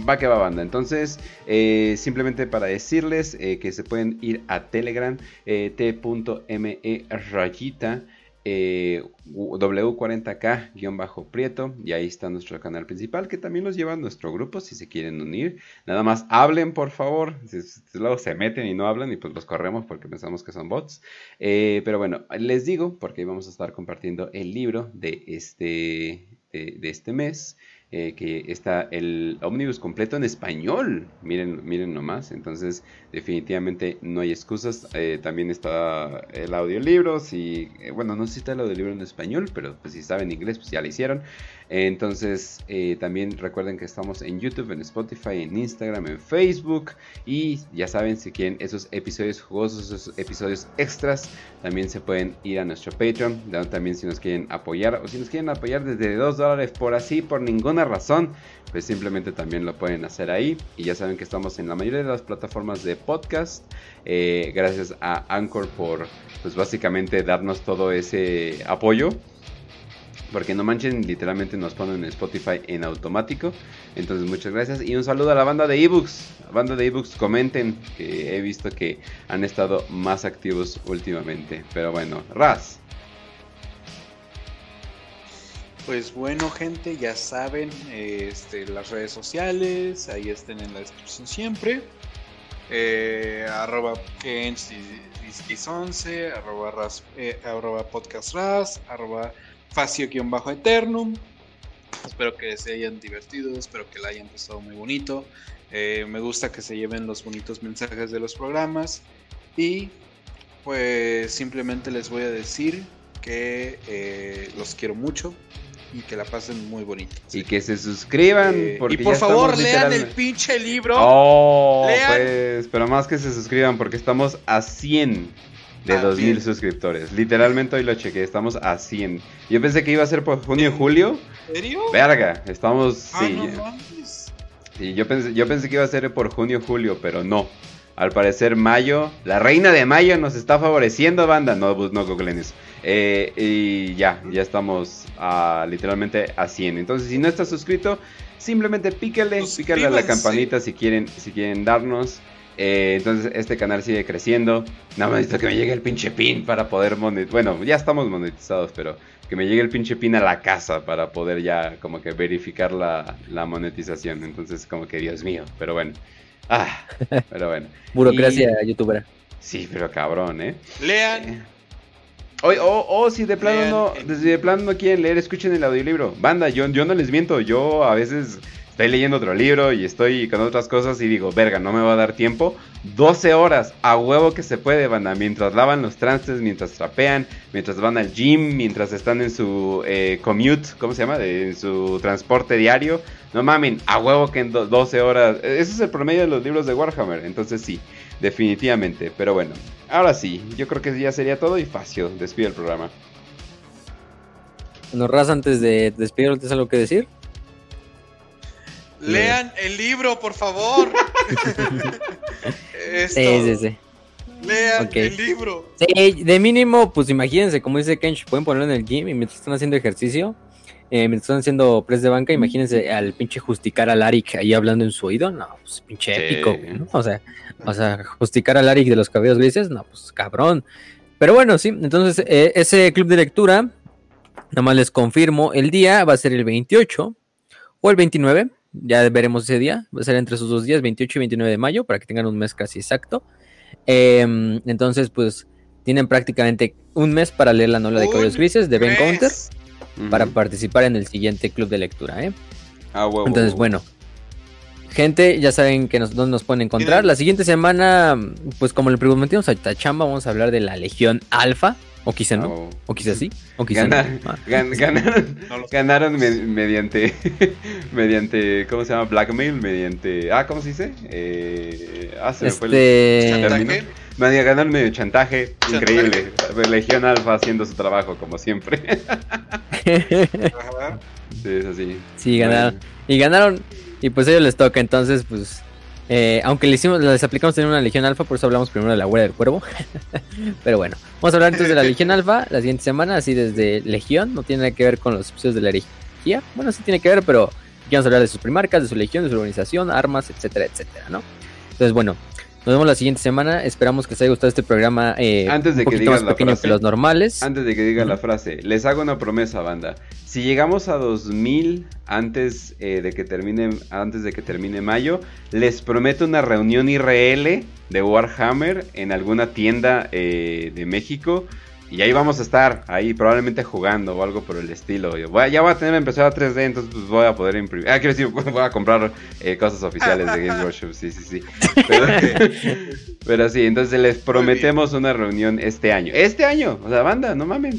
Va que va banda. Entonces, eh, simplemente para decirles eh, que se pueden ir a Telegram, eh, t.me rayita. W40K-Prieto y ahí está nuestro canal principal que también los lleva a nuestro grupo si se quieren unir. Nada más hablen por favor, si, luego se meten y no hablan y pues los corremos porque pensamos que son bots. pero bueno, les digo porque vamos a estar compartiendo el libro de este, de este mes. Eh, que está el ómnibus completo en español. Miren, miren nomás. Entonces, definitivamente no hay excusas. Eh, también está el audiolibro. Si, eh, bueno, no sé está el audiolibro en español, pero pues, si saben inglés, pues ya lo hicieron. Entonces, también recuerden que estamos en YouTube, en Spotify, en Instagram, en Facebook. Y ya saben, si quieren esos episodios jugosos, esos episodios extras, también se pueden ir a nuestro Patreon. También si nos quieren apoyar o si nos quieren apoyar desde 2 dólares por así, por ninguna razón, pues simplemente también lo pueden hacer ahí. Y ya saben que estamos en la mayoría de las plataformas de podcast. Eh, gracias a Anchor por, pues básicamente darnos todo ese apoyo. Porque no manchen, literalmente nos ponen en Spotify en automático. Entonces, muchas gracias. Y un saludo a la banda de ebooks. banda de ebooks, comenten. Que he visto que han estado más activos últimamente. Pero bueno, Raz. Pues bueno, gente, ya saben, este, las redes sociales, ahí estén en la descripción siempre. Eh, arroba Kens11, arroba, ras, eh, arroba facio-eternum. Espero que se hayan divertido, espero que la hayan pasado muy bonito. Eh, me gusta que se lleven los bonitos mensajes de los programas. Y pues simplemente les voy a decir que eh, los quiero mucho y que la pasen muy bonito. Y que se suscriban. Eh, y por favor, lean el pinche libro. Oh, pues, pero más que se suscriban porque estamos a 100 de 2000 ah, suscriptores. Literalmente hoy lo chequé, estamos a 100. Yo pensé que iba a ser por junio y julio. ¿En serio? Verga, estamos. Ah, sí, yo pensé, yo pensé que iba a ser por junio julio, pero no. Al parecer, mayo, la reina de mayo nos está favoreciendo, banda. No, pues, no googleen eso. Eh, y ya, ya estamos literalmente a 100. Entonces, si no estás suscrito, simplemente píquele, pícale a la campanita si quieren, si quieren darnos. Eh, entonces, este canal sigue creciendo. Nada más necesito que me llegue el pinche pin para poder monetizar. Bueno, ya estamos monetizados, pero que me llegue el pinche pin a la casa para poder ya como que verificar la, la monetización. Entonces, como que Dios mío, pero bueno. Ah, pero bueno. Burocracia youtuber. Sí, pero cabrón, ¿eh? Lean. Eh, o, o, si de plano no, desde de plano no quieren leer, escuchen el audiolibro. Banda, yo, yo no les miento, yo a veces estoy leyendo otro libro y estoy con otras cosas y digo, verga, no me va a dar tiempo. 12 horas, a huevo que se puede, banda, mientras lavan los trastes, mientras trapean, mientras van al gym, mientras están en su eh, commute, ¿cómo se llama? en su transporte diario. No mamen, a huevo que en 12 horas. E, ese es el promedio de los libros de Warhammer, entonces sí, definitivamente. Pero bueno, ahora sí, yo creo que ya sería todo y fácil, despido el programa. Bueno, Raz, antes de despedirlo, ¿tienes algo que decir? Lean el libro, por favor. sí, sí, sí. Lean el libro. Sí, de mínimo, pues imagínense, como dice Kench, pueden ponerlo en el gym y mientras están haciendo ejercicio, eh, mientras están haciendo press de banca, imagínense al pinche justicar a Larik ahí hablando en su oído, no, pues pinche épico, ¿no? O sea, o sea, justicar a Larik de los cabellos grises, no, pues cabrón. Pero bueno, sí, entonces eh, ese club de lectura, nada más les confirmo, el día va a ser el 28 o el 29, ya veremos ese día, va a ser entre esos dos días, 28 y 29 de mayo, para que tengan un mes casi exacto. Em, entonces, pues tienen prácticamente un mes para leer la novela de cabellos grises de Ben Counter para participar en el siguiente club de lectura, ¿eh? Ah, Entonces, bueno. Gente, ya saben que nos, dónde nos pueden encontrar. La siguiente semana, pues como le prometimos a Tachamba, vamos a hablar de la Legión Alfa. O quizá no. Ah, o quizá sí. O quizá no. Ah. ganaron, ganaron mediante. mediante. ¿Cómo se llama? Blackmail. Mediante. Ah, ¿cómo se dice? Eh, ah, se este... me fue el. Ganaron medio chantaje. Increíble. Legión Alfa haciendo su trabajo, como siempre. sí, es así. Sí, ganaron. Y ganaron. Y pues a ellos les toca. Entonces, pues eh, aunque le hicimos, les aplicamos en una Legión Alfa, por eso hablamos primero de la Huella del Cuervo. Pero bueno, vamos a hablar entonces de la Legión Alfa la siguiente semana, así desde Legión, no tiene nada que ver con los episodios de la herejía. Bueno, sí tiene que ver, pero Aquí vamos a hablar de sus primarcas, de su legión, de su organización, armas, etcétera, etcétera, ¿no? Entonces, bueno, nos vemos la siguiente semana. Esperamos que os haya gustado este programa. Eh, Antes de un que poquito más la pequeño frase. que los normales. Antes de que diga la frase, les hago una promesa, banda. Si llegamos a 2000 antes eh, de que termine antes de que termine mayo, les prometo una reunión IRL de Warhammer en alguna tienda eh, de México y ahí vamos a estar, ahí probablemente jugando o algo por el estilo. Yo voy a- ya voy a tener empezado 3D, entonces pues voy a poder imprimir. Ah, quiero decir, voy a comprar eh, cosas oficiales de Games Workshop, sí, sí, sí. Pero, pero sí, entonces les prometemos una reunión este año. Este año, o sea, banda, no mames.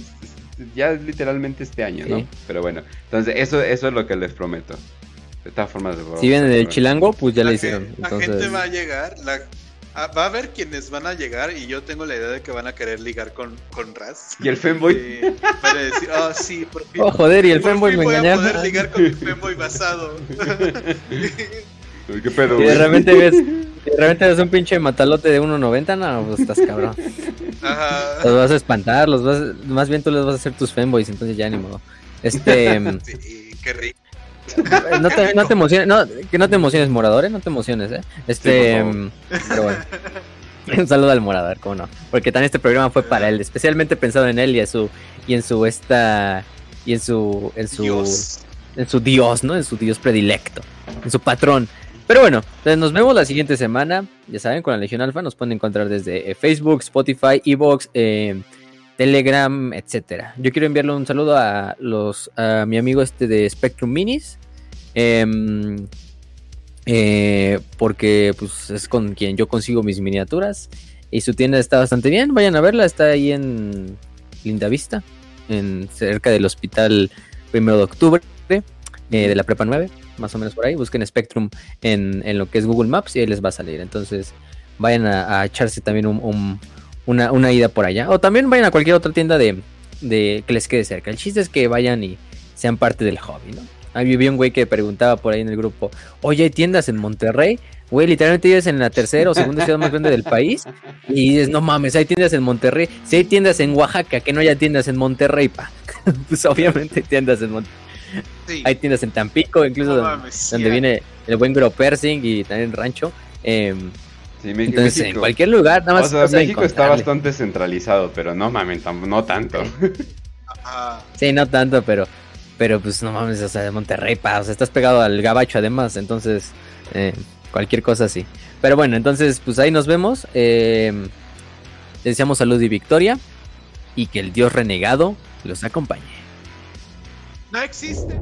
Ya es literalmente este año, ¿no? Sí. Pero bueno, entonces eso, eso es lo que les prometo. De todas formas, Si vienen del chilango, pues ya la, le hicieron. la Entonces, gente va a llegar, la- va a haber quienes van a llegar y yo tengo la idea de que van a querer ligar con, con Raz. Y el femboy. Sí, van a decir, oh sí, por fin. oh, joder, y el fin me voy a engañaron. poder ligar con mi femboy basado. ¿Qué pedo, Y de repente ves, de repente ves un pinche matalote de 1.90, no, pues estás cabrón. Ajá. Los vas a espantar, los vas, más bien tú les vas a hacer tus fanboys, entonces ya ni modo. Este, Sí, qué rico. No te, no te emociones, no, que no te emociones, morador, ¿eh? no te emociones, eh. Este, Sí, pero bueno. Un saludo al morador, cómo no. Porque también este programa fue para él, especialmente pensado en él y en su, y en su esta, y en su, en su, Dios. en su dios, ¿no? En su dios predilecto, en su patrón. Pero bueno, entonces nos vemos la siguiente semana. Ya saben, con la Legión Alfa nos pueden encontrar desde eh, Facebook, Spotify, Evox, eh, Telegram, etcétera. Yo quiero enviarle un saludo a los a mi amigo este de Spectrum Minis. Em, eh, porque pues es con quien yo consigo mis miniaturas. Y su tienda está bastante bien. Vayan a verla, está ahí en Linda Vista, en cerca del hospital primero de octubre, eh, de la prepa 9, más o menos por ahí. Busquen Spectrum en, en lo que es Google Maps y ahí les va a salir. Entonces vayan a, echarse también un- una, una ida por allá. O también vayan a cualquier otra tienda de, de que les quede cerca. El chiste es que vayan y sean parte del hobby, ¿no? Ahí vi un güey que preguntaba por ahí en el grupo, oye, ¿hay tiendas en Monterrey? Güey, literalmente vives en la tercera o segunda ciudad más grande del país y dices, no mames, hay tiendas en Monterrey. Si hay tiendas en Oaxaca, que no haya tiendas en Monterrey, pa. pues obviamente hay tiendas en Monterrey. Sí. Hay tiendas en Tampico, incluso No donde, mames, sí viene el buen Gro Persing y también Rancho. Em, Sí, Me- entonces, en México. cualquier lugar, nada O más. sea, cosa de México está bastante centralizado, pero no mamen, tam- no tanto. Ajá. Sí, no tanto, pero, pero pues no mames, o sea, de Monterrey, pa, o sea, estás pegado al gabacho además, entonces, eh, cualquier cosa así. Pero bueno, entonces, pues ahí nos vemos. eh, deseamos salud y victoria y que el dios renegado los acompañe. No existe.